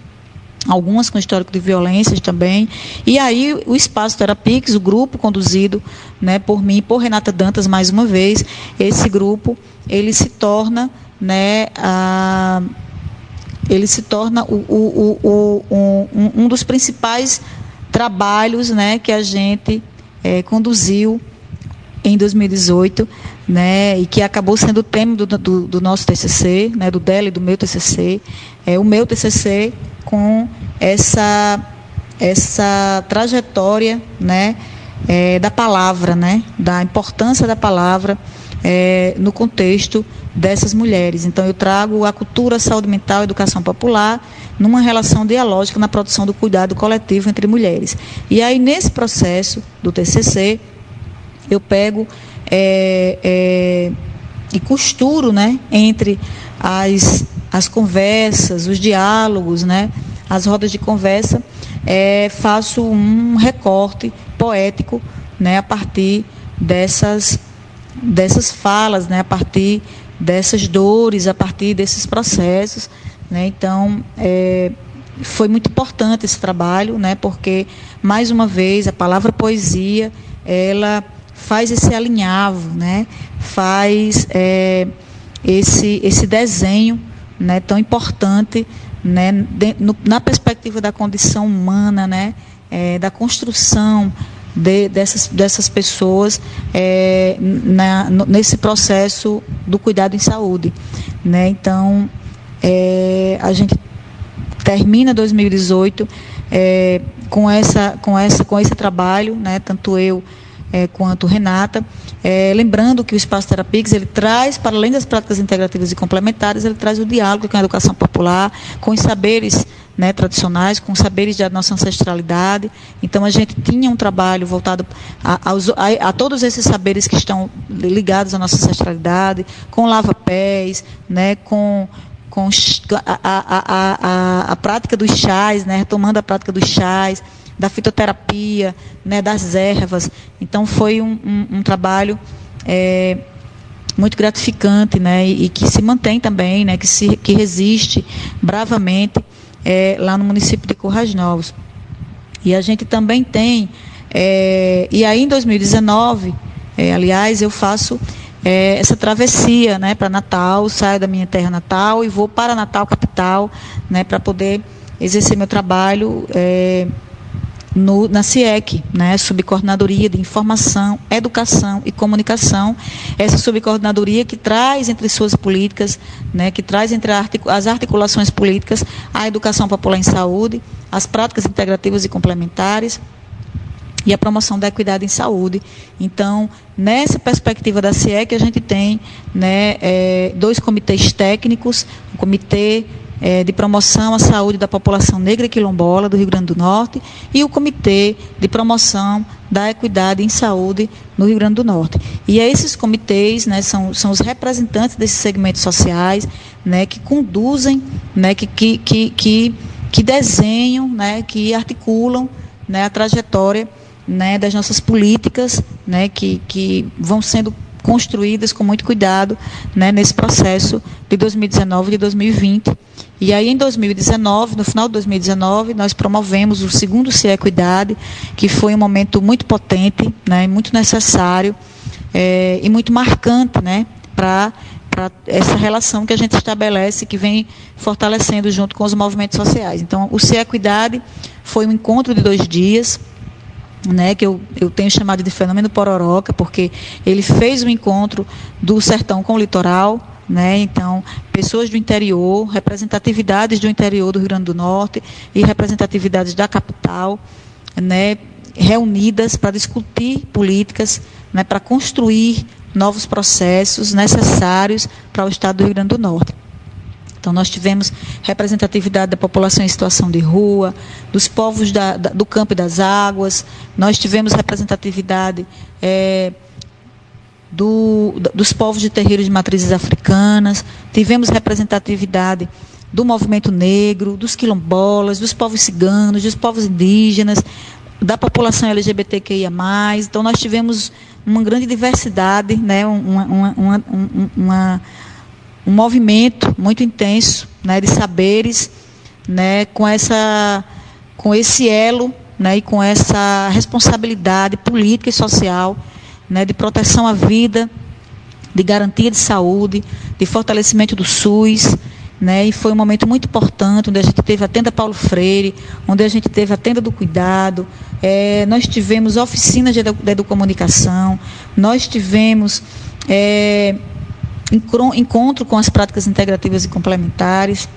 algumas com histórico de violências também. E aí o Espaço Terapix, o grupo conduzido né, por mim, por Renata Dantas, mais uma vez, esse grupo, ele se torna, né, a, ele se torna o, o, o, um, um, dos principais trabalhos né, que a gente é, conduziu em 2018, né, e que acabou sendo o tema do, do, do nosso TCC, né, do dela e do meu TCC. É, o meu TCC com essa, essa trajetória né, é, da palavra, né, da importância da palavra é, no contexto dessas mulheres. Então, eu trago a cultura, saúde mental, educação popular numa relação dialógica na produção do cuidado coletivo entre mulheres. E aí, nesse processo do TCC, eu pego é, é, e costuro né, entre as as conversas, os diálogos, né, as rodas de conversa, é, faço um recorte poético né, a partir dessas, dessas falas, né, a partir dessas dores, a partir desses processos. Né, então, é, foi muito importante esse trabalho, né, porque, mais uma vez, a palavra poesia, ela faz esse alinhavo, né, faz é, esse, esse desenho né, tão importante né, de, no, na perspectiva da condição humana, né, é, da construção de, dessas, dessas pessoas é, na, nesse processo do cuidado em saúde. Né? Então, é, a gente termina 2018 é, com, essa, com, essa, com esse trabalho, né, tanto eu é, quanto Renata. É, lembrando que o Espaço Terapix, ele traz, para além das práticas integrativas e complementares, ele traz o diálogo com a educação popular, com os saberes né, tradicionais, com saberes da nossa ancestralidade. Então, a gente tinha um trabalho voltado a, a, a todos esses saberes que estão ligados à nossa ancestralidade, com lava-pés, né, com com a, a, a, a, prática dos chás, né, retomando a prática dos chás, da fitoterapia, né, das ervas. Então foi um, um, um trabalho é, muito gratificante, né, e, e, que se mantém também, né, que se que resiste bravamente é, lá no município de Currais Novos. E a gente também tem, é, e aí em 2019, é, aliás, eu faço é, essa travessia né, para Natal, saio da minha terra natal e vou para Natal capital né, para poder exercer meu trabalho é, no, na CIEC, né, Subcoordenadoria de Informação, Educação e Comunicação. Essa subcoordenadoria que traz entre suas políticas, né, que traz entre as articulações políticas a educação popular em saúde, as práticas integrativas e complementares, e a promoção da equidade em saúde. Então, nessa perspectiva da CIEC, a gente tem né, é, dois comitês técnicos, o comitê é, de promoção à saúde da população negra e quilombola do Rio Grande do Norte e o Comitê de Promoção da Equidade em Saúde no Rio Grande do Norte. E esses comitês né, são, são os representantes desses segmentos sociais né, que conduzem, né, que, que, que, que, que desenham, né, que articulam né, a trajetória né, das nossas políticas né, que, que vão sendo construídas com muito cuidado né, nesse processo de 2019 e de 2020. E aí, em 2019, no final de 2019, nós promovemos o segundo CIE Equidade, que foi um momento muito potente, né, muito necessário é, e muito marcante né, para essa relação que a gente estabelece, que vem fortalecendo junto com os movimentos sociais. Então, o CIE Equidade foi um encontro de dois dias, né, que eu, eu tenho chamado de fenômeno pororoca, porque ele fez o um encontro do sertão com o litoral, né, então pessoas do interior, representatividades do interior do Rio Grande do Norte e representatividades da capital, né, reunidas para discutir políticas, né, para construir novos processos necessários para o Estado do Rio Grande do Norte. Então, nós tivemos representatividade da população em situação de rua, dos povos da, da, do campo e das águas, nós tivemos representatividade é, do, dos povos de terreiro de matrizes africanas, tivemos representatividade do movimento negro, dos quilombolas, dos povos ciganos, dos povos indígenas, da população LGBTQIA. Então, nós tivemos uma grande diversidade, né, uma, uma, uma, uma um movimento muito intenso né, de saberes né, com, essa, com esse elo né, e com essa responsabilidade política e social né, de proteção à vida, de garantia de saúde, de fortalecimento do SUS. Né, e foi um momento muito importante, onde a gente teve a tenda Paulo Freire, onde a gente teve a tenda do cuidado, é, nós tivemos oficinas de, de educomunicação, nós tivemos é, encontro com as práticas integrativas e complementares.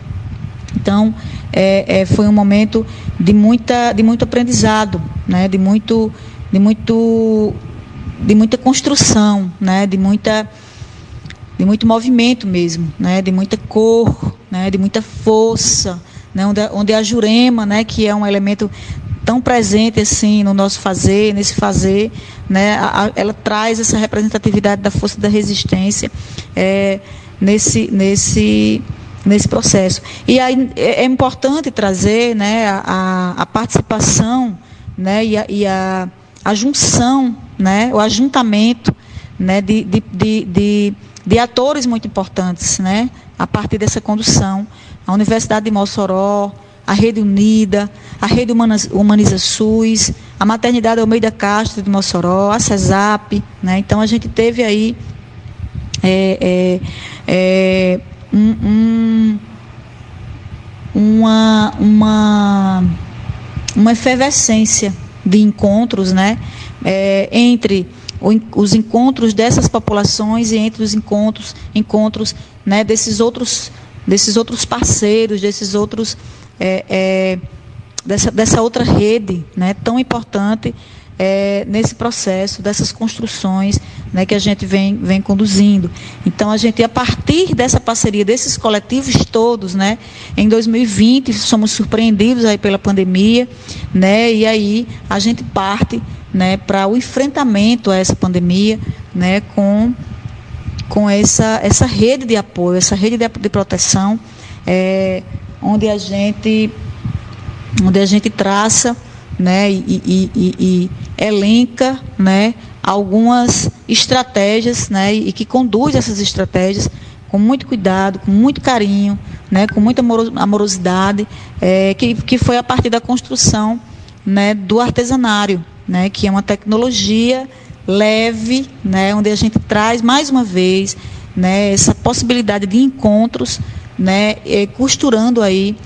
Então, é, é, foi um momento de, muita, de muito aprendizado, né? de, muito, de, muito, de muita construção, né? de, muita, de muito movimento mesmo, né? de muita cor, né? de muita força, né? onde, onde a Jurema, né? que é um elemento tão presente assim no nosso fazer, nesse fazer, né? Ela traz essa representatividade da força da resistência é, nesse, nesse, nesse processo. E aí é, é importante trazer né, a, a participação né, e, a, e a, a junção, né, o ajuntamento né, de, de, de, de, de atores muito importantes né, a partir dessa condução. A Universidade de Mossoró, a Rede Unida, a Rede Humaniza SUS, a Maternidade Almeida Castro de Mossoró, a CESAP. Né? Então, a gente teve aí é, é, é, um, um, uma, uma, uma efervescência de encontros né? É, entre os encontros dessas populações e entre os encontros, encontros né, desses outros desses outros parceiros, desses outros é, é, dessa, dessa outra rede né, tão importante é, nesse processo, dessas construções né, que a gente vem, vem conduzindo. Então, a gente, a partir dessa parceria, desses coletivos todos, né, em 2020, somos surpreendidos aí pela pandemia, né, e aí a gente parte né, para o enfrentamento a essa pandemia né, com, com essa, essa rede de apoio, essa rede de, de proteção. É, onde a gente, onde a gente traça né, e, e, e, e elenca né, algumas estratégias né, e que conduz essas estratégias com muito cuidado, com muito carinho, né, com muita amorosidade, é, que, que foi a partir da construção né, do artesanário, né, que é uma tecnologia leve, né, onde a gente traz mais uma vez né, essa possibilidade de encontros né, é, costurando aí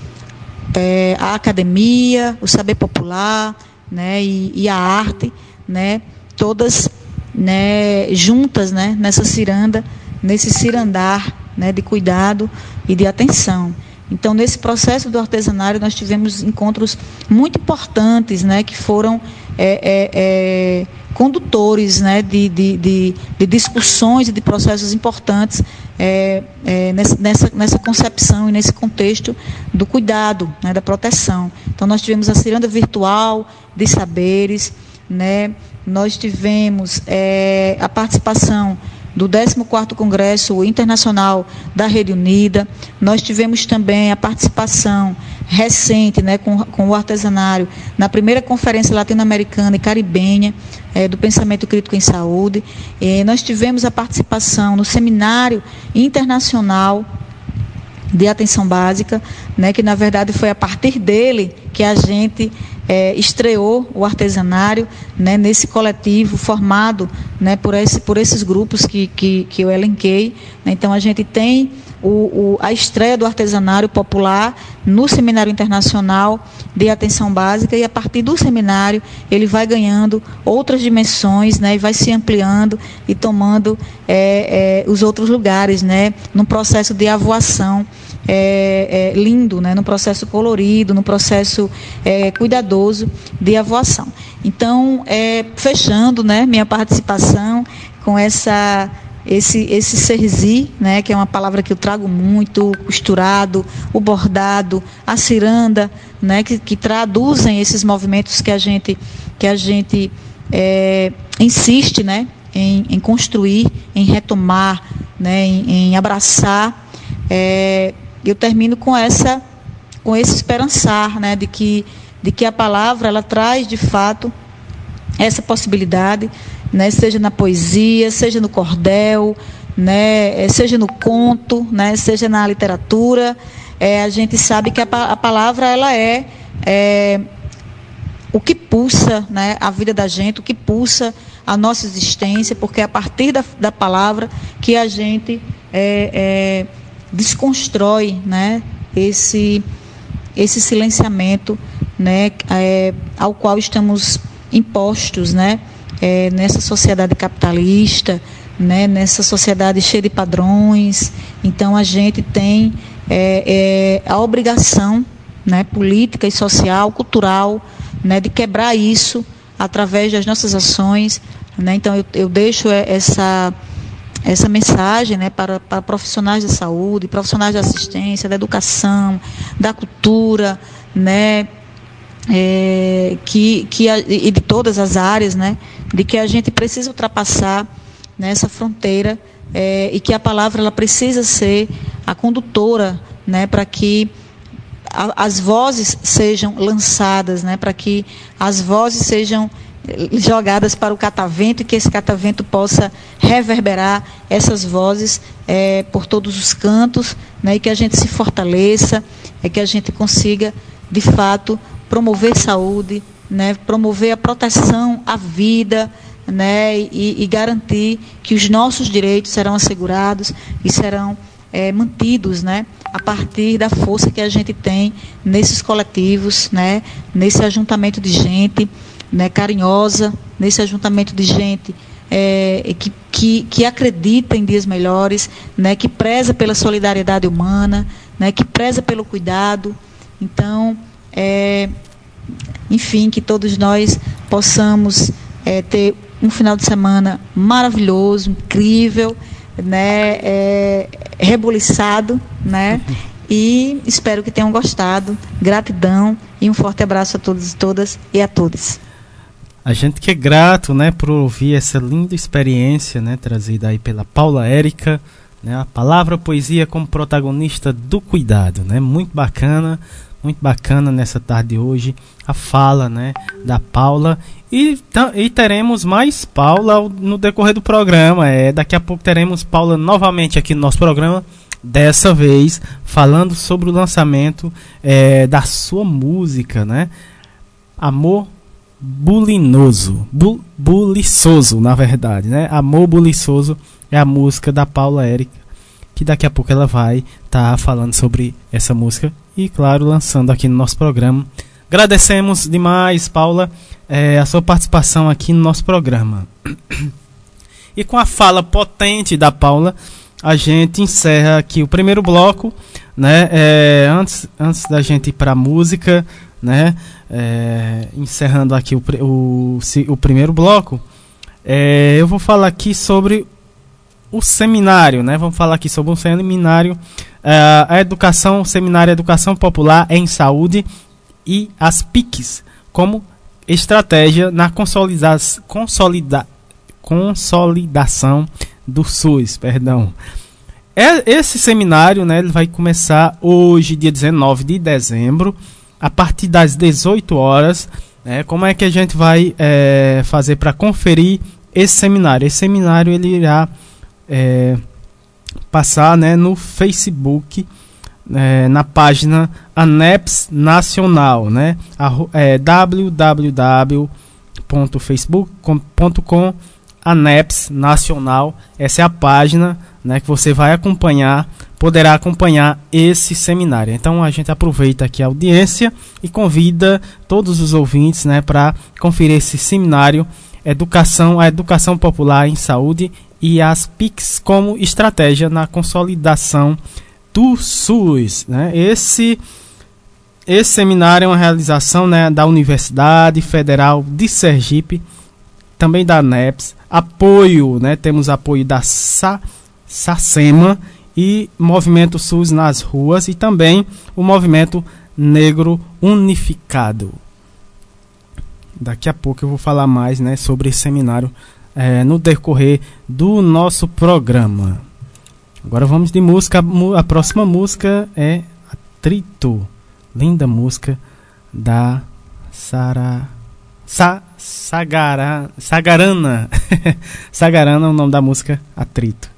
é, a academia, o saber popular né, e, e a arte, né, todas né, juntas né, nessa ciranda, nesse cirandar né, de cuidado e de atenção. Então, nesse processo do artesanário, nós tivemos encontros muito importantes, né, que foram é, é, é, condutores né, de, de, de, de, discussões e de processos importantes é, é, nessa, nessa concepção e nesse contexto do cuidado, né, da proteção. Então, nós tivemos a ciranda virtual de saberes, né, nós tivemos é, a participação do 14º Congresso Internacional da Rede Unida. Nós tivemos também a participação recente né, com, com o artesanário na primeira Conferência Latino-Americana e Caribenha é, do pensamento crítico em saúde. É, nós tivemos a participação no seminário internacional de atenção básica, né, que na verdade foi a partir dele que a gente é, estreou o artesanário né, nesse coletivo formado né, por, esse, por esses grupos que, que, que eu elenquei. Então a gente tem o, o, a estreia do artesanário popular no Seminário Internacional de Atenção Básica e a partir do seminário ele vai ganhando outras dimensões né, e vai se ampliando e tomando é, é, os outros lugares né, num processo de avoação é, é, lindo, né, no processo colorido, no processo é, cuidadoso de avoação. Então, é, fechando né, minha participação com essa esse esse serzi, né, que é uma palavra que eu trago muito, o costurado, o bordado, a ciranda, né, que, que traduzem esses movimentos que a gente que a gente é, insiste, né, em, em, construir, em retomar, né, em, em abraçar é, eu termino com essa com esse esperançar, né, de que de que a palavra ela traz de fato essa possibilidade, né, seja na poesia, seja no cordel, né, eh, seja no conto, né, seja na literatura, é, a gente sabe que a, a palavra ela é, é o que pulsa né, a vida da gente, o que pulsa a nossa existência, porque é a partir da, da palavra que a gente é, é, desconstrói né, esse, esse silenciamento né, é, ao qual estamos impostos né, é, nessa sociedade capitalista, né, nessa sociedade cheia de padrões. Então a gente tem é, é, a obrigação né, política e social, cultural, né, de quebrar isso através das nossas ações. Né? Então eu, eu deixo essa essa mensagem né, para, para profissionais de saúde, profissionais de assistência, da educação, da cultura, né, é, que, que a, e de todas as áreas, né, de que a gente precisa ultrapassar nessa fronteira é, e que a palavra ela precisa ser a condutora né, para que a, as vozes sejam lançadas, né, para que as vozes sejam jogadas para o catavento e que esse catavento possa reverberar essas vozes é, por todos os cantos né, e que a gente se fortaleça, é que a gente consiga, de fato, promover saúde, né, promover a proteção à vida né, e, e garantir que os nossos direitos serão assegurados e serão é, mantidos né, a partir da força que a gente tem nesses coletivos, né, nesse ajuntamento de gente né, carinhosa, nesse ajuntamento de gente é, que, que, que, acredita em dias melhores, né, que preza pela solidariedade humana, né, que preza pelo cuidado. Então, é, enfim, que todos nós possamos é, ter um final de semana maravilhoso, incrível, né, é, rebuliçado, né, e espero que tenham gostado. Gratidão e um forte abraço a todos e todas e a todos. A gente que é grato, né, por ouvir essa linda experiência, né, trazida aí pela Paula Érica, né, a palavra poesia como protagonista do cuidado, né, muito bacana, muito bacana nessa tarde de hoje a fala, né, da Paula. E, e teremos mais Paula no decorrer do programa, é, daqui a pouco teremos Paula novamente aqui no nosso programa, dessa vez falando sobre o lançamento é, da sua música, né, Amor bulinoso, bu, buliçoso, na verdade, né? Amor buliçoso é a música da Paula Érica, que daqui a pouco ela vai estar tá falando sobre essa música e, claro, lançando aqui no nosso programa. Agradecemos demais, Paula, é, a sua participação aqui no nosso programa. E com a fala potente da Paula, a gente encerra aqui o primeiro bloco, né? É, antes, antes da gente ir para a música, né? É, encerrando aqui o, o, o primeiro bloco, é, eu vou falar aqui sobre o seminário, né? Vamos falar aqui sobre um seminário, é, a educação, o seminário Educação Popular em Saúde e as PICs como estratégia na consolida, consolida, consolidação do SUS, perdão. É, esse seminário, né, ele vai começar hoje, dia 19 de dezembro, a partir das 18 horas Né? Como é que a gente vai é, fazer para conferir esse seminário? Esse seminário ele irá é, passar né, no Facebook, é, na página ANEPS Nacional, né? É, www.facebook.com ANEPS Nacional. Essa é a página né, que você vai acompanhar, poderá acompanhar esse seminário. Então a gente aproveita aqui a audiência e convida todos os ouvintes né, para conferir esse seminário Educação, a Educação Popular em Saúde e as PICs como estratégia na consolidação do SUS. Né? Esse, esse seminário é uma realização né, da Universidade Federal de Sergipe, também da NEPS, apoio, né, temos apoio da SA, SACEMA e Movimento SUS nas ruas e também o Movimento Negro Unificado. Daqui a pouco eu vou falar mais né, sobre esse seminário é, no decorrer do nosso programa. Agora vamos de música. A próxima música é Atrito. Linda música da Sara. Sa, Sagara, Sagarana. Sagarana é o nome da música Atrito.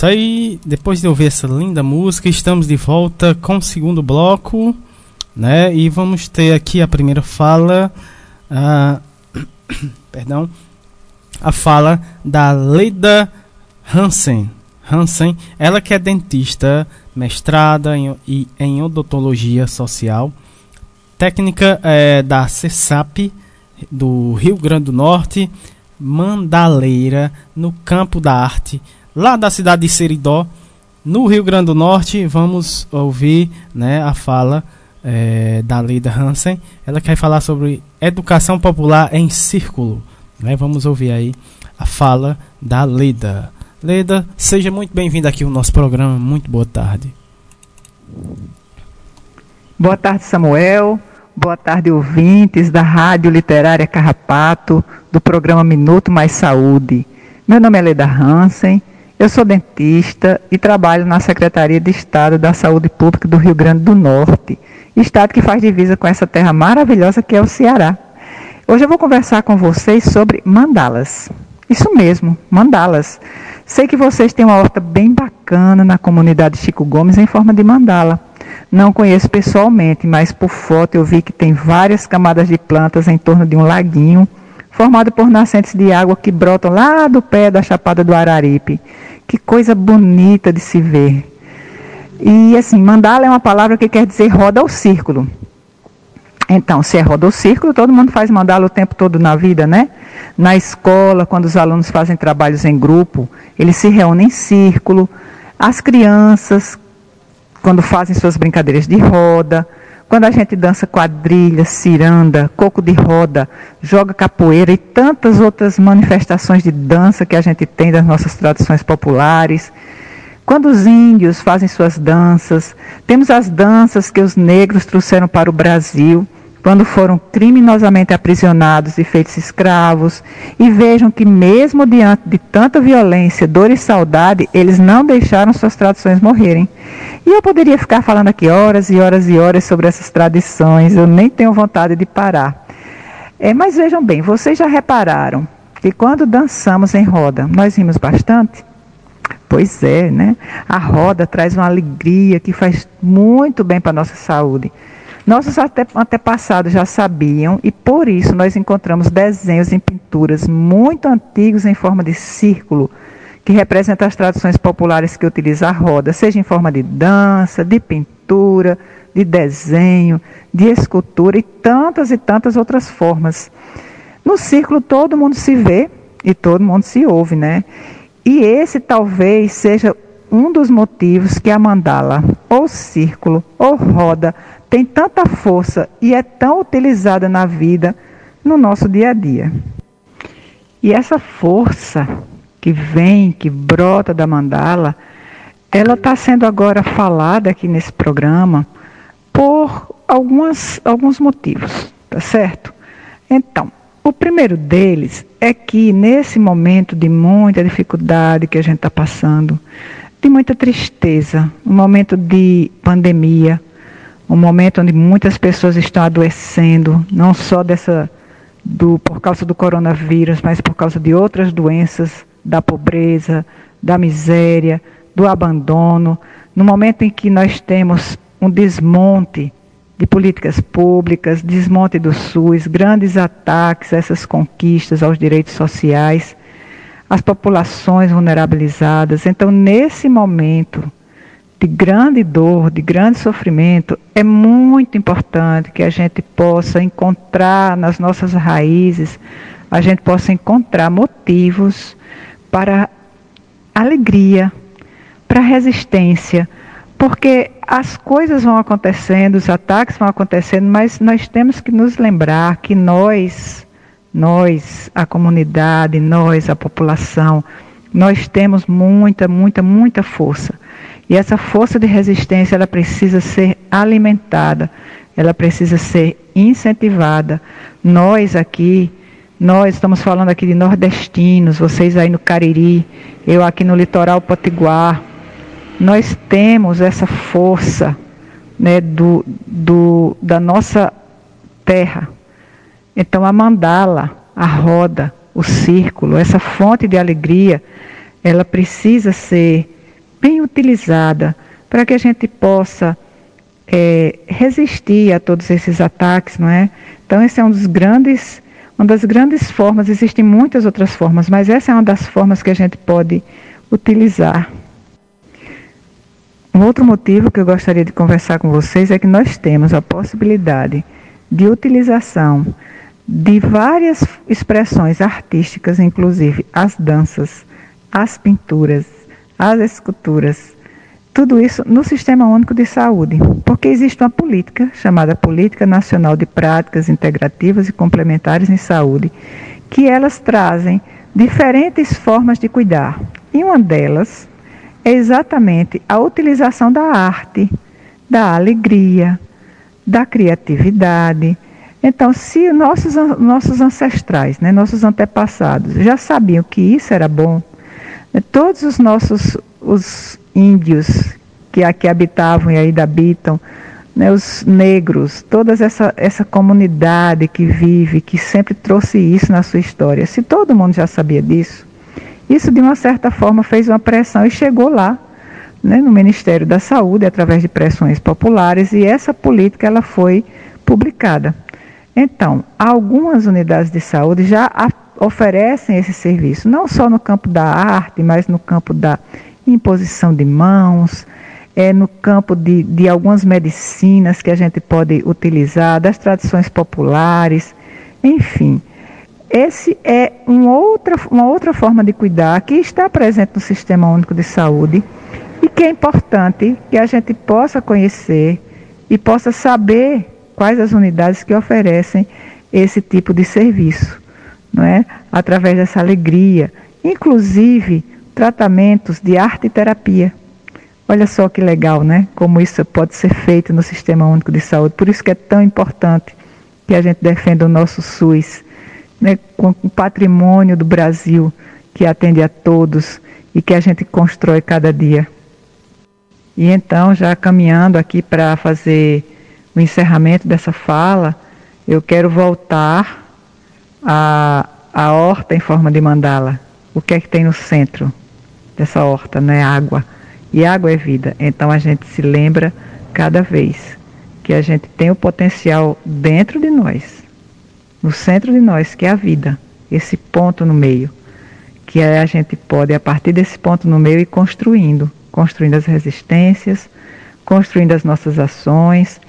Isso aí. Depois de ouvir essa linda música, estamos de volta com o segundo bloco, né? E vamos ter aqui a primeira fala, uh, perdão, a fala da Leda Hansen. Hansen, ela que é dentista, mestrada em, em odontologia social, técnica é, da CESAP do Rio Grande do Norte, Mandaleira, no campo da arte lá da cidade de Seridó, no Rio Grande do Norte. Vamos ouvir né, a fala é, da Lida Hansen. Ela quer falar sobre educação popular em círculo. Né? Vamos ouvir aí a fala da Leda. Leda, seja muito bem-vinda aqui ao nosso programa. Muito boa tarde. Boa tarde, Samuel. Boa tarde, ouvintes da Rádio Literária Carrapato, do programa Minuto Mais Saúde. Meu nome é Leda Hansen, eu sou dentista e trabalho na Secretaria de Estado da Saúde Pública do Rio Grande do Norte, estado que faz divisa com essa terra maravilhosa que é o Ceará. Hoje eu vou conversar com vocês sobre mandalas. Isso mesmo, mandalas. Sei que vocês têm uma horta bem bacana na comunidade Chico Gomes em forma de mandala. Não conheço pessoalmente, mas por foto eu vi que tem várias camadas de plantas em torno de um laguinho, formado por nascentes de água que brotam lá do pé da Chapada do Araripe. Que coisa bonita de se ver. E assim, mandala é uma palavra que quer dizer roda ou círculo. Então, se é roda ou círculo, todo mundo faz mandala o tempo todo na vida, né? Na escola, quando os alunos fazem trabalhos em grupo, eles se reúnem em círculo. As crianças, quando fazem suas brincadeiras de roda, quando a gente dança quadrilha, ciranda, coco de roda, joga capoeira e tantas outras manifestações de dança que a gente tem das nossas tradições populares. Quando os índios fazem suas danças, temos as danças que os negros trouxeram para o Brasil quando foram criminosamente aprisionados e feitos escravos, e vejam que, mesmo diante de tanta violência, dor e saudade, eles não deixaram suas tradições morrerem. E eu poderia ficar falando aqui horas e horas e horas sobre essas tradições, eu nem tenho vontade de parar. É, mas vejam bem, vocês já repararam que quando dançamos em roda, nós rimos bastante? Pois é, né? A roda traz uma alegria que faz muito bem para a nossa saúde. Nossos antepassados já sabiam e por isso nós encontramos desenhos em pinturas muito antigos em forma de círculo, que representam as tradições populares que utilizam a roda, seja em forma de dança, de pintura, de desenho, de escultura e tantas e tantas outras formas. No círculo todo mundo se vê e todo mundo se ouve, né? E esse talvez seja um dos motivos que a mandala, ou círculo, ou roda, tem tanta força e é tão utilizada na vida, no nosso dia a dia. E essa força que vem, que brota da mandala, ela está sendo agora falada aqui nesse programa por algumas, alguns motivos, tá certo? Então, o primeiro deles é que nesse momento de muita dificuldade que a gente está passando, de muita tristeza, um momento de pandemia, um momento onde muitas pessoas estão adoecendo, não só dessa do por causa do coronavírus, mas por causa de outras doenças, da pobreza, da miséria, do abandono, no momento em que nós temos um desmonte de políticas públicas, desmonte do SUS, grandes ataques a essas conquistas aos direitos sociais, as populações vulnerabilizadas. Então, nesse momento, de grande dor, de grande sofrimento, é muito importante que a gente possa encontrar nas nossas raízes, a gente possa encontrar motivos para alegria, para resistência, porque as coisas vão acontecendo, os ataques vão acontecendo, mas nós temos que nos lembrar que nós, nós, a comunidade, nós, a população, nós temos muita, muita, muita força. E essa força de resistência, ela precisa ser alimentada, ela precisa ser incentivada. Nós aqui, nós estamos falando aqui de nordestinos, vocês aí no Cariri, eu aqui no litoral potiguar, nós temos essa força né, do, do, da nossa terra. Então a mandala, a roda, o círculo, essa fonte de alegria, ela precisa ser bem utilizada para que a gente possa é, resistir a todos esses ataques, não é? Então esse é um dos grandes, uma das grandes formas. Existem muitas outras formas, mas essa é uma das formas que a gente pode utilizar. Um outro motivo que eu gostaria de conversar com vocês é que nós temos a possibilidade de utilização de várias expressões artísticas, inclusive as danças, as pinturas, as esculturas, Tudo isso no Sistema Único de Saúde, porque existe uma política chamada Política Nacional de Práticas Integrativas e Complementares em Saúde, que elas trazem diferentes formas de cuidar. E uma delas é exatamente a utilização da arte, da alegria, da criatividade. Então, se nossos, nossos ancestrais, né, nossos antepassados já sabiam que isso era bom, todos os nossos os índios que aqui habitavam e ainda habitam, né, os negros, toda essa, essa comunidade que vive, que sempre trouxe isso na sua história. Se todo mundo já sabia disso, isso de uma certa forma fez uma pressão e chegou lá, né, no Ministério da Saúde, através de pressões populares, e essa política ela foi publicada. Então, algumas unidades de saúde já oferecem esse serviço, não só no campo da arte, mas no campo da imposição de mãos, é, no campo de, de algumas medicinas que a gente pode utilizar, das tradições populares, enfim. Esse é um outra, uma outra forma de cuidar que está presente no Sistema Único de Saúde e que é importante que a gente possa conhecer e possa saber quais as unidades que oferecem esse tipo de serviço, não é? Através dessa alegria, inclusive tratamentos de arte e terapia. Olha só que legal, né? Como isso pode ser feito no Sistema Único de Saúde. Por isso que é tão importante que a gente defenda o nosso SUS, né? com o patrimônio do Brasil que atende a todos e que a gente constrói cada dia. E então, já caminhando aqui para fazer o encerramento dessa fala, eu quero voltar à, à horta em forma de mandala. O que é que tem no centro? dessa horta, não é água. E água é vida. Então a gente se lembra cada vez que a gente tem o potencial dentro de nós, no centro de nós, que é a vida, esse ponto no meio, que a gente pode, a partir desse ponto no meio, ir construindo, construindo as resistências, construindo as nossas ações.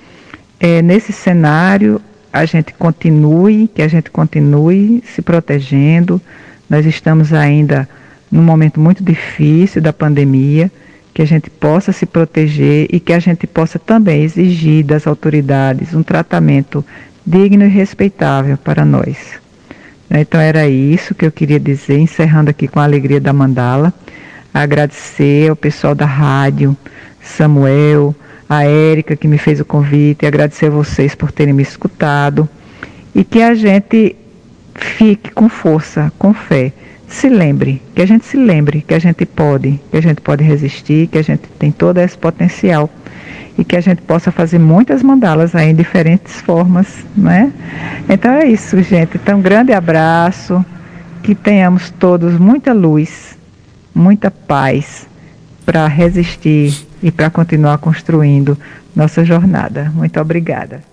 É, nesse cenário, a gente continue, que a gente continue se protegendo. Nós estamos ainda num momento muito difícil da pandemia, que a gente possa se proteger e que a gente possa também exigir das autoridades um tratamento digno e respeitável para nós. Então era isso que eu queria dizer, encerrando aqui com a alegria da mandala. Agradecer ao pessoal da rádio, Samuel, a Érica que me fez o convite, agradecer a vocês por terem me escutado e que a gente fique com força, com fé se lembre, que a gente se lembre que a gente pode, que a gente pode resistir, que a gente tem todo esse potencial e que a gente possa fazer muitas mandalas aí em diferentes formas, né? Então é isso, gente. Então, um grande abraço, que tenhamos todos muita luz, muita paz para resistir e para continuar construindo nossa jornada. Muito obrigada.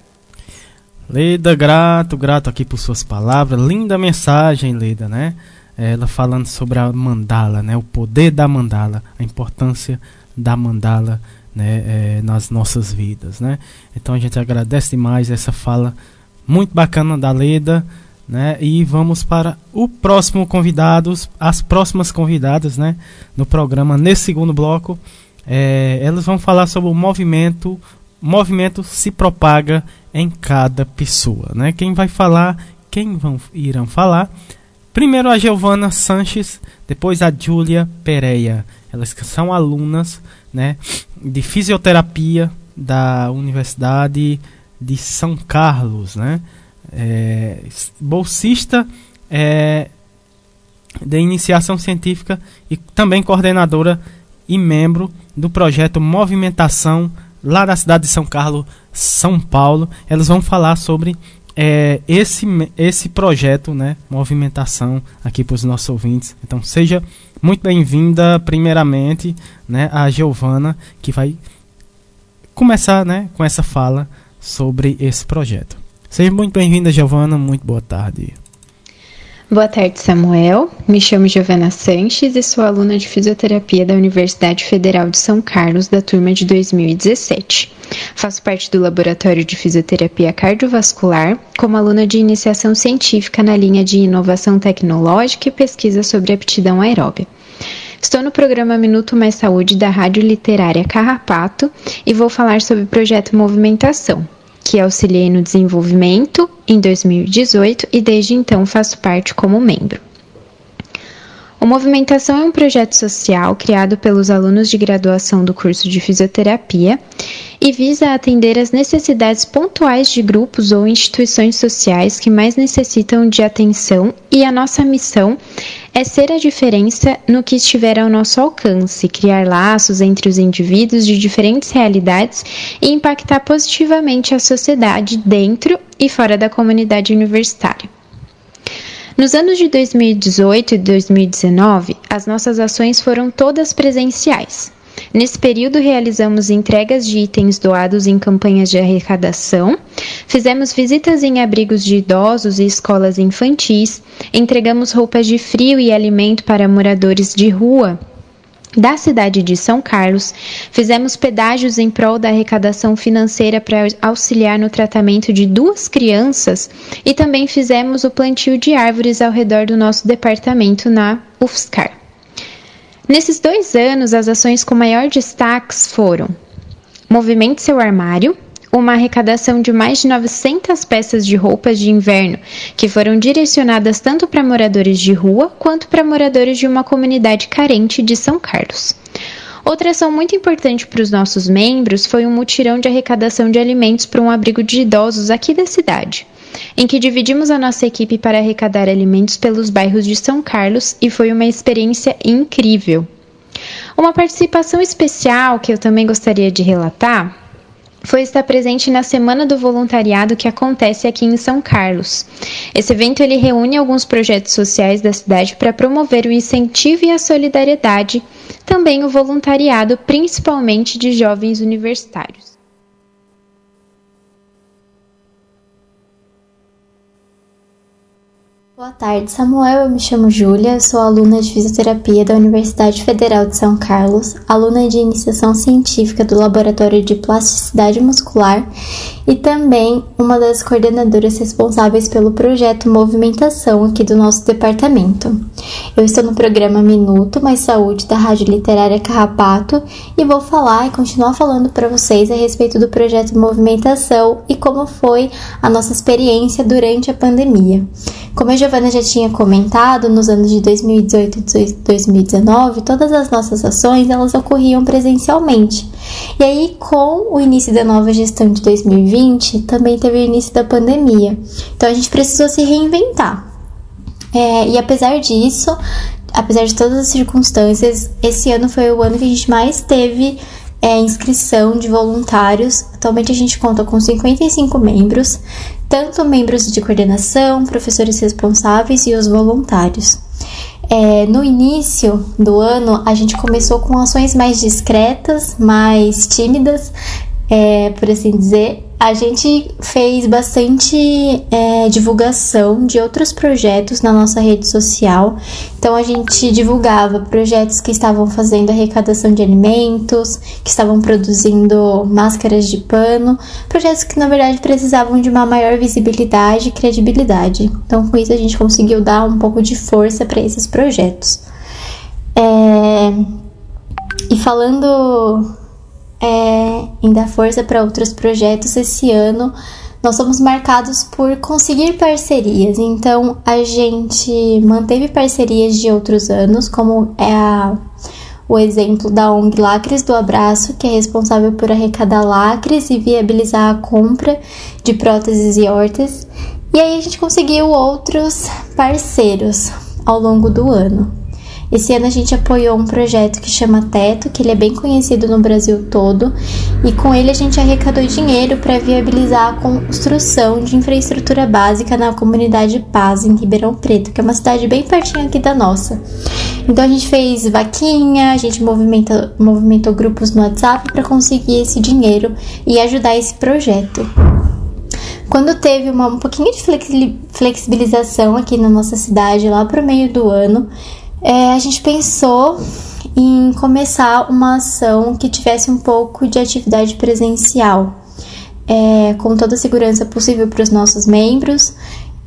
Leda, grato, grato aqui por suas palavras. Linda mensagem, Leda, né? ela falando sobre a mandala, né, o poder da mandala, a importância da mandala né, é, nas nossas vidas. Né? Então a gente agradece demais essa fala muito bacana da Leda. Né? E vamos para o próximo convidado, as próximas convidadas né, no programa, nesse segundo bloco. É, elas vão falar sobre o movimento. Movimento se propaga em cada pessoa. Né? Quem vai falar, quem vão, irão falar Primeiro a Giovana Sanches, depois a Júlia Pereira. Elas são alunas né, de fisioterapia da Universidade de São Carlos, né? É, bolsista é, de iniciação científica e também coordenadora e membro do projeto Movimentação lá da cidade de São Carlos, São Paulo. Elas vão falar sobre é, esse, esse projeto, né, movimentação aqui para os nossos ouvintes. Então seja muito bem-vinda, primeiramente, né, a Giovana, que vai começar, né, com essa fala sobre esse projeto. Seja muito bem-vinda, Giovana. Muito boa tarde. Boa tarde, Samuel. Me chamo Giovana Sanches e sou aluna de fisioterapia da Universidade Federal de São Carlos, da turma de 2017. Faço parte do Laboratório de Fisioterapia Cardiovascular como aluna de iniciação científica na linha de inovação tecnológica e pesquisa sobre aptidão aeróbia. Estou no programa Minuto Mais Saúde da Rádio Literária Carrapato e vou falar sobre o projeto Movimentação, que auxiliei no desenvolvimento em 2018 e desde então faço parte como membro. O Movimentação é um projeto social criado pelos alunos de graduação do curso de fisioterapia e visa atender às necessidades pontuais de grupos ou instituições sociais que mais necessitam de atenção, e a nossa missão é ser a diferença no que estiver ao nosso alcance, criar laços entre os indivíduos de diferentes realidades e impactar positivamente a sociedade dentro e fora da comunidade universitária. Nos anos de 2018 e 2019, as nossas ações foram todas presenciais. Nesse período, realizamos entregas de itens doados em campanhas de arrecadação, fizemos visitas em abrigos de idosos e escolas infantis, entregamos roupas de frio e alimento para moradores de rua da cidade de São Carlos, fizemos pedágios em prol da arrecadação financeira para auxiliar no tratamento de duas crianças e também fizemos o plantio de árvores ao redor do nosso departamento na UFSCar. Nesses dois anos, as ações com maior destaque foram Movimente Seu Armário, uma arrecadação de mais de 900 peças de roupas de inverno, que foram direcionadas tanto para moradores de rua quanto para moradores de uma comunidade carente de São Carlos. Outra ação muito importante para os nossos membros foi um mutirão de arrecadação de alimentos para um abrigo de idosos aqui da cidade, em que dividimos a nossa equipe para arrecadar alimentos pelos bairros de São Carlos e foi uma experiência incrível. Uma participação especial que eu também gostaria de relatar foi estar presente na Semana do Voluntariado que acontece aqui em São Carlos. Esse evento ele reúne alguns projetos sociais da cidade para promover o incentivo e a solidariedade, também o voluntariado, principalmente de jovens universitários. Boa tarde, Samuel. Eu me chamo Júlia, sou aluna de fisioterapia da Universidade Federal de São Carlos, aluna de iniciação científica do Laboratório de Plasticidade Muscular e também uma das coordenadoras responsáveis pelo projeto Movimentação aqui do nosso departamento. Eu estou no programa Minuto Mais Saúde da Rádio Literária Carrapato e vou falar e continuar falando para vocês a respeito do projeto Movimentação e como foi a nossa experiência durante a pandemia. Como a Giovana já tinha comentado, nos anos de 2018 e 2019, todas as nossas ações elas ocorriam presencialmente. E aí, com o início da nova gestão de 2020, também teve o início da pandemia. Então a gente precisou se reinventar. É, e apesar disso, apesar de todas as circunstâncias, esse ano foi o ano que a gente mais teve é, inscrição de voluntários. Atualmente a gente conta com 55 membros, tanto membros de coordenação, professores responsáveis e os voluntários. É, no início do ano, a gente começou com ações mais discretas, mais tímidas, é, por assim dizer, a gente fez bastante é, divulgação de outros projetos na nossa rede social. Então a gente divulgava projetos que estavam fazendo arrecadação de alimentos, que estavam produzindo máscaras de pano, projetos que na verdade precisavam de uma maior visibilidade e credibilidade. Então com isso a gente conseguiu dar um pouco de força para esses projetos. É... E falando é, em dar força para outros projetos esse ano, nós somos marcados por conseguir parcerias. Então, a gente manteve parcerias de outros anos, como é a, o exemplo da ONG Lacres do Abraço, que é responsável por arrecadar lacres e viabilizar a compra de próteses e órteses. E aí a gente conseguiu outros parceiros ao longo do ano. Esse ano a gente apoiou um projeto que chama Teto, que ele é bem conhecido no Brasil todo, e com ele a gente arrecadou dinheiro para viabilizar a construção de infraestrutura básica na comunidade Paz, em Ribeirão Preto, que é uma cidade bem pertinho aqui da nossa. Então a gente fez vaquinha, a gente movimenta, movimentou grupos no WhatsApp para conseguir esse dinheiro e ajudar esse projeto. Quando teve uma, um pouquinho de flexibilização aqui na nossa cidade, lá pro meio do ano, é, a gente pensou em começar uma ação que tivesse um pouco de atividade presencial, é, com toda a segurança possível para os nossos membros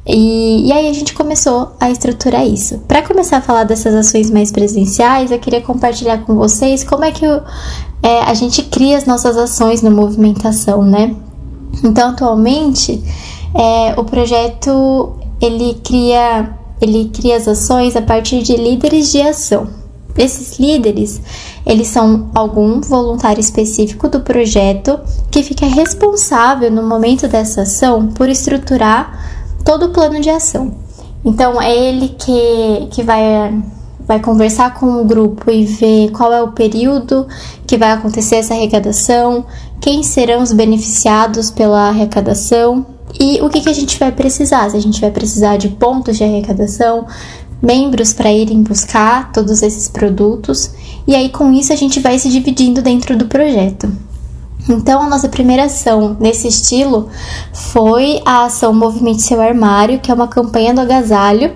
E, e aí a gente começou a estruturar isso. Para começar a falar dessas ações mais presenciais, eu queria compartilhar com vocês como é que o, é, a gente cria as nossas ações no movimentação, né? Então, atualmente, é, o projeto ele cria, ele cria as ações a partir de líderes de ação. Esses líderes, eles são algum voluntário específico do projeto que fica responsável no momento dessa ação por estruturar todo o plano de ação. Então é ele que, que vai, vai conversar com o grupo e ver qual é o período que vai acontecer essa arrecadação, quem serão os beneficiados pela arrecadação e o que, que a gente vai precisar. Se a gente vai precisar de pontos de arrecadação, membros para irem buscar todos esses produtos, e aí com isso a gente vai se dividindo dentro do projeto. Então, a nossa primeira ação nesse estilo foi a ação Movimente Seu Armário, que é uma campanha do agasalho.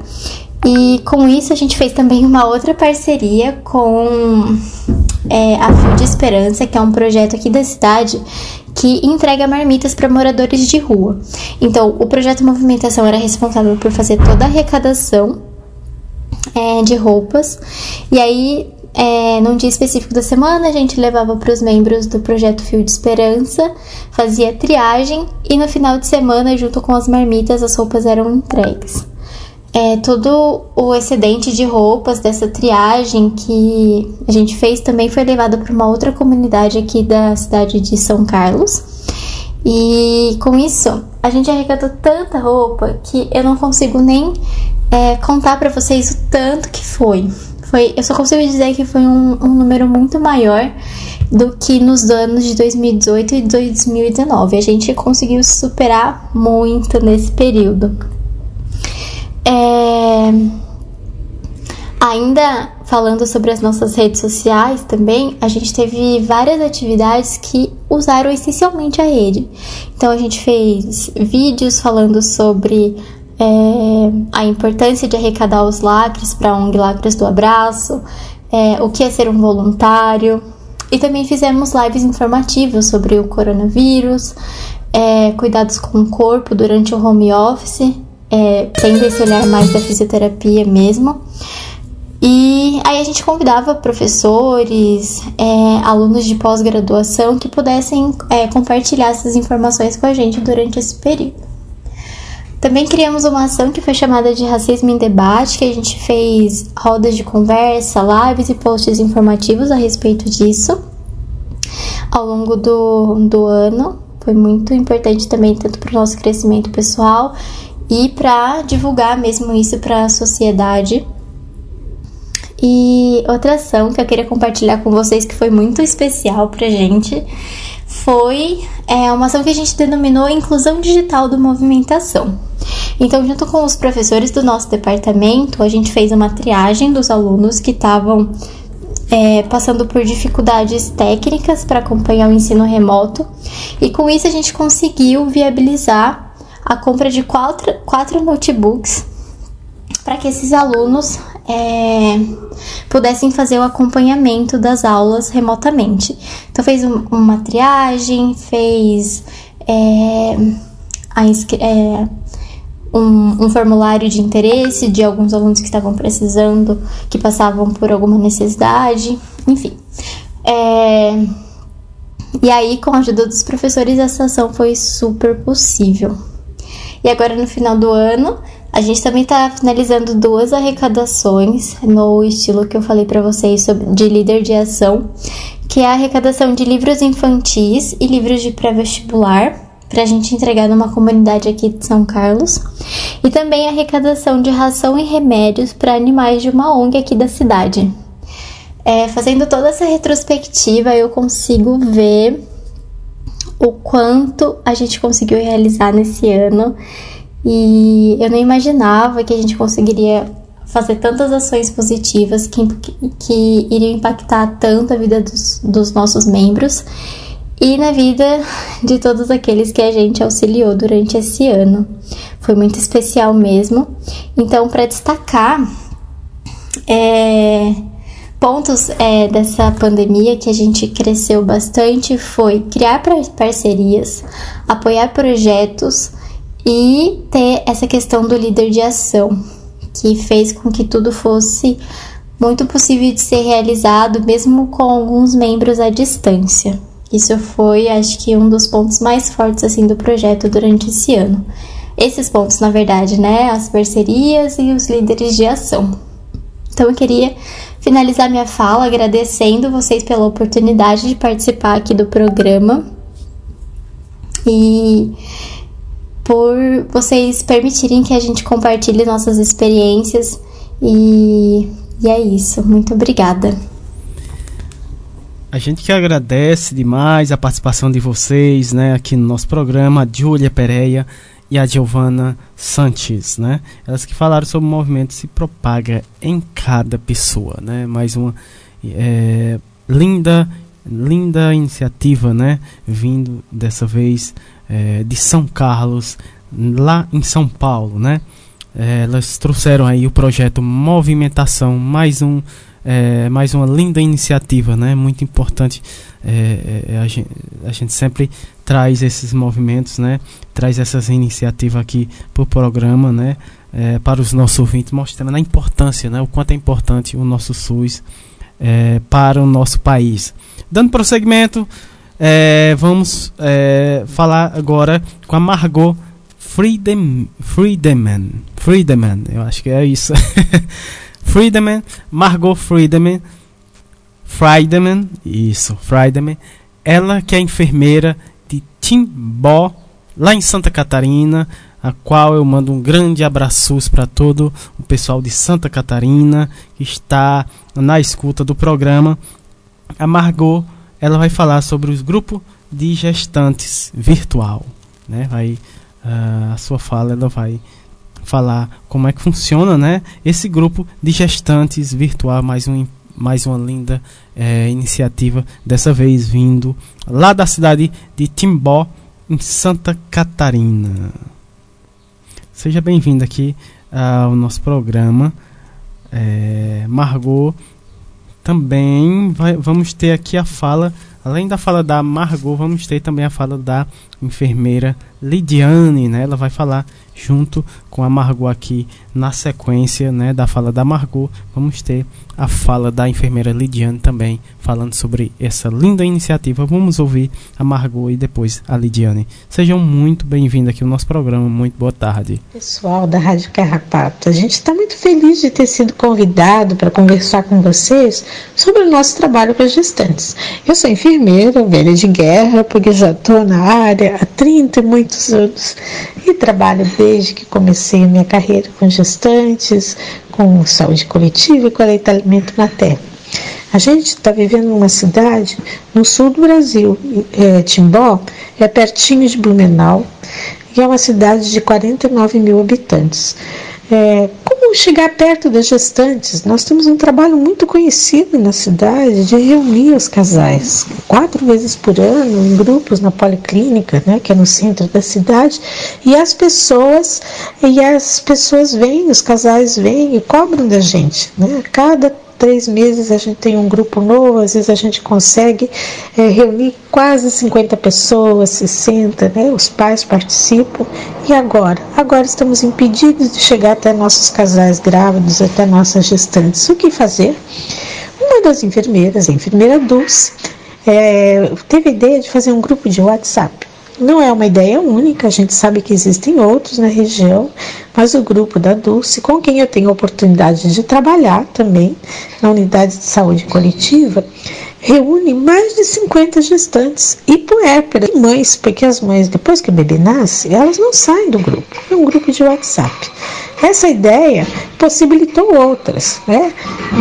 E com isso a gente fez também uma outra parceria com é, a Fio de Esperança, que é um projeto aqui da cidade que entrega marmitas para moradores de rua. Então, o projeto Movimentação era responsável por fazer toda a arrecadação é, de roupas. E aí, é, num dia específico da semana, a gente levava para os membros do projeto Fio de Esperança, fazia triagem e no final de semana, junto com as marmitas, as roupas eram entregues. É, todo o excedente de roupas dessa triagem que a gente fez também foi levado para uma outra comunidade aqui da cidade de São Carlos. E com isso, a gente arrecadou tanta roupa que eu não consigo nem é, contar para vocês o tanto que foi. foi. Eu só consigo dizer que foi um, um número muito maior do que nos anos de 2018 e 2019. A gente conseguiu superar muito nesse período. É... Ainda falando sobre as nossas redes sociais também, a gente teve várias atividades que usaram essencialmente a rede. Então a gente fez vídeos falando sobre é, a importância de arrecadar os lacres para ONG Lacres do Abraço, é, o que é ser um voluntário, e também fizemos lives informativas sobre o coronavírus, é, cuidados com o corpo durante o home office é, tendo esse olhar mais da fisioterapia mesmo. E aí a gente convidava professores, é, alunos de pós-graduação que pudessem é, compartilhar essas informações com a gente durante esse período. Também criamos uma ação que foi chamada de Racismo em Debate, que a gente fez rodas de conversa, lives e posts informativos a respeito disso ao longo do, do ano. Foi muito importante também, tanto para o nosso crescimento pessoal e para divulgar mesmo isso para a sociedade. E outra ação que eu queria compartilhar com vocês que foi muito especial pra gente foi é, uma ação que a gente denominou Inclusão Digital do Movimentação. Então, junto com os professores do nosso departamento, a gente fez uma triagem dos alunos que estavam é, passando por dificuldades técnicas para acompanhar o ensino remoto, e com isso a gente conseguiu viabilizar a compra de quatro, quatro notebooks para que esses alunos é, pudessem fazer o acompanhamento das aulas remotamente. Então fez um, uma triagem, fez é, a, é, um, um, formulário de interesse de alguns alunos que estavam precisando, que passavam por alguma necessidade, enfim. É, e aí, com a ajuda dos professores, essa ação foi super possível. E agora no final do ano, a gente também está finalizando duas arrecadações no estilo que eu falei para vocês sobre, de líder de ação, que é a arrecadação de livros infantis e livros de pré-vestibular para a gente entregar numa comunidade aqui de São Carlos, e também a arrecadação de ração e remédios para animais de uma ONG aqui da cidade. É, fazendo toda essa retrospectiva, eu consigo ver o quanto a gente conseguiu realizar nesse ano e eu não imaginava que a gente conseguiria fazer tantas ações positivas que, que iriam impactar tanto a vida dos, dos nossos membros e na vida de todos aqueles que a gente auxiliou durante esse ano. Foi muito especial mesmo. Então, para destacar, é, pontos é, dessa pandemia que a gente cresceu bastante foi criar parcerias, apoiar projetos e ter essa questão do líder de ação, que fez com que tudo fosse muito possível de ser realizado, mesmo com alguns membros à distância. Isso foi, acho que, um dos pontos mais fortes assim do projeto durante esse ano. Esses pontos, na verdade, né? As parcerias e os líderes de ação. Então, eu queria finalizar minha fala agradecendo vocês pela oportunidade de participar aqui do programa e por vocês permitirem que a gente compartilhe nossas experiências e, e é isso. Muito obrigada. A gente que agradece demais a participação de vocês, né, aqui no nosso programa, Júlia Pereira e a Giovana Sanches, né? Elas que falaram sobre o movimento se propaga em cada pessoa, né? Mais uma é, linda, linda iniciativa, né? Vindo dessa vez é, de São Carlos, lá em São Paulo, né? É, elas trouxeram aí o projeto Movimentação, mais um é, mais uma linda iniciativa, né? Muito importante. É, é, a, gente, a, gente, sempre traz esses movimentos, né? Traz essas iniciativas aqui para o programa, né? É, para os nossos ouvintes, mostrando a importância, né? O quanto é importante o nosso SUS é, para o nosso país. Dando prosseguimento, é, vamos falar agora com a Margot Freedom, Freedeman, Freedeman, eu acho que é isso. Friedemann, Margot Friedemann, Friedemann, isso, Friedemann, ela que é enfermeira de Timbó, lá em Santa Catarina, a qual eu mando um grande abraço para todo o pessoal de Santa Catarina que está na escuta do programa. A Margot, ela vai falar sobre os grupos de gestantes virtual, né? Vai uh, a sua fala ela vai falar como é que funciona né, esse grupo de gestantes virtual, mais, um, mais uma linda é, iniciativa, dessa vez vindo lá da cidade de Timbó, em Santa Catarina. Seja bem-vindo aqui ao nosso programa. É, Margot, também vai, vamos ter aqui a fala, além da fala da Margot, vamos ter também a fala da enfermeira Lidiane, né? Ela vai falar junto com a Margot aqui na sequência né, da fala da Margot. Vamos ter a fala da enfermeira Lidiane também falando sobre essa linda iniciativa. Vamos ouvir a Margot e depois a Lidiane. Sejam muito bem-vindos aqui ao nosso programa. Muito boa tarde. Pessoal da Rádio Carrapato, a gente está muito feliz de ter sido convidado para conversar com vocês sobre o nosso trabalho com as gestantes. Eu sou enfermeira, velha de guerra, porque já estou na área há 30 e muitos anos e trabalho desde que comecei a minha carreira com gestantes, com saúde coletiva e com aleitamento materno. A gente está vivendo numa cidade no sul do Brasil, é, Timbó, é pertinho de Blumenau, e é uma cidade de 49 mil habitantes. É, como chegar perto das gestantes? Nós temos um trabalho muito conhecido na cidade de reunir os casais quatro vezes por ano em grupos na policlínica, né, que é no centro da cidade, e as pessoas e as pessoas vêm, os casais vêm e cobram da gente, né? Cada três meses a gente tem um grupo novo, às vezes a gente consegue é, reunir quase 50 pessoas, 60, né? Os pais participam. E agora? Agora estamos impedidos de chegar até nossos casais grávidos, até nossas gestantes. O que fazer? Uma das enfermeiras, a enfermeira Dulce, é, teve a ideia de fazer um grupo de WhatsApp. Não é uma ideia única, a gente sabe que existem outros na região, mas o grupo da Dulce, com quem eu tenho a oportunidade de trabalhar também na unidade de saúde coletiva, reúne mais de 50 gestantes e puérperas, mães, porque as mães, depois que o bebê nasce, elas não saem do grupo, é um grupo de WhatsApp. Essa ideia possibilitou outras, né?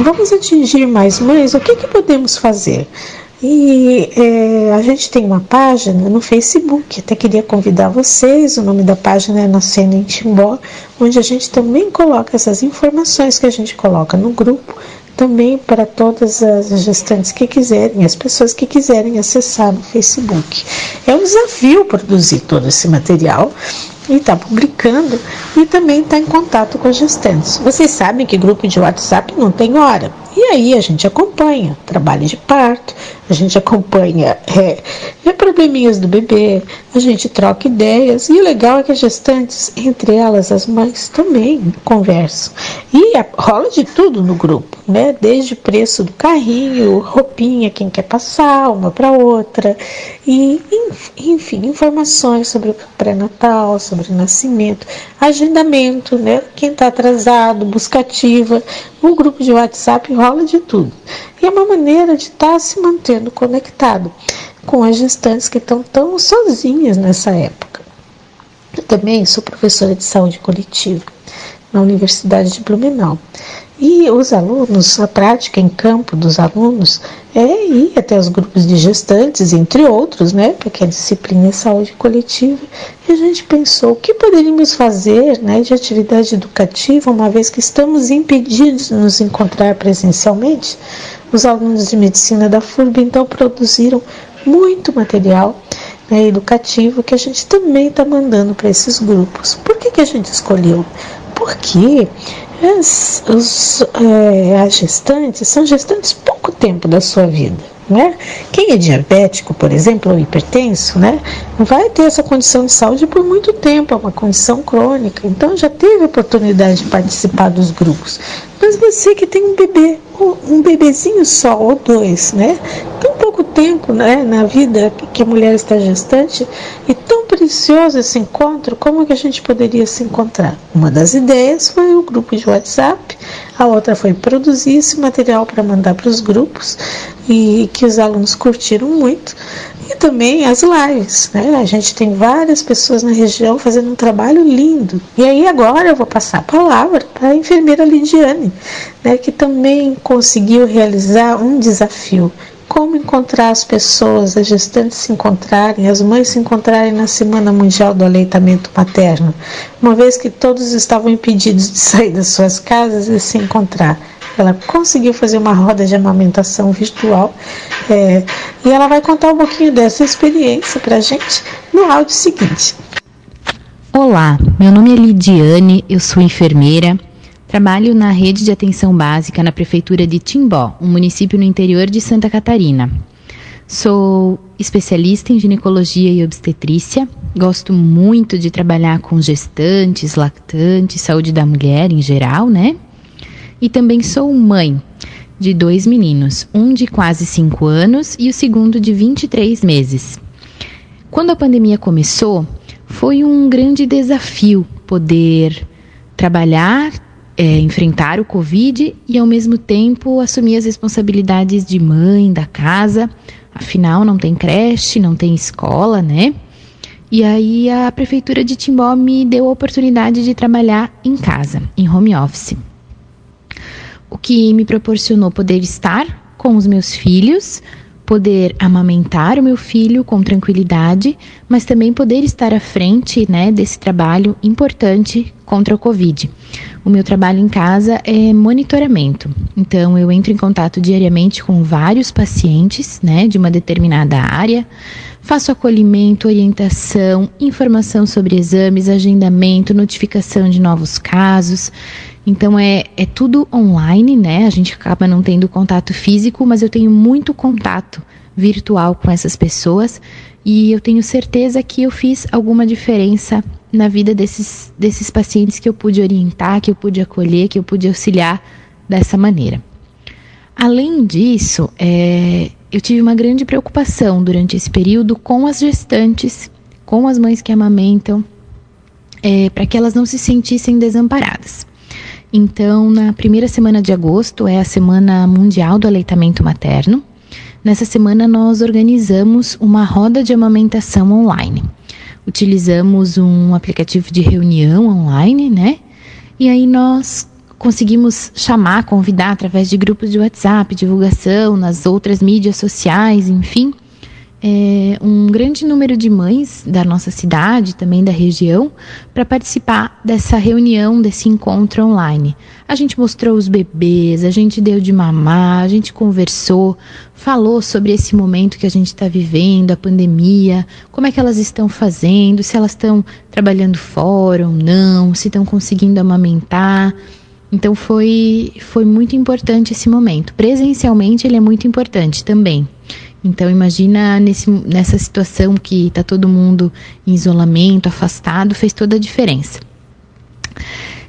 Vamos atingir mais mães, o que, que podemos fazer? E é, a gente tem uma página no Facebook, até queria convidar vocês, o nome da página é Nascendo em Timbó, onde a gente também coloca essas informações que a gente coloca no grupo, também para todas as gestantes que quiserem, as pessoas que quiserem acessar no Facebook. É um desafio produzir todo esse material e está publicando e também está em contato com as gestantes. Vocês sabem que grupo de WhatsApp não tem hora. E aí a gente acompanha trabalho de parto, a gente acompanha é, probleminhas do bebê, a gente troca ideias e o legal é que as gestantes, entre elas as mães, também conversam. E rola de tudo no grupo, né? Desde preço do carrinho, roupinha, quem quer passar uma para outra, e enfim, informações sobre o pré-natal, sobre o nascimento, agendamento, né? Quem está atrasado, buscativa. O grupo de WhatsApp rola de tudo. E é uma maneira de estar tá se mantendo conectado com as gestantes que estão tão sozinhas nessa época. Eu também sou professora de saúde coletiva na Universidade de Blumenau. E os alunos, a prática em campo dos alunos é ir até os grupos de gestantes, entre outros, né, porque a disciplina é saúde coletiva. E a gente pensou o que poderíamos fazer né, de atividade educativa, uma vez que estamos impedidos de nos encontrar presencialmente. Os alunos de medicina da FURB então produziram muito material né, educativo que a gente também está mandando para esses grupos. Por que, que a gente escolheu? Porque as, os, é, as gestantes são gestantes pouco tempo da sua vida. Né? Quem é diabético, por exemplo, ou hipertenso, né, vai ter essa condição de saúde por muito tempo, é uma condição crônica, então já teve oportunidade de participar dos grupos. Mas você que tem um bebê, um bebezinho só ou dois, né? Tão pouco tempo né, na vida que a mulher está gestante e tão precioso esse encontro, como que a gente poderia se encontrar? Uma das ideias foi o grupo de WhatsApp, a outra foi produzir esse material para mandar para os grupos e que os alunos curtiram muito. E também as lives, né? A gente tem várias pessoas na região fazendo um trabalho lindo. E aí agora eu vou passar a palavra para a enfermeira Lidiane, né, que também conseguiu realizar um desafio como encontrar as pessoas, as gestantes se encontrarem, as mães se encontrarem na Semana Mundial do Aleitamento Materno, uma vez que todos estavam impedidos de sair das suas casas e se encontrar. Ela conseguiu fazer uma roda de amamentação virtual é, e ela vai contar um pouquinho dessa experiência para gente no áudio seguinte. Olá, meu nome é Lidiane, eu sou enfermeira Trabalho na rede de atenção básica na prefeitura de Timbó, um município no interior de Santa Catarina. Sou especialista em ginecologia e obstetrícia. Gosto muito de trabalhar com gestantes, lactantes, saúde da mulher em geral, né? E também sou mãe de dois meninos, um de quase 5 anos e o segundo de 23 meses. Quando a pandemia começou, foi um grande desafio poder trabalhar é, enfrentar o Covid e, ao mesmo tempo, assumir as responsabilidades de mãe da casa. Afinal, não tem creche, não tem escola, né? E aí a prefeitura de Timbó me deu a oportunidade de trabalhar em casa, em home office. O que me proporcionou poder estar com os meus filhos, poder amamentar o meu filho com tranquilidade, mas também poder estar à frente né, desse trabalho importante contra o Covid. O meu trabalho em casa é monitoramento, então eu entro em contato diariamente com vários pacientes né, de uma determinada área, faço acolhimento, orientação, informação sobre exames, agendamento, notificação de novos casos. Então é, é tudo online, né? A gente acaba não tendo contato físico, mas eu tenho muito contato virtual com essas pessoas e eu tenho certeza que eu fiz alguma diferença na vida desses, desses pacientes que eu pude orientar, que eu pude acolher, que eu pude auxiliar dessa maneira. Além disso, é, eu tive uma grande preocupação durante esse período com as gestantes, com as mães que amamentam, é, para que elas não se sentissem desamparadas. Então, na primeira semana de agosto é a Semana Mundial do Aleitamento Materno. Nessa semana, nós organizamos uma roda de amamentação online. Utilizamos um aplicativo de reunião online, né? E aí nós conseguimos chamar, convidar através de grupos de WhatsApp, divulgação nas outras mídias sociais, enfim, é, um grande número de mães da nossa cidade, também da região, para participar dessa reunião, desse encontro online. A gente mostrou os bebês, a gente deu de mamar, a gente conversou, falou sobre esse momento que a gente está vivendo, a pandemia, como é que elas estão fazendo, se elas estão trabalhando fora ou não, se estão conseguindo amamentar. Então foi, foi muito importante esse momento. Presencialmente ele é muito importante também. Então imagina nesse, nessa situação que está todo mundo em isolamento, afastado, fez toda a diferença.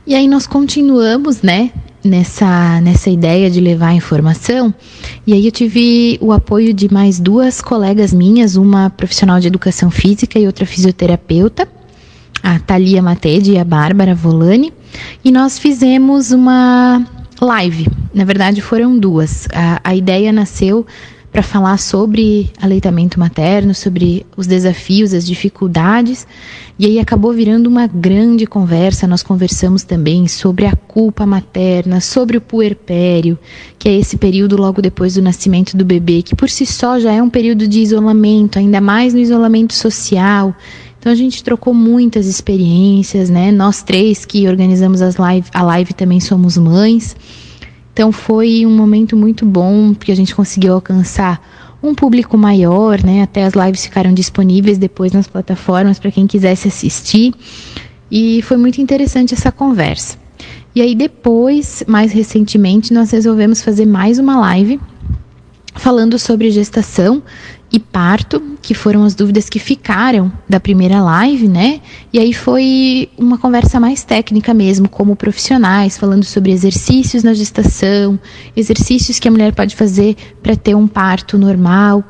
E aí nós continuamos, né, nessa, nessa ideia de levar informação. E aí eu tive o apoio de mais duas colegas minhas, uma profissional de educação física e outra fisioterapeuta, a Thalia Matede e a Bárbara Volani. E nós fizemos uma live. Na verdade, foram duas. A, a ideia nasceu para falar sobre aleitamento materno, sobre os desafios, as dificuldades, e aí acabou virando uma grande conversa. Nós conversamos também sobre a culpa materna, sobre o puerpério, que é esse período logo depois do nascimento do bebê, que por si só já é um período de isolamento, ainda mais no isolamento social. Então a gente trocou muitas experiências, né? Nós três que organizamos as live, a live também somos mães. Então foi um momento muito bom, porque a gente conseguiu alcançar um público maior, né? Até as lives ficaram disponíveis depois nas plataformas para quem quisesse assistir. E foi muito interessante essa conversa. E aí depois, mais recentemente, nós resolvemos fazer mais uma live falando sobre gestação e parto, que foram as dúvidas que ficaram da primeira live, né? E aí foi uma conversa mais técnica mesmo, como profissionais, falando sobre exercícios na gestação, exercícios que a mulher pode fazer para ter um parto normal.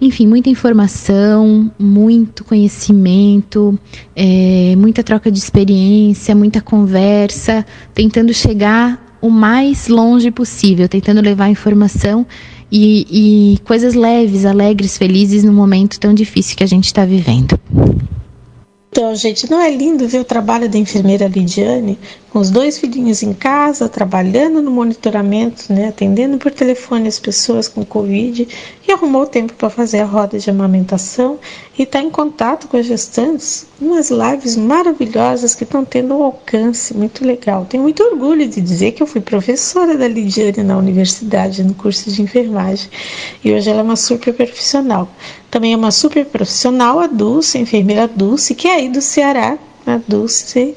Enfim, muita informação, muito conhecimento, é, muita troca de experiência, muita conversa, tentando chegar o mais longe possível, tentando levar informação e, e coisas leves, alegres, felizes no momento tão difícil que a gente está vivendo. Então, gente, não é lindo ver o trabalho da enfermeira Lidiane com os dois filhinhos em casa, trabalhando no monitoramento, né, atendendo por telefone as pessoas com Covid e arrumou tempo para fazer a roda de amamentação e está em contato com as gestantes, umas lives maravilhosas que estão tendo um alcance muito legal. Tenho muito orgulho de dizer que eu fui professora da Lidiane na universidade, no curso de enfermagem, e hoje ela é uma super profissional. Também é uma super profissional, a Dulce, enfermeira Dulce, que é aí do Ceará. A Dulce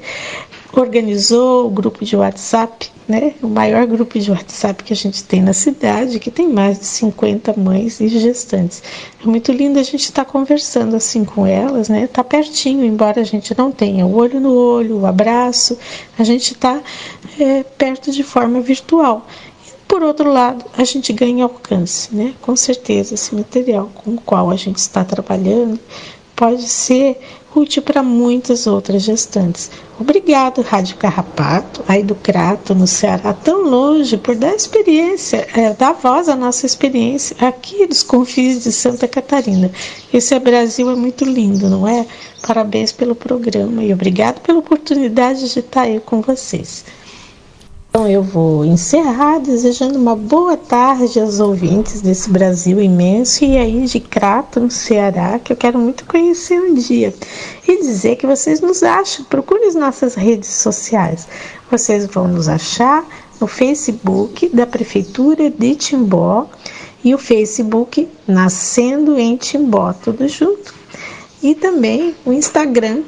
organizou o grupo de WhatsApp, né? O maior grupo de WhatsApp que a gente tem na cidade, que tem mais de 50 mães e gestantes. É muito lindo a gente estar tá conversando assim com elas, né? Tá pertinho, embora a gente não tenha o olho no olho, o abraço, a gente está é, perto de forma virtual. Por outro lado, a gente ganha alcance, né? Com certeza, esse material com o qual a gente está trabalhando pode ser útil para muitas outras gestantes. Obrigado, Rádio Carrapato, aí do Crato, no Ceará, tão longe, por dar experiência, é, dar voz à nossa experiência aqui dos confins de Santa Catarina. Esse Brasil é muito lindo, não é? Parabéns pelo programa e obrigado pela oportunidade de estar aí com vocês. Então eu vou encerrar desejando uma boa tarde aos ouvintes desse Brasil imenso e aí de Crato, no Ceará, que eu quero muito conhecer um dia. E dizer que vocês nos acham, procure as nossas redes sociais. Vocês vão nos achar no Facebook da Prefeitura de Timbó e o Facebook Nascendo em Timbó, tudo junto. E também o Instagram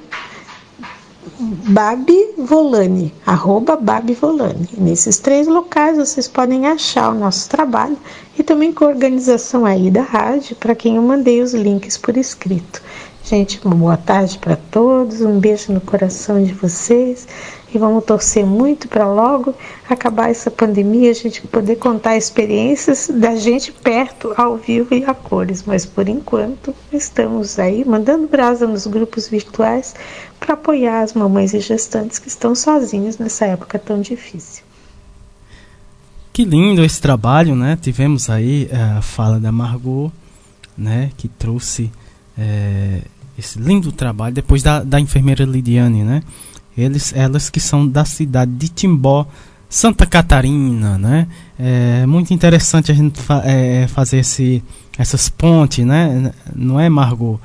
Babi Volani, arroba Babi Volani. Nesses três locais vocês podem achar o nosso trabalho e também com a organização aí da rádio, para quem eu mandei os links por escrito. Gente, uma boa tarde para todos, um beijo no coração de vocês e vamos torcer muito para logo acabar essa pandemia, a gente poder contar experiências da gente perto, ao vivo e a cores. Mas por enquanto estamos aí mandando brasa nos grupos virtuais para apoiar as mamães e gestantes que estão sozinhas nessa época tão difícil. Que lindo esse trabalho, né? Tivemos aí eh, a fala da Margot, né? Que trouxe é, esse lindo trabalho depois da, da enfermeira Lidiane, né? Eles, elas que são da cidade de Timbó, Santa Catarina, né? É muito interessante a gente fa é, fazer esse, essas pontes, né? Não é, Margot?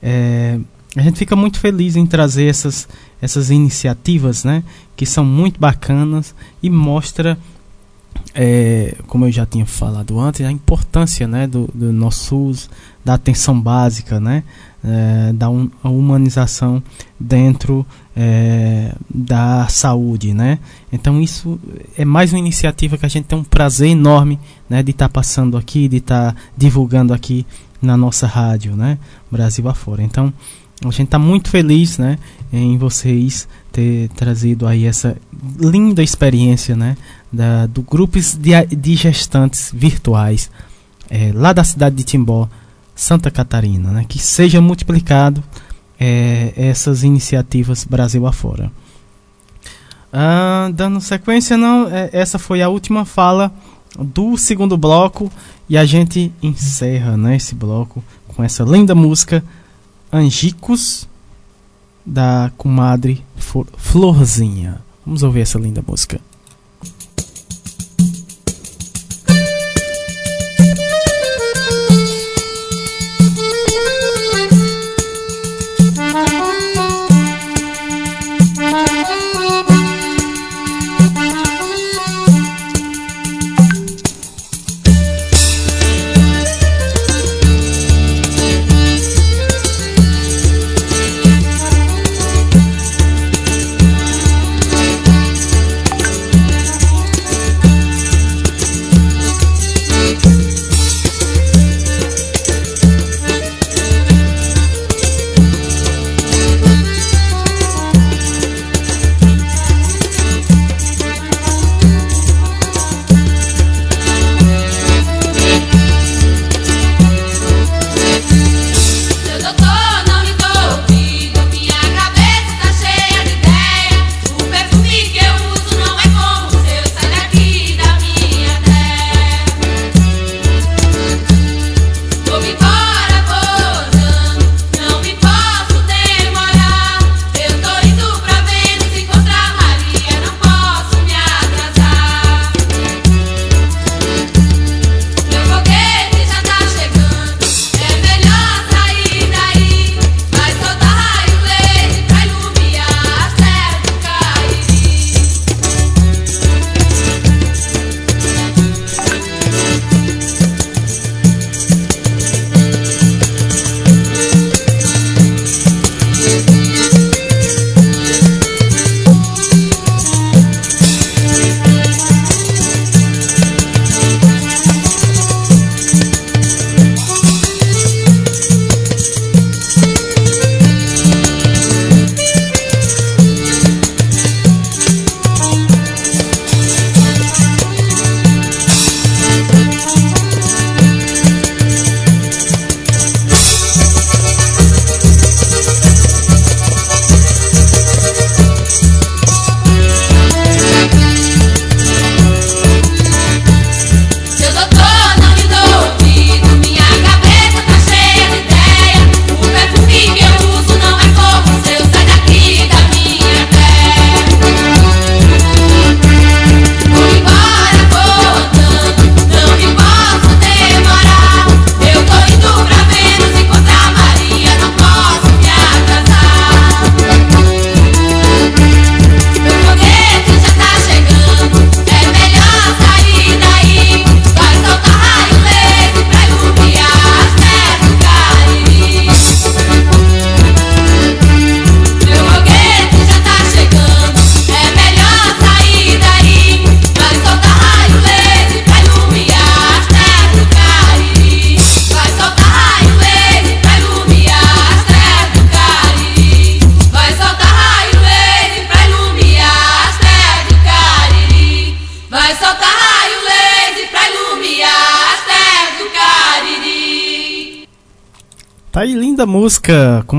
É, a gente fica muito feliz em trazer essas, essas iniciativas, né? Que são muito bacanas e mostra, é, como eu já tinha falado antes, a importância, né? Do, do nosso SUS, da atenção básica, né? É, da um, humanização dentro é, da saúde, né? Então isso é mais uma iniciativa que a gente tem um prazer enorme, né, de estar tá passando aqui, de estar tá divulgando aqui na nossa rádio, né? Brasil afora. Então, a gente está muito feliz, né, em vocês ter trazido aí essa linda experiência, né, da, do grupos de, de gestantes virtuais é, lá da cidade de Timbó, Santa Catarina, né, que seja multiplicado é, essas iniciativas Brasil afora. Ah, dando sequência, não, é, essa foi a última fala do segundo bloco e a gente encerra né, esse bloco com essa linda música Angicos da comadre Florzinha. Vamos ouvir essa linda música.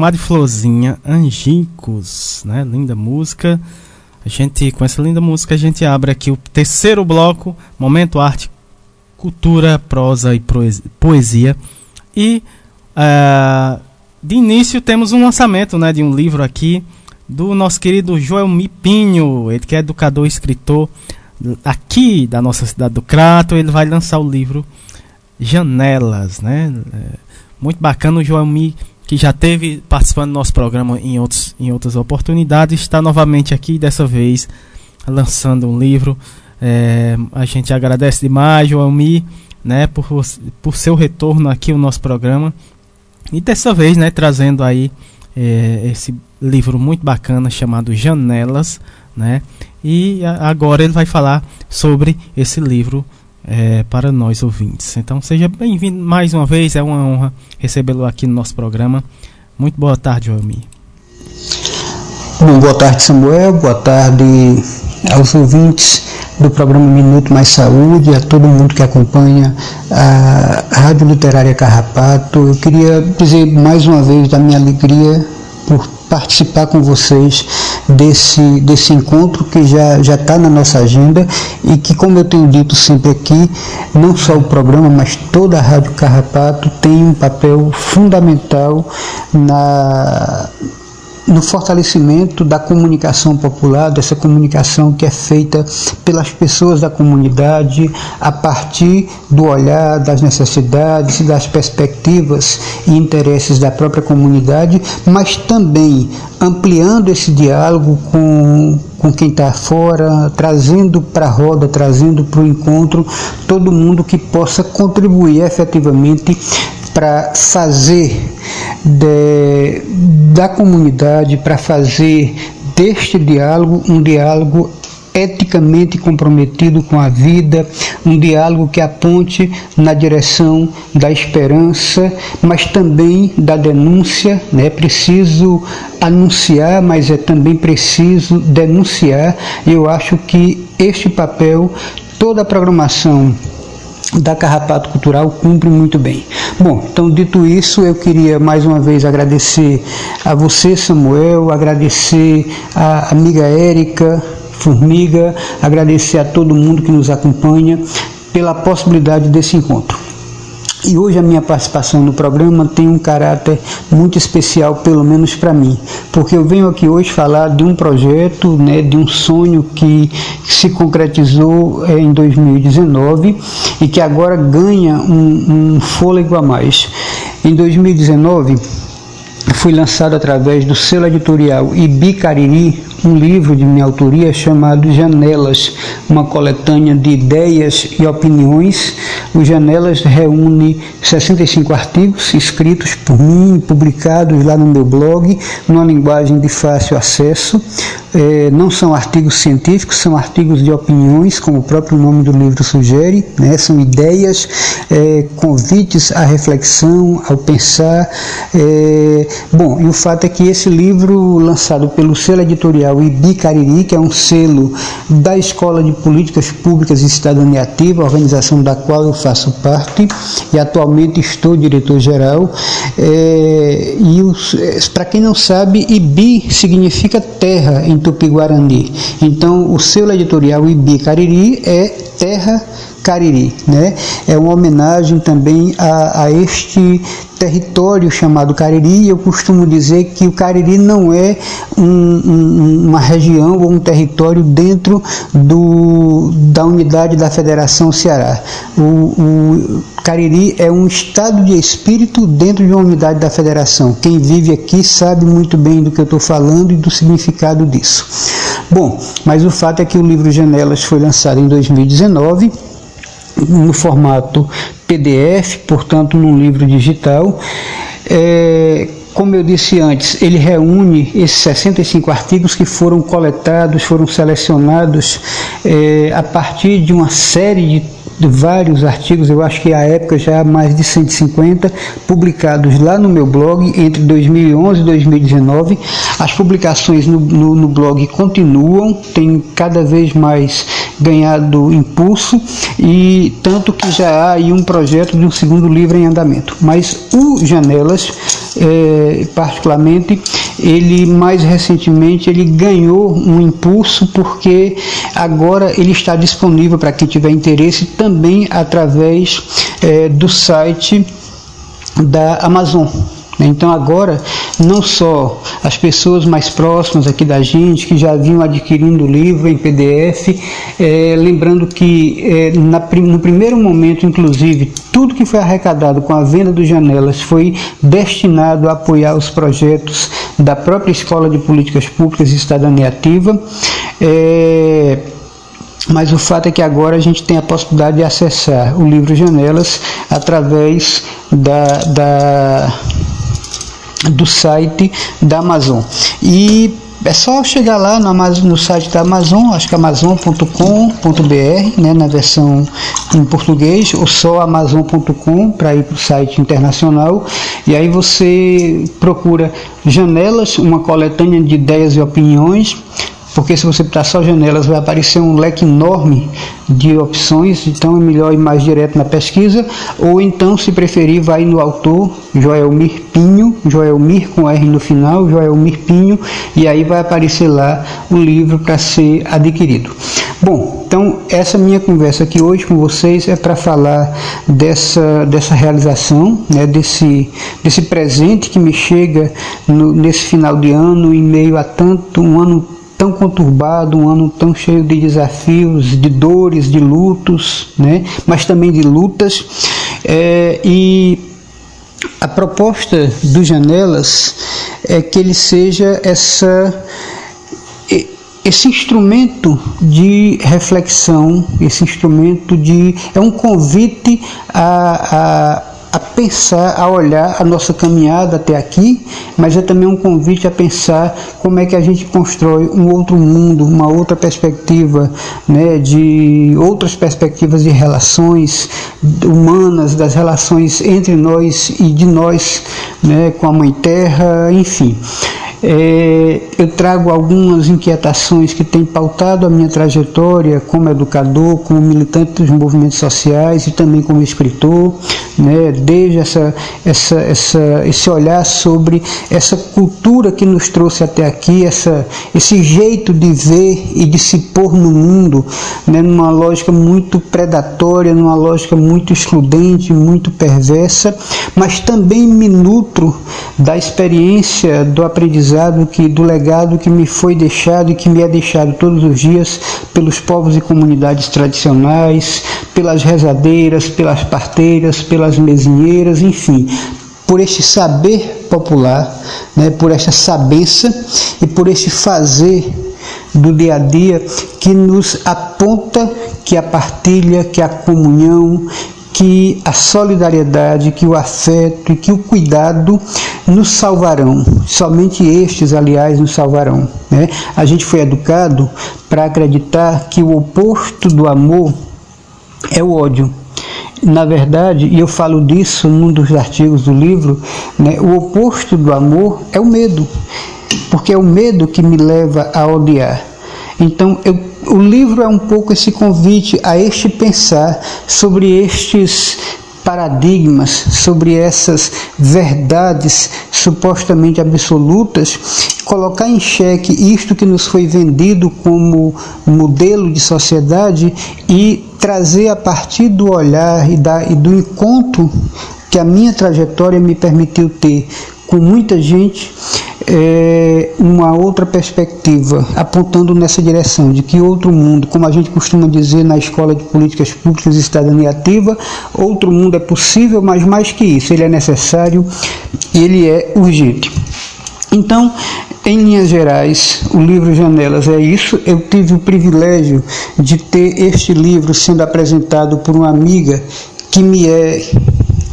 Com Mari Florzinha, Angicos, né? Linda música. A gente, com essa linda música, a gente abre aqui o terceiro bloco, Momento Arte, Cultura, Prosa e Poesia. E uh, de início temos um lançamento né, de um livro aqui do nosso querido Joel Mipinho, ele que é educador e escritor aqui da nossa cidade do Crato. Ele vai lançar o livro Janelas, né? É, muito bacana o Joel Mipinho que já teve participando do nosso programa em, outros, em outras oportunidades, está novamente aqui, dessa vez lançando um livro. É, a gente agradece demais, Joelmi, né, por, por seu retorno aqui ao nosso programa. E dessa vez, né, trazendo aí é, esse livro muito bacana chamado Janelas, né? E agora ele vai falar sobre esse livro é, para nós ouvintes. Então seja bem-vindo mais uma vez, é uma honra recebê-lo aqui no nosso programa. Muito boa tarde, Joelmi. Bom, boa tarde, Samuel. Boa tarde aos ouvintes do programa Minuto Mais Saúde, a todo mundo que acompanha a Rádio Literária Carrapato. Eu queria dizer mais uma vez da minha alegria por participar com vocês desse, desse encontro que já está na nossa agenda e que, como eu tenho dito sempre aqui, não só o programa, mas toda a Rádio Carrapato tem um papel fundamental na no fortalecimento da comunicação popular, dessa comunicação que é feita pelas pessoas da comunidade a partir do olhar das necessidades das perspectivas e interesses da própria comunidade, mas também ampliando esse diálogo com, com quem está fora, trazendo para a roda, trazendo para o encontro todo mundo que possa contribuir efetivamente para fazer de, da comunidade, para fazer deste diálogo um diálogo eticamente comprometido com a vida, um diálogo que aponte na direção da esperança, mas também da denúncia. É né? preciso anunciar, mas é também preciso denunciar. Eu acho que este papel, toda a programação da Carrapato Cultural cumpre muito bem. Bom, então dito isso, eu queria mais uma vez agradecer a você, Samuel, agradecer a amiga Érica Formiga, agradecer a todo mundo que nos acompanha pela possibilidade desse encontro. E hoje a minha participação no programa tem um caráter muito especial, pelo menos para mim, porque eu venho aqui hoje falar de um projeto, né, de um sonho que se concretizou é, em 2019 e que agora ganha um, um fôlego a mais. Em 2019 foi lançado através do selo editorial Ibi Cariri um livro de minha autoria chamado Janelas, uma coletânea de ideias e opiniões. O Janelas reúne 65 artigos escritos por mim, publicados lá no meu blog, numa linguagem de fácil acesso. É, não são artigos científicos, são artigos de opiniões, como o próprio nome do livro sugere, né? são ideias, é, convites à reflexão, ao pensar. É, bom, e o fato é que esse livro, lançado pelo selo editorial o IBI Cariri, que é um selo da Escola de Políticas Públicas e Cidadania Ativa, organização da qual eu faço parte e atualmente estou diretor-geral. É, e para quem não sabe, IBI significa terra em Tupi-Guarani. Então, o selo editorial IBI Cariri é terra Cariri, né? É uma homenagem também a, a este território chamado Cariri. Eu costumo dizer que o Cariri não é um, um, uma região ou um território dentro do, da unidade da Federação Ceará. O, o Cariri é um estado de espírito dentro de uma unidade da Federação. Quem vive aqui sabe muito bem do que eu estou falando e do significado disso. Bom, mas o fato é que o livro Janelas foi lançado em 2019 no formato PDF, portanto, num livro digital. É, como eu disse antes, ele reúne esses 65 artigos que foram coletados, foram selecionados é, a partir de uma série de de vários artigos, eu acho que à época já mais de 150, publicados lá no meu blog entre 2011 e 2019. As publicações no, no, no blog continuam, tem cada vez mais ganhado impulso e tanto que já há aí um projeto de um segundo livro em andamento. Mas o Janelas, é, particularmente, ele mais recentemente ele ganhou um impulso porque agora ele está disponível para quem tiver interesse também através é, do site da Amazon. Então agora não só as pessoas mais próximas aqui da gente que já vinham adquirindo o livro em PDF, é, lembrando que é, na, no primeiro momento, inclusive, tudo que foi arrecadado com a venda dos janelas foi destinado a apoiar os projetos da própria Escola de Políticas Públicas e Cidadania Ativa. É, mas o fato é que agora a gente tem a possibilidade de acessar o livro Janelas através da, da do site da Amazon. E É só chegar lá no, Amazon, no site da Amazon, acho que amazon.com.br, né, na versão em português, ou só amazon.com para ir para o site internacional. E aí você procura Janelas, uma coletânea de ideias e opiniões porque se você botar só janelas vai aparecer um leque enorme de opções, então é melhor ir mais direto na pesquisa, ou então, se preferir, vai no autor Joelmir Pinho, Joelmir com R no final, Joelmir Pinho, e aí vai aparecer lá o livro para ser adquirido. Bom, então essa minha conversa aqui hoje com vocês é para falar dessa, dessa realização, né, desse, desse presente que me chega no, nesse final de ano, em meio a tanto um ano tão conturbado, um ano tão cheio de desafios, de dores, de lutos, né? mas também de lutas. É, e a proposta do Janelas é que ele seja essa esse instrumento de reflexão, esse instrumento de é um convite a, a a pensar, a olhar a nossa caminhada até aqui, mas é também um convite a pensar como é que a gente constrói um outro mundo, uma outra perspectiva, né, de outras perspectivas de relações humanas, das relações entre nós e de nós, né, com a Mãe Terra, enfim. É, eu trago algumas inquietações que têm pautado a minha trajetória como educador, como militante dos movimentos sociais e também como escritor, né, desde essa, essa, essa, esse olhar sobre essa cultura que nos trouxe até aqui, essa, esse jeito de ver e de se pôr no mundo, né, numa lógica muito predatória, numa lógica muito excludente, muito perversa, mas também me nutro da experiência do aprendizado aprendizado que do legado que me foi deixado e que me é deixado todos os dias pelos povos e comunidades tradicionais, pelas rezadeiras, pelas parteiras, pelas mesinheiras, enfim, por este saber popular, né, por esta sabença e por este fazer do dia a dia que nos aponta que a partilha, que a comunhão, que a solidariedade, que o afeto e que o cuidado nos salvarão. Somente estes, aliás, nos salvarão. Né? A gente foi educado para acreditar que o oposto do amor é o ódio. Na verdade, e eu falo disso num dos artigos do livro, né, o oposto do amor é o medo, porque é o medo que me leva a odiar. Então, eu o livro é um pouco esse convite a este pensar sobre estes paradigmas, sobre essas verdades supostamente absolutas, colocar em xeque isto que nos foi vendido como modelo de sociedade e trazer a partir do olhar e, da, e do encontro que a minha trajetória me permitiu ter com muita gente é, uma outra perspectiva, apontando nessa direção de que outro mundo, como a gente costuma dizer na Escola de Políticas Públicas e Cidadania Ativa, outro mundo é possível, mas mais que isso, ele é necessário e ele é urgente. Então, em linhas gerais, o livro Janelas é isso. Eu tive o privilégio de ter este livro sendo apresentado por uma amiga que me é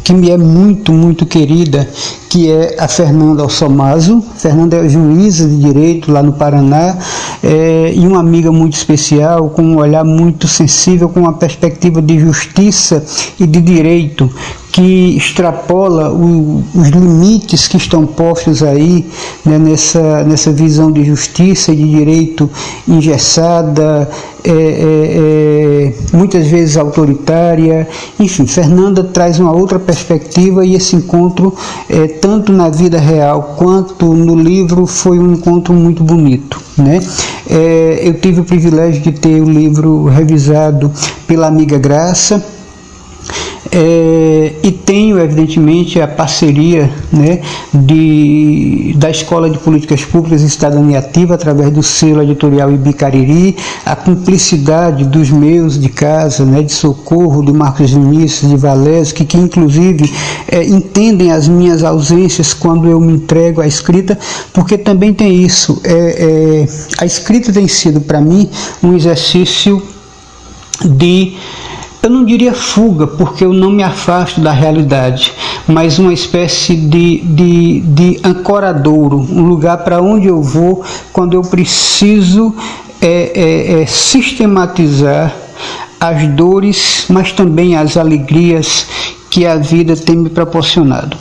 que me é muito, muito querida, que é a Fernanda Alsomazo. Fernanda é juíza de direito lá no Paraná é, e uma amiga muito especial, com um olhar muito sensível, com uma perspectiva de justiça e de direito que extrapola o, os limites que estão postos aí né, nessa, nessa visão de justiça e de direito engessada, é, é, é, muitas vezes autoritária. Enfim, Fernanda traz uma outra perspectiva e esse encontro, é, tanto na vida real quanto no livro, foi um encontro muito bonito. Né? É, eu tive o privilégio de ter o livro revisado pela amiga Graça é, e tenho, evidentemente, a parceria né, de, da Escola de Políticas Públicas e Cidadania Ativa, através do selo editorial Ibicariri, a cumplicidade dos meus de casa, né, de Socorro, de Marcos Vinícius, de Valézio, que, que inclusive é, entendem as minhas ausências quando eu me entrego à escrita, porque também tem isso. É, é a escrita tem sido, para mim, um exercício de eu não diria fuga, porque eu não me afasto da realidade, mas uma espécie de, de, de ancoradouro, um lugar para onde eu vou quando eu preciso é, é, é sistematizar as dores, mas também as alegrias que a vida tem me proporcionado.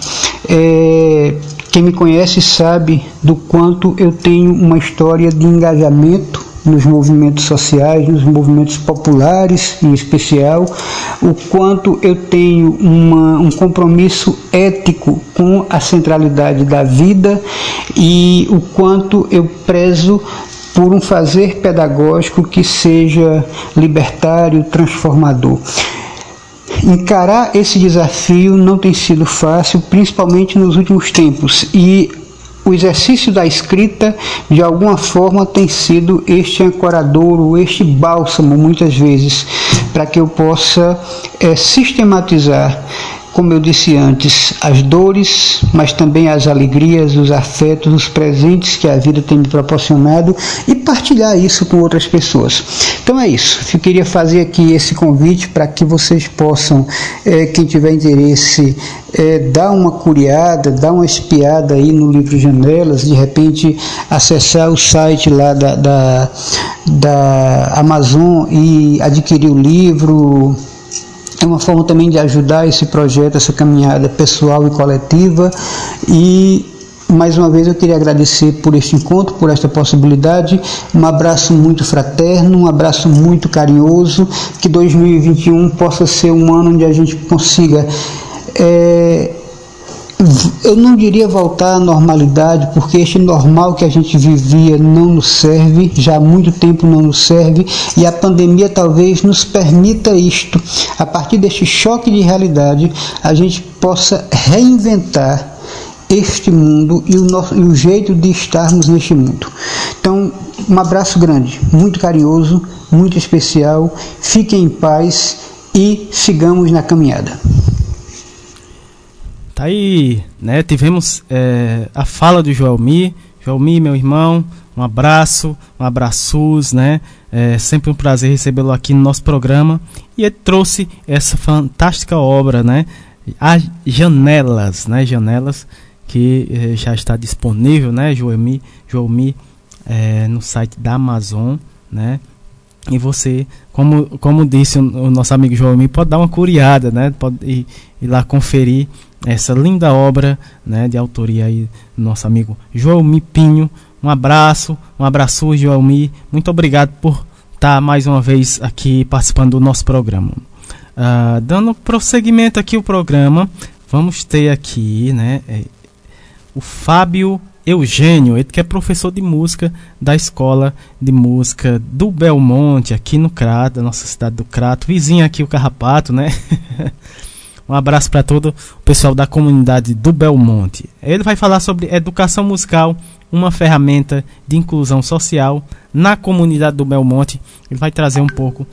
É, quem me conhece sabe do quanto eu tenho uma história de engajamento nos movimentos sociais, nos movimentos populares em especial, o quanto eu tenho uma, um compromisso ético com a centralidade da vida e o quanto eu prezo por um fazer pedagógico que seja libertário, transformador. Encarar esse desafio não tem sido fácil, principalmente nos últimos tempos, e o exercício da escrita, de alguma forma, tem sido este ancoradouro, este bálsamo, muitas vezes, para que eu possa é, sistematizar como eu disse antes, as dores, mas também as alegrias, os afetos, os presentes que a vida tem me proporcionado e partilhar isso com outras pessoas. Então é isso. Eu queria fazer aqui esse convite para que vocês possam, é, quem tiver interesse, é, dar uma curiada, dar uma espiada aí no livro Janelas, de repente acessar o site lá da, da, da Amazon e adquirir o livro é uma forma também de ajudar esse projeto, essa caminhada pessoal e coletiva. E mais uma vez eu queria agradecer por este encontro, por esta possibilidade. Um abraço muito fraterno, um abraço muito carinhoso. Que 2021 possa ser um ano onde a gente consiga. É, eu não diria voltar à normalidade, porque este normal que a gente vivia não nos serve, já há muito tempo não nos serve, e a pandemia talvez nos permita isto. A partir deste choque de realidade, a gente possa reinventar este mundo e o, nosso, e o jeito de estarmos neste mundo. Então, um abraço grande, muito carinhoso, muito especial. Fiquem em paz e sigamos na caminhada. Tá aí, né? Tivemos é, a fala do Joelmi. Joelmi, meu irmão, um abraço, um abraços, né? É sempre um prazer recebê-lo aqui no nosso programa. E ele trouxe essa fantástica obra, né? As Janelas, né? Janelas que é, já está disponível, né? Joelmi, Joelmi é, no site da Amazon, né? E você, como, como disse o, o nosso amigo Joelmi, pode dar uma curiada, né? Pode ir, ir lá conferir essa linda obra né, de autoria aí do nosso amigo Joelmi Pinho. Um abraço, um abraço, Joelmi. Muito obrigado por estar mais uma vez aqui participando do nosso programa. Uh, dando prosseguimento aqui o programa, vamos ter aqui né, é, o Fábio Eugênio, ele que é professor de música da Escola de Música do Belmonte, aqui no Crato, da nossa cidade do Crato, vizinho aqui o Carrapato, né? Um abraço para todo o pessoal da comunidade do Belmonte. Ele vai falar sobre educação musical, uma ferramenta de inclusão social na comunidade do Belmonte. Ele vai trazer um pouco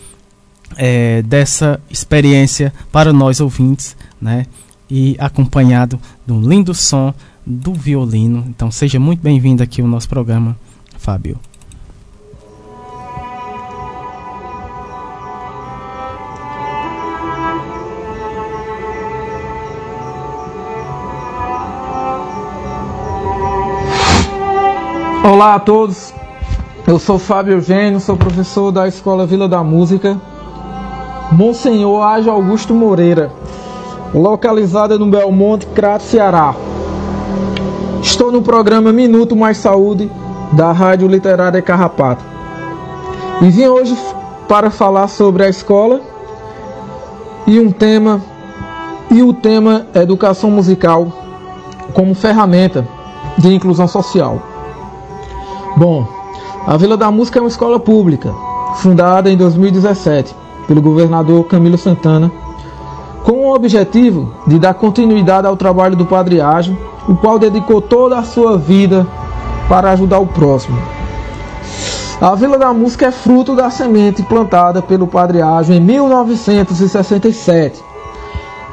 é, dessa experiência para nós ouvintes, né? E acompanhado do lindo som do violino. Então seja muito bem-vindo aqui ao nosso programa, Fábio. Olá a todos, eu sou Fábio Eugênio, sou professor da Escola Vila da Música, Monsenhor Ágio Augusto Moreira, localizada no Belmonte, Crato, Ceará. Estou no programa Minuto Mais Saúde da Rádio Literária Carrapato. E vim hoje para falar sobre a escola e um tema e o tema educação musical como ferramenta de inclusão social. Bom, a Vila da Música é uma escola pública, fundada em 2017 pelo governador Camilo Santana, com o objetivo de dar continuidade ao trabalho do Padre Ágio, o qual dedicou toda a sua vida para ajudar o próximo. A Vila da Música é fruto da semente plantada pelo Padre Ágio em 1967,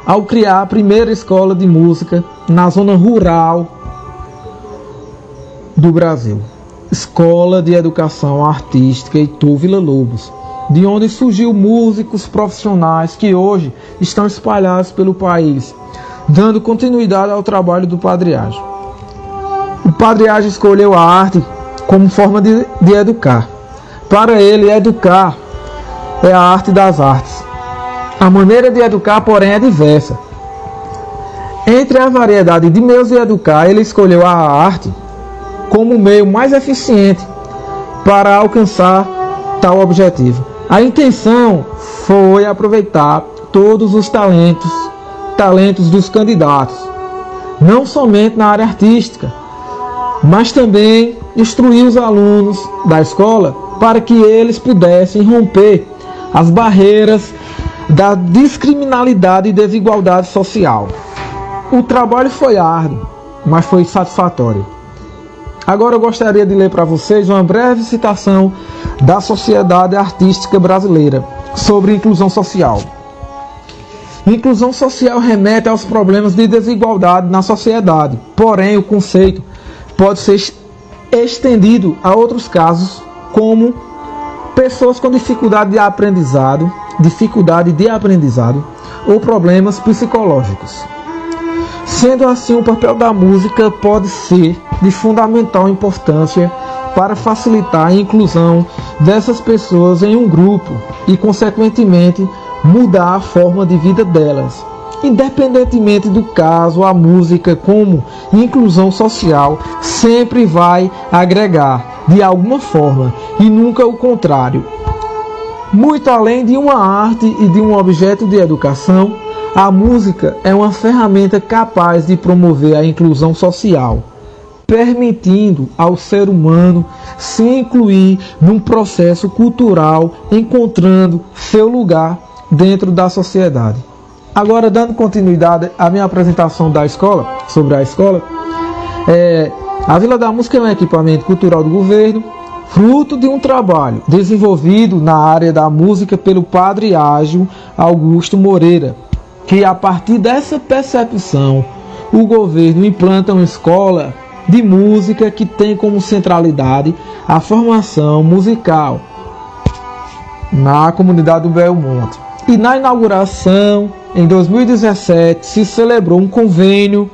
ao criar a primeira escola de música na zona rural do Brasil. Escola de Educação Artística Heitor Vila Lobos, de onde surgiu músicos profissionais que hoje estão espalhados pelo país, dando continuidade ao trabalho do Padre Ágio. O Padre Ágio escolheu a arte como forma de, de educar. Para ele, educar é a arte das artes. A maneira de educar, porém, é diversa. Entre a variedade de meios de educar, ele escolheu a arte como o meio mais eficiente para alcançar tal objetivo. A intenção foi aproveitar todos os talentos, talentos dos candidatos, não somente na área artística, mas também instruir os alunos da escola para que eles pudessem romper as barreiras da discriminalidade e desigualdade social. O trabalho foi árduo, mas foi satisfatório. Agora eu gostaria de ler para vocês uma breve citação da Sociedade Artística Brasileira sobre inclusão social. Inclusão social remete aos problemas de desigualdade na sociedade, porém o conceito pode ser estendido a outros casos, como pessoas com dificuldade de aprendizado, dificuldade de aprendizado ou problemas psicológicos. Sendo assim, o papel da música pode ser de fundamental importância para facilitar a inclusão dessas pessoas em um grupo e, consequentemente, mudar a forma de vida delas. Independentemente do caso, a música, como inclusão social, sempre vai agregar de alguma forma e nunca o contrário. Muito além de uma arte e de um objeto de educação, a música é uma ferramenta capaz de promover a inclusão social, permitindo ao ser humano se incluir num processo cultural, encontrando seu lugar dentro da sociedade. Agora, dando continuidade à minha apresentação da escola, sobre a escola, é, a Vila da Música é um equipamento cultural do governo, fruto de um trabalho desenvolvido na área da música pelo padre Ágil Augusto Moreira, que a partir dessa percepção o governo implanta uma escola de música que tem como centralidade a formação musical na comunidade do Belmonte. E na inauguração, em 2017, se celebrou um convênio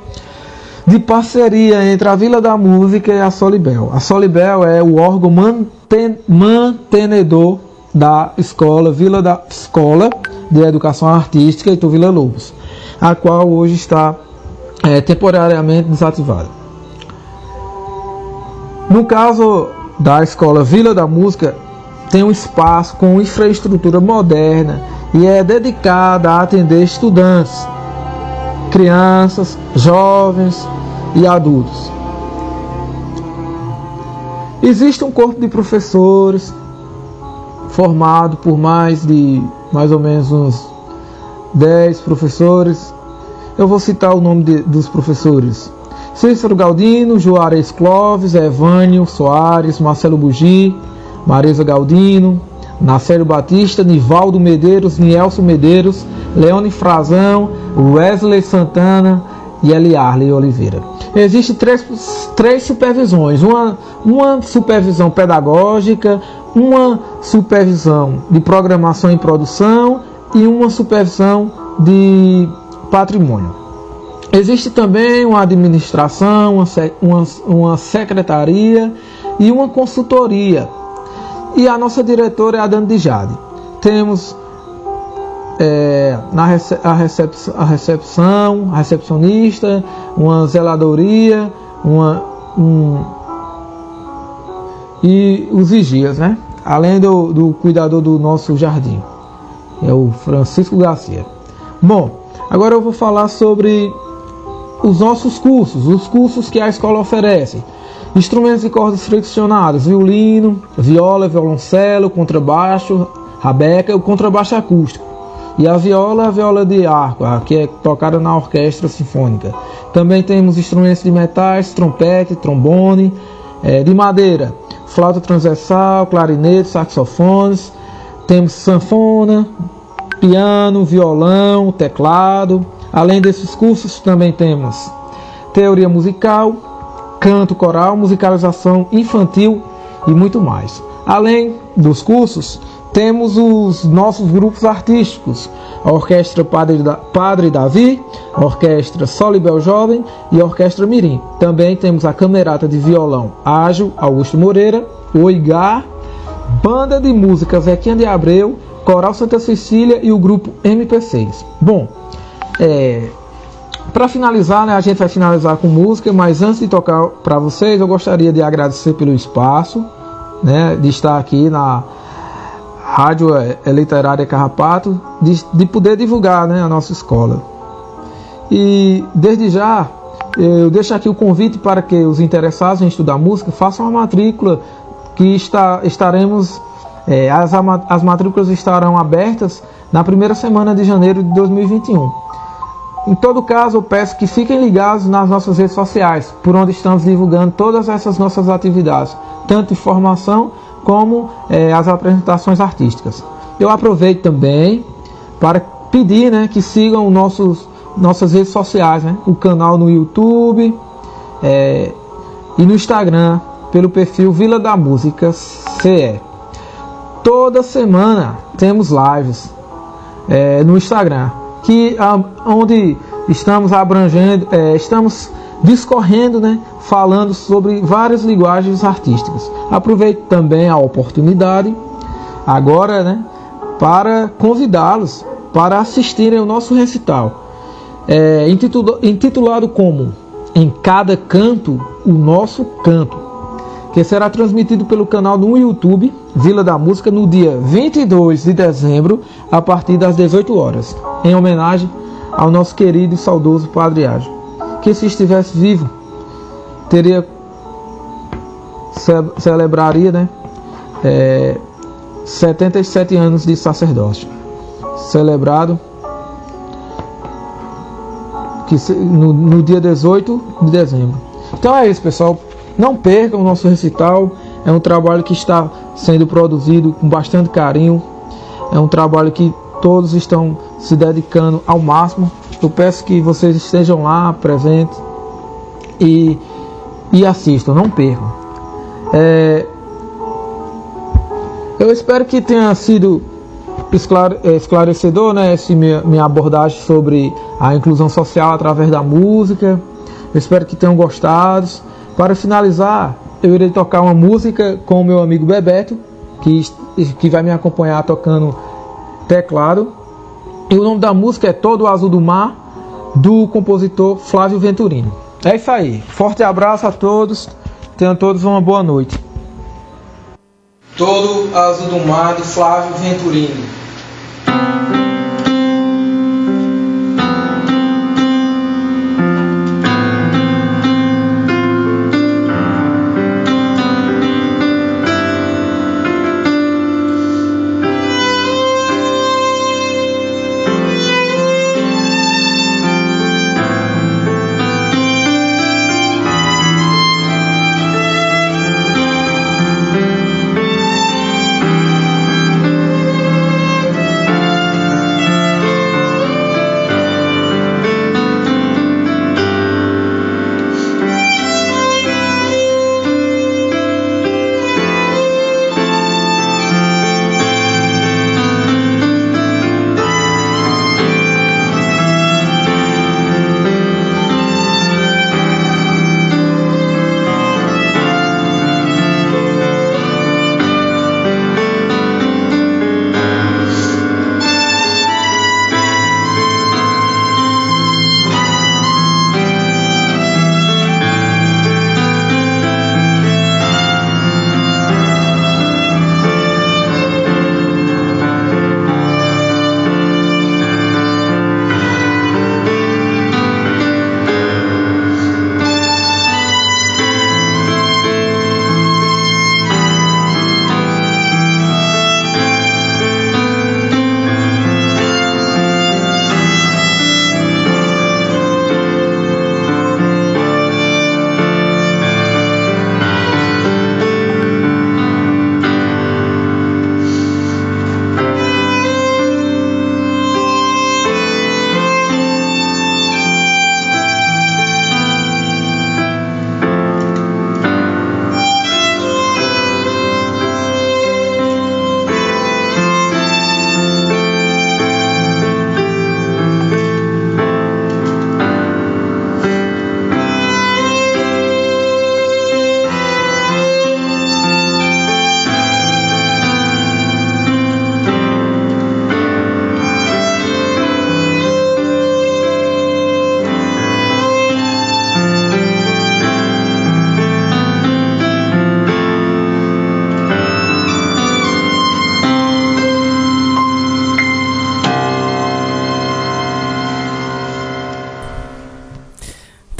de parceria entre a Vila da Música e a Solibel. A Solibel é o órgão manten mantenedor da escola Vila da Escola de Educação Artística Itu Vila Lobos, a qual hoje está é, temporariamente desativada. No caso da escola Vila da Música, tem um espaço com infraestrutura moderna e é dedicada a atender estudantes, crianças, jovens e adultos. Existe um corpo de professores formado por mais de mais ou menos uns 10 professores. Eu vou citar o nome de, dos professores: Cícero Galdino, Juarez Clóvis, Evânio Soares, Marcelo Bugi, Marisa Galdino, Nacélio Batista, Nivaldo Medeiros, Nielson Medeiros, Leone Frazão, Wesley Santana e Eliarley Oliveira. Existem três, três supervisões: uma, uma supervisão pedagógica, uma supervisão de programação e produção e uma supervisão de patrimônio. Existe também uma administração, uma, uma, uma secretaria e uma consultoria e a nossa diretora é a Dani Dijade. Temos é, na a, recep a recepção, a recepcionista, uma zeladoria, uma, um, e os vigias, né? Além do, do cuidador do nosso jardim, é o Francisco Garcia. Bom, agora eu vou falar sobre os nossos cursos, os cursos que a escola oferece. Instrumentos de cordas friccionadas, violino, viola, violoncelo, contrabaixo, rabeca o contrabaixo acústico. E a viola, a viola de arco, que é tocada na orquestra sinfônica. Também temos instrumentos de metais, trompete, trombone, é, de madeira, flauta transversal, clarinete, saxofones. Temos sanfona, piano, violão, teclado. Além desses cursos, também temos teoria musical, canto coral, musicalização infantil e muito mais. Além dos cursos, temos os nossos grupos artísticos, a Orquestra Padre, da, Padre Davi, a Orquestra Solibel Jovem e a Orquestra Mirim. Também temos a Camerata de Violão Ágil Augusto Moreira, Oigar, Banda de Música Zequinha de Abreu, Coral Santa Cecília e o grupo MP6. Bom, é, para finalizar, né, a gente vai finalizar com música, mas antes de tocar para vocês, eu gostaria de agradecer pelo espaço, né, de estar aqui na Rádio é, é Literária Carrapato, de, de poder divulgar né, a nossa escola. E desde já, eu deixo aqui o convite para que os interessados em estudar música façam a matrícula, que está, estaremos, é, as, as matrículas estarão abertas na primeira semana de janeiro de 2021. Em todo caso, eu peço que fiquem ligados nas nossas redes sociais, por onde estamos divulgando todas essas nossas atividades, tanto de formação como é, as apresentações artísticas. Eu aproveito também para pedir né, que sigam nossos, nossas redes sociais, né, o canal no YouTube é, e no Instagram, pelo perfil Vila da Música CE. Toda semana temos lives é, no Instagram, que onde estamos abrangendo, estamos discorrendo, né, falando sobre várias linguagens artísticas. Aproveito também a oportunidade agora, né, para convidá-los para assistirem ao nosso recital, é, intitulado como Em Cada Canto, o Nosso Canto, que será transmitido pelo canal no YouTube Vila da Música no dia 22 de dezembro, a partir das 18 horas, em homenagem ao nosso querido e saudoso Padre Ágio que se estivesse vivo teria celebraria né, é, 77 anos de sacerdócio. Celebrado que no, no dia 18 de dezembro. Então é isso pessoal. Não percam o nosso recital. É um trabalho que está sendo produzido com bastante carinho. É um trabalho que todos estão se dedicando ao máximo. Eu peço que vocês estejam lá presentes e, e assistam, não percam. É, eu espero que tenha sido é, esclarecedor né, essa minha, abordagem sobre a inclusão social através da música. Eu espero que tenham gostado. Para finalizar, eu irei tocar uma música com o meu amigo Bebeto, que, que vai me acompanhar tocando teclado. E o nome da música é Todo Azul do Mar, do compositor Flávio Venturino. É isso aí. Forte abraço a todos. Tenham todos uma boa noite. Todo Azul do Mar, Flávio Venturino.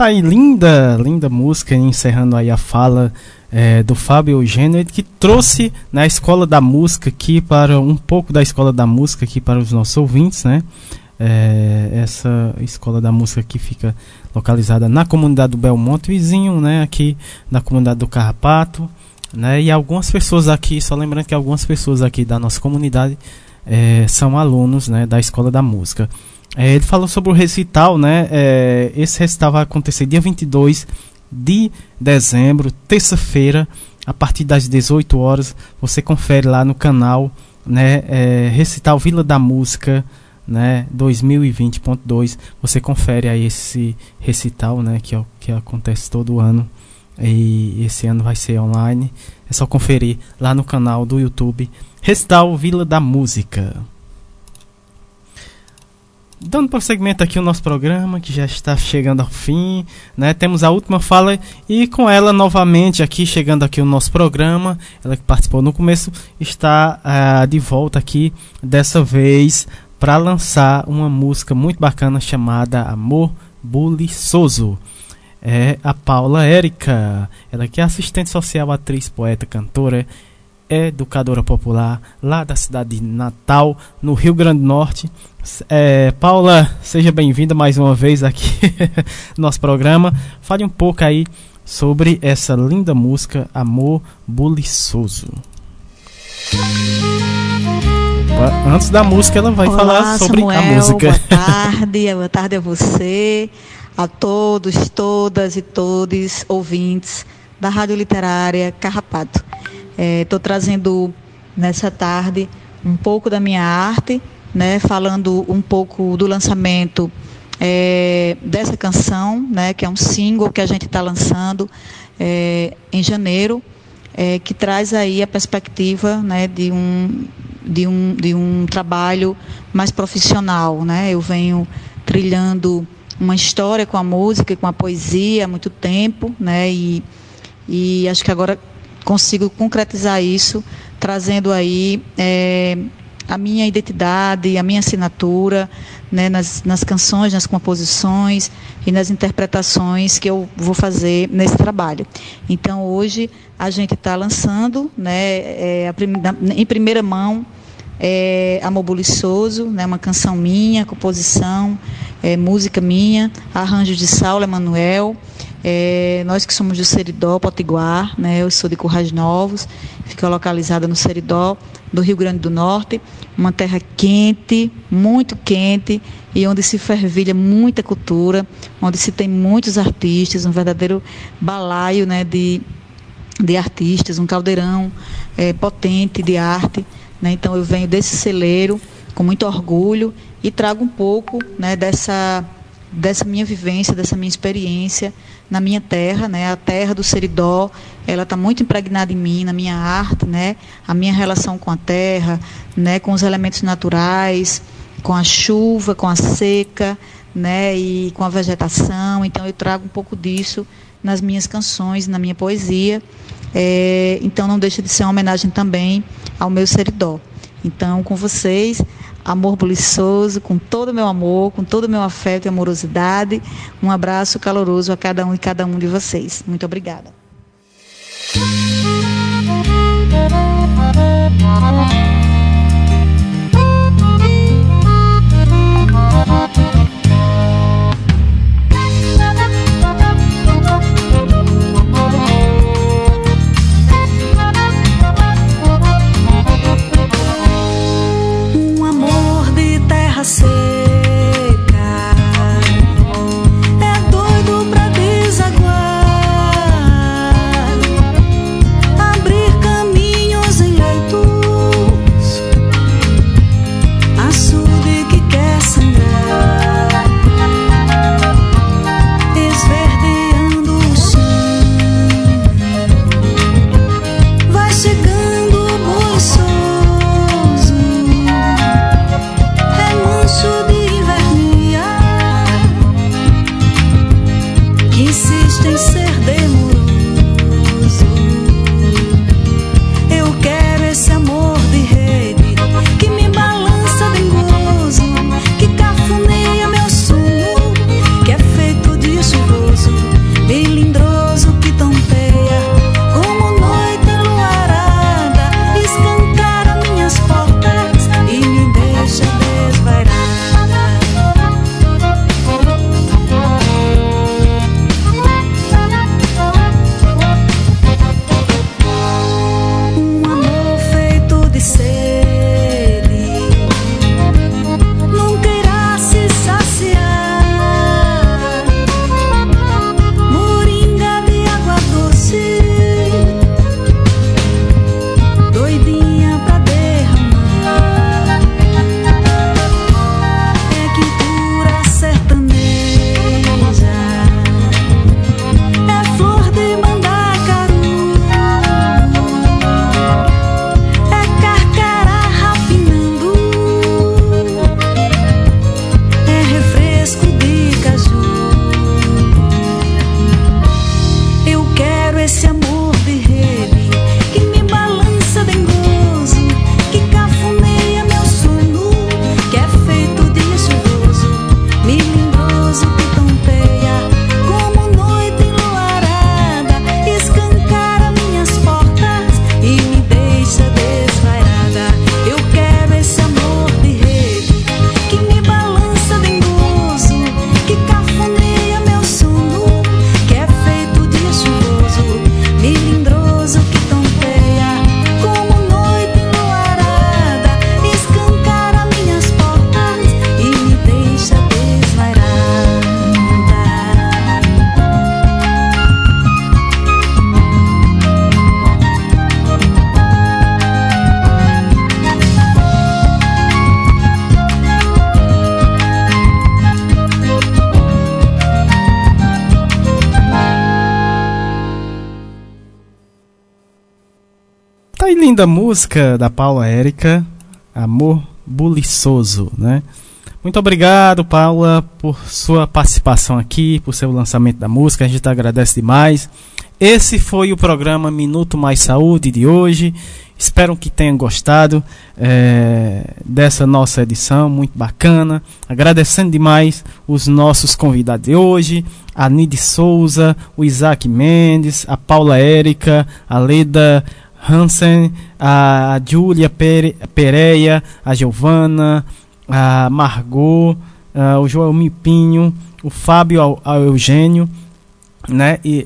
Tá aí, linda, linda música, encerrando aí a fala é, do Fábio Eugênio, que trouxe na né, escola da música aqui para um pouco da escola da música aqui para os nossos ouvintes, né? É, essa escola da música que fica localizada na comunidade do Belmonte, vizinho, né? Aqui na comunidade do Carrapato, né? E algumas pessoas aqui, só lembrando que algumas pessoas aqui da nossa comunidade é, são alunos, né? Da escola da música. É, ele falou sobre o recital, né? É, esse recital vai acontecer dia 22 de dezembro, terça-feira, a partir das 18 horas. Você confere lá no canal, né? É, recital Vila da Música, né? 2020.2. Você confere aí esse recital, né? Que, é que acontece todo ano. E esse ano vai ser online. É só conferir lá no canal do YouTube Recital Vila da Música. Dando prosseguimento aqui o nosso programa, que já está chegando ao fim, né? Temos a última fala e com ela novamente aqui, chegando aqui o nosso programa, ela que participou no começo, está uh, de volta aqui, dessa vez para lançar uma música muito bacana chamada Amor Buliçoso. É a Paula Érica, ela que é assistente social, atriz, poeta, cantora, educadora popular lá da cidade de Natal, no Rio Grande do Norte. É, Paula, seja bem-vinda mais uma vez aqui no nosso programa. Fale um pouco aí sobre essa linda música Amor Buliçoso. Antes da música, ela vai Olá, falar sobre Samuel, a música. Boa tarde, boa tarde a você, a todos, todas e todos ouvintes da Rádio Literária Carrapato. Estou é, trazendo nessa tarde um pouco da minha arte, né, falando um pouco do lançamento é, dessa canção, né, que é um single que a gente está lançando é, em janeiro, é, que traz aí a perspectiva né, de, um, de, um, de um trabalho mais profissional. Né? Eu venho trilhando uma história com a música com a poesia há muito tempo, né? e, e acho que agora consigo concretizar isso, trazendo aí é, a minha identidade, a minha assinatura né, nas, nas canções, nas composições e nas interpretações que eu vou fazer nesse trabalho. Então, hoje, a gente está lançando, né, é, a, em primeira mão, é, Amor Buliçoso, né, uma canção minha, composição, é, música minha, arranjo de Saulo Emanuel. É, nós que somos do Seridó, Potiguar, né, eu sou de Currais Novos, fica localizada no Seridó, do Rio Grande do Norte, uma terra quente, muito quente, e onde se fervilha muita cultura, onde se tem muitos artistas, um verdadeiro balaio né, de, de artistas, um caldeirão é, potente de arte. Né? Então eu venho desse celeiro com muito orgulho e trago um pouco né, dessa, dessa minha vivência, dessa minha experiência na minha terra, né? A terra do Seridó, ela está muito impregnada em mim, na minha arte, né? A minha relação com a terra, né? Com os elementos naturais, com a chuva, com a seca, né? E com a vegetação. Então eu trago um pouco disso nas minhas canções, na minha poesia. É, então não deixa de ser uma homenagem também ao meu Seridó. Então, com vocês, amor buliçoso, com todo o meu amor, com todo o meu afeto e amorosidade. Um abraço caloroso a cada um e cada um de vocês. Muito obrigada. Linda música da Paula Érica, Amor Buliçoso, né? Muito obrigado, Paula, por sua participação aqui, por seu lançamento da música. A gente agradece demais. Esse foi o programa Minuto Mais Saúde de hoje. Espero que tenham gostado é, dessa nossa edição, muito bacana. Agradecendo demais os nossos convidados de hoje: a Nide Souza, o Isaac Mendes, a Paula Érica, a Leda Hansen, a Júlia Pere, Pereia, a Giovana, a Margot, a, o João Mipinho, o Fábio ao, Eugênio né? E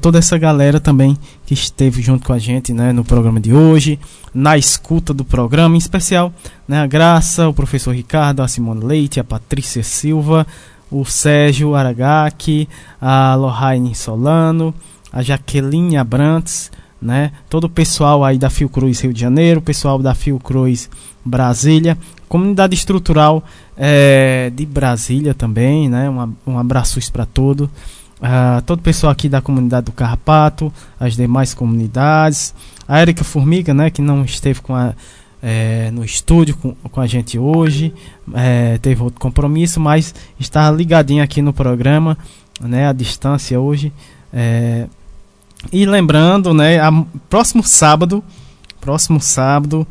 toda essa galera também que esteve junto com a gente, né, no programa de hoje, na escuta do programa, em especial, né, a Graça, o professor Ricardo, a Simone Leite, a Patrícia Silva, o Sérgio Aragaki, a Lohane Solano, a Jaqueline Abrantes, né, todo o pessoal aí da Fiocruz Rio de Janeiro, pessoal da Fiocruz Brasília, comunidade estrutural é, de Brasília também, né, um, um abraço para todos uh, todo o pessoal aqui da comunidade do Carrapato, as demais comunidades, a Érica Formiga, né, que não esteve com a, é, no estúdio com, com a gente hoje, é, teve outro compromisso, mas está ligadinho aqui no programa, né, à distância hoje. É, e lembrando, né, a, próximo sábado, próximo sábado,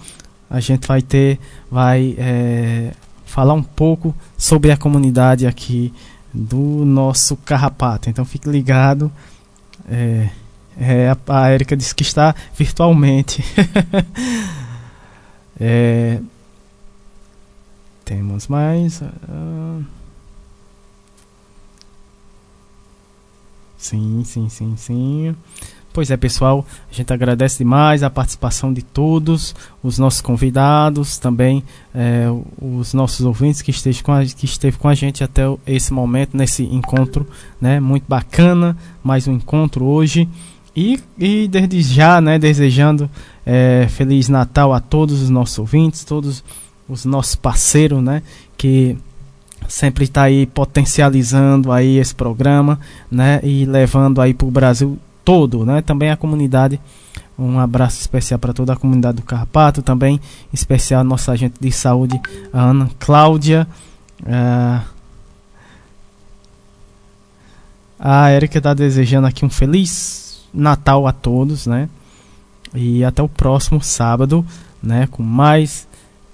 a gente vai ter, vai é, falar um pouco sobre a comunidade aqui do nosso carrapato. Então fique ligado. É, é, a, Erika disse que está virtualmente. é, temos mais. Uh, sim, sim, sim, sim. Pois é, pessoal, a gente agradece demais a participação de todos, os nossos convidados, também é, os nossos ouvintes que, esteve com a, que esteve com a gente até esse momento, nesse encontro, né? Muito bacana, mais um encontro hoje. E, e desde já, né, desejando é, Feliz Natal a todos os nossos ouvintes, todos os nossos parceiros, né, que sempre está aí potencializando aí esse programa, né, e levando aí para o Brasil todo, né? Também a comunidade. Um abraço especial para toda a comunidade do Carpato, também especial nossa agente de saúde, a Ana Cláudia. Uh, a Erika está desejando aqui um feliz Natal a todos, né? E até o próximo sábado, né? Com mais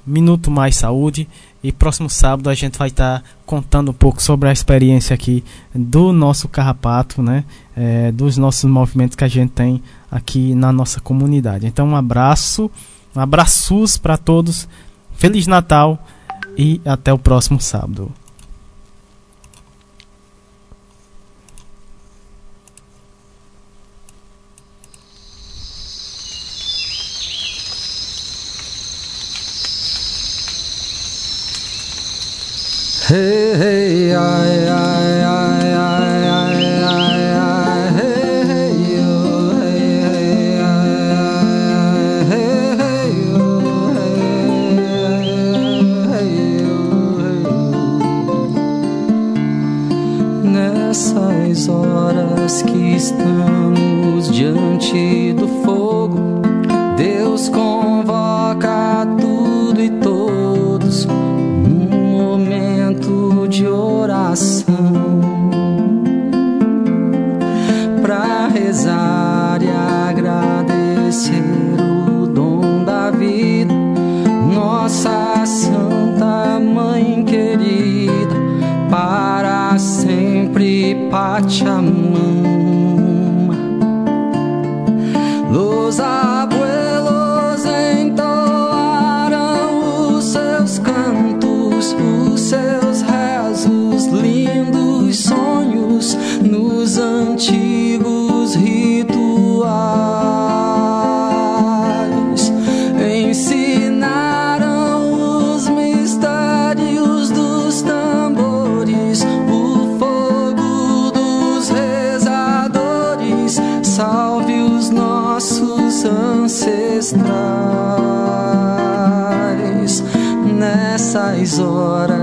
Minuto Mais Saúde. E próximo sábado a gente vai estar tá contando um pouco sobre a experiência aqui do nosso carrapato, né? É, dos nossos movimentos que a gente tem aqui na nossa comunidade. Então um abraço, abraços para todos. Feliz Natal e até o próximo sábado. Nessas horas que estamos diante do fogo, Deus convoca de horas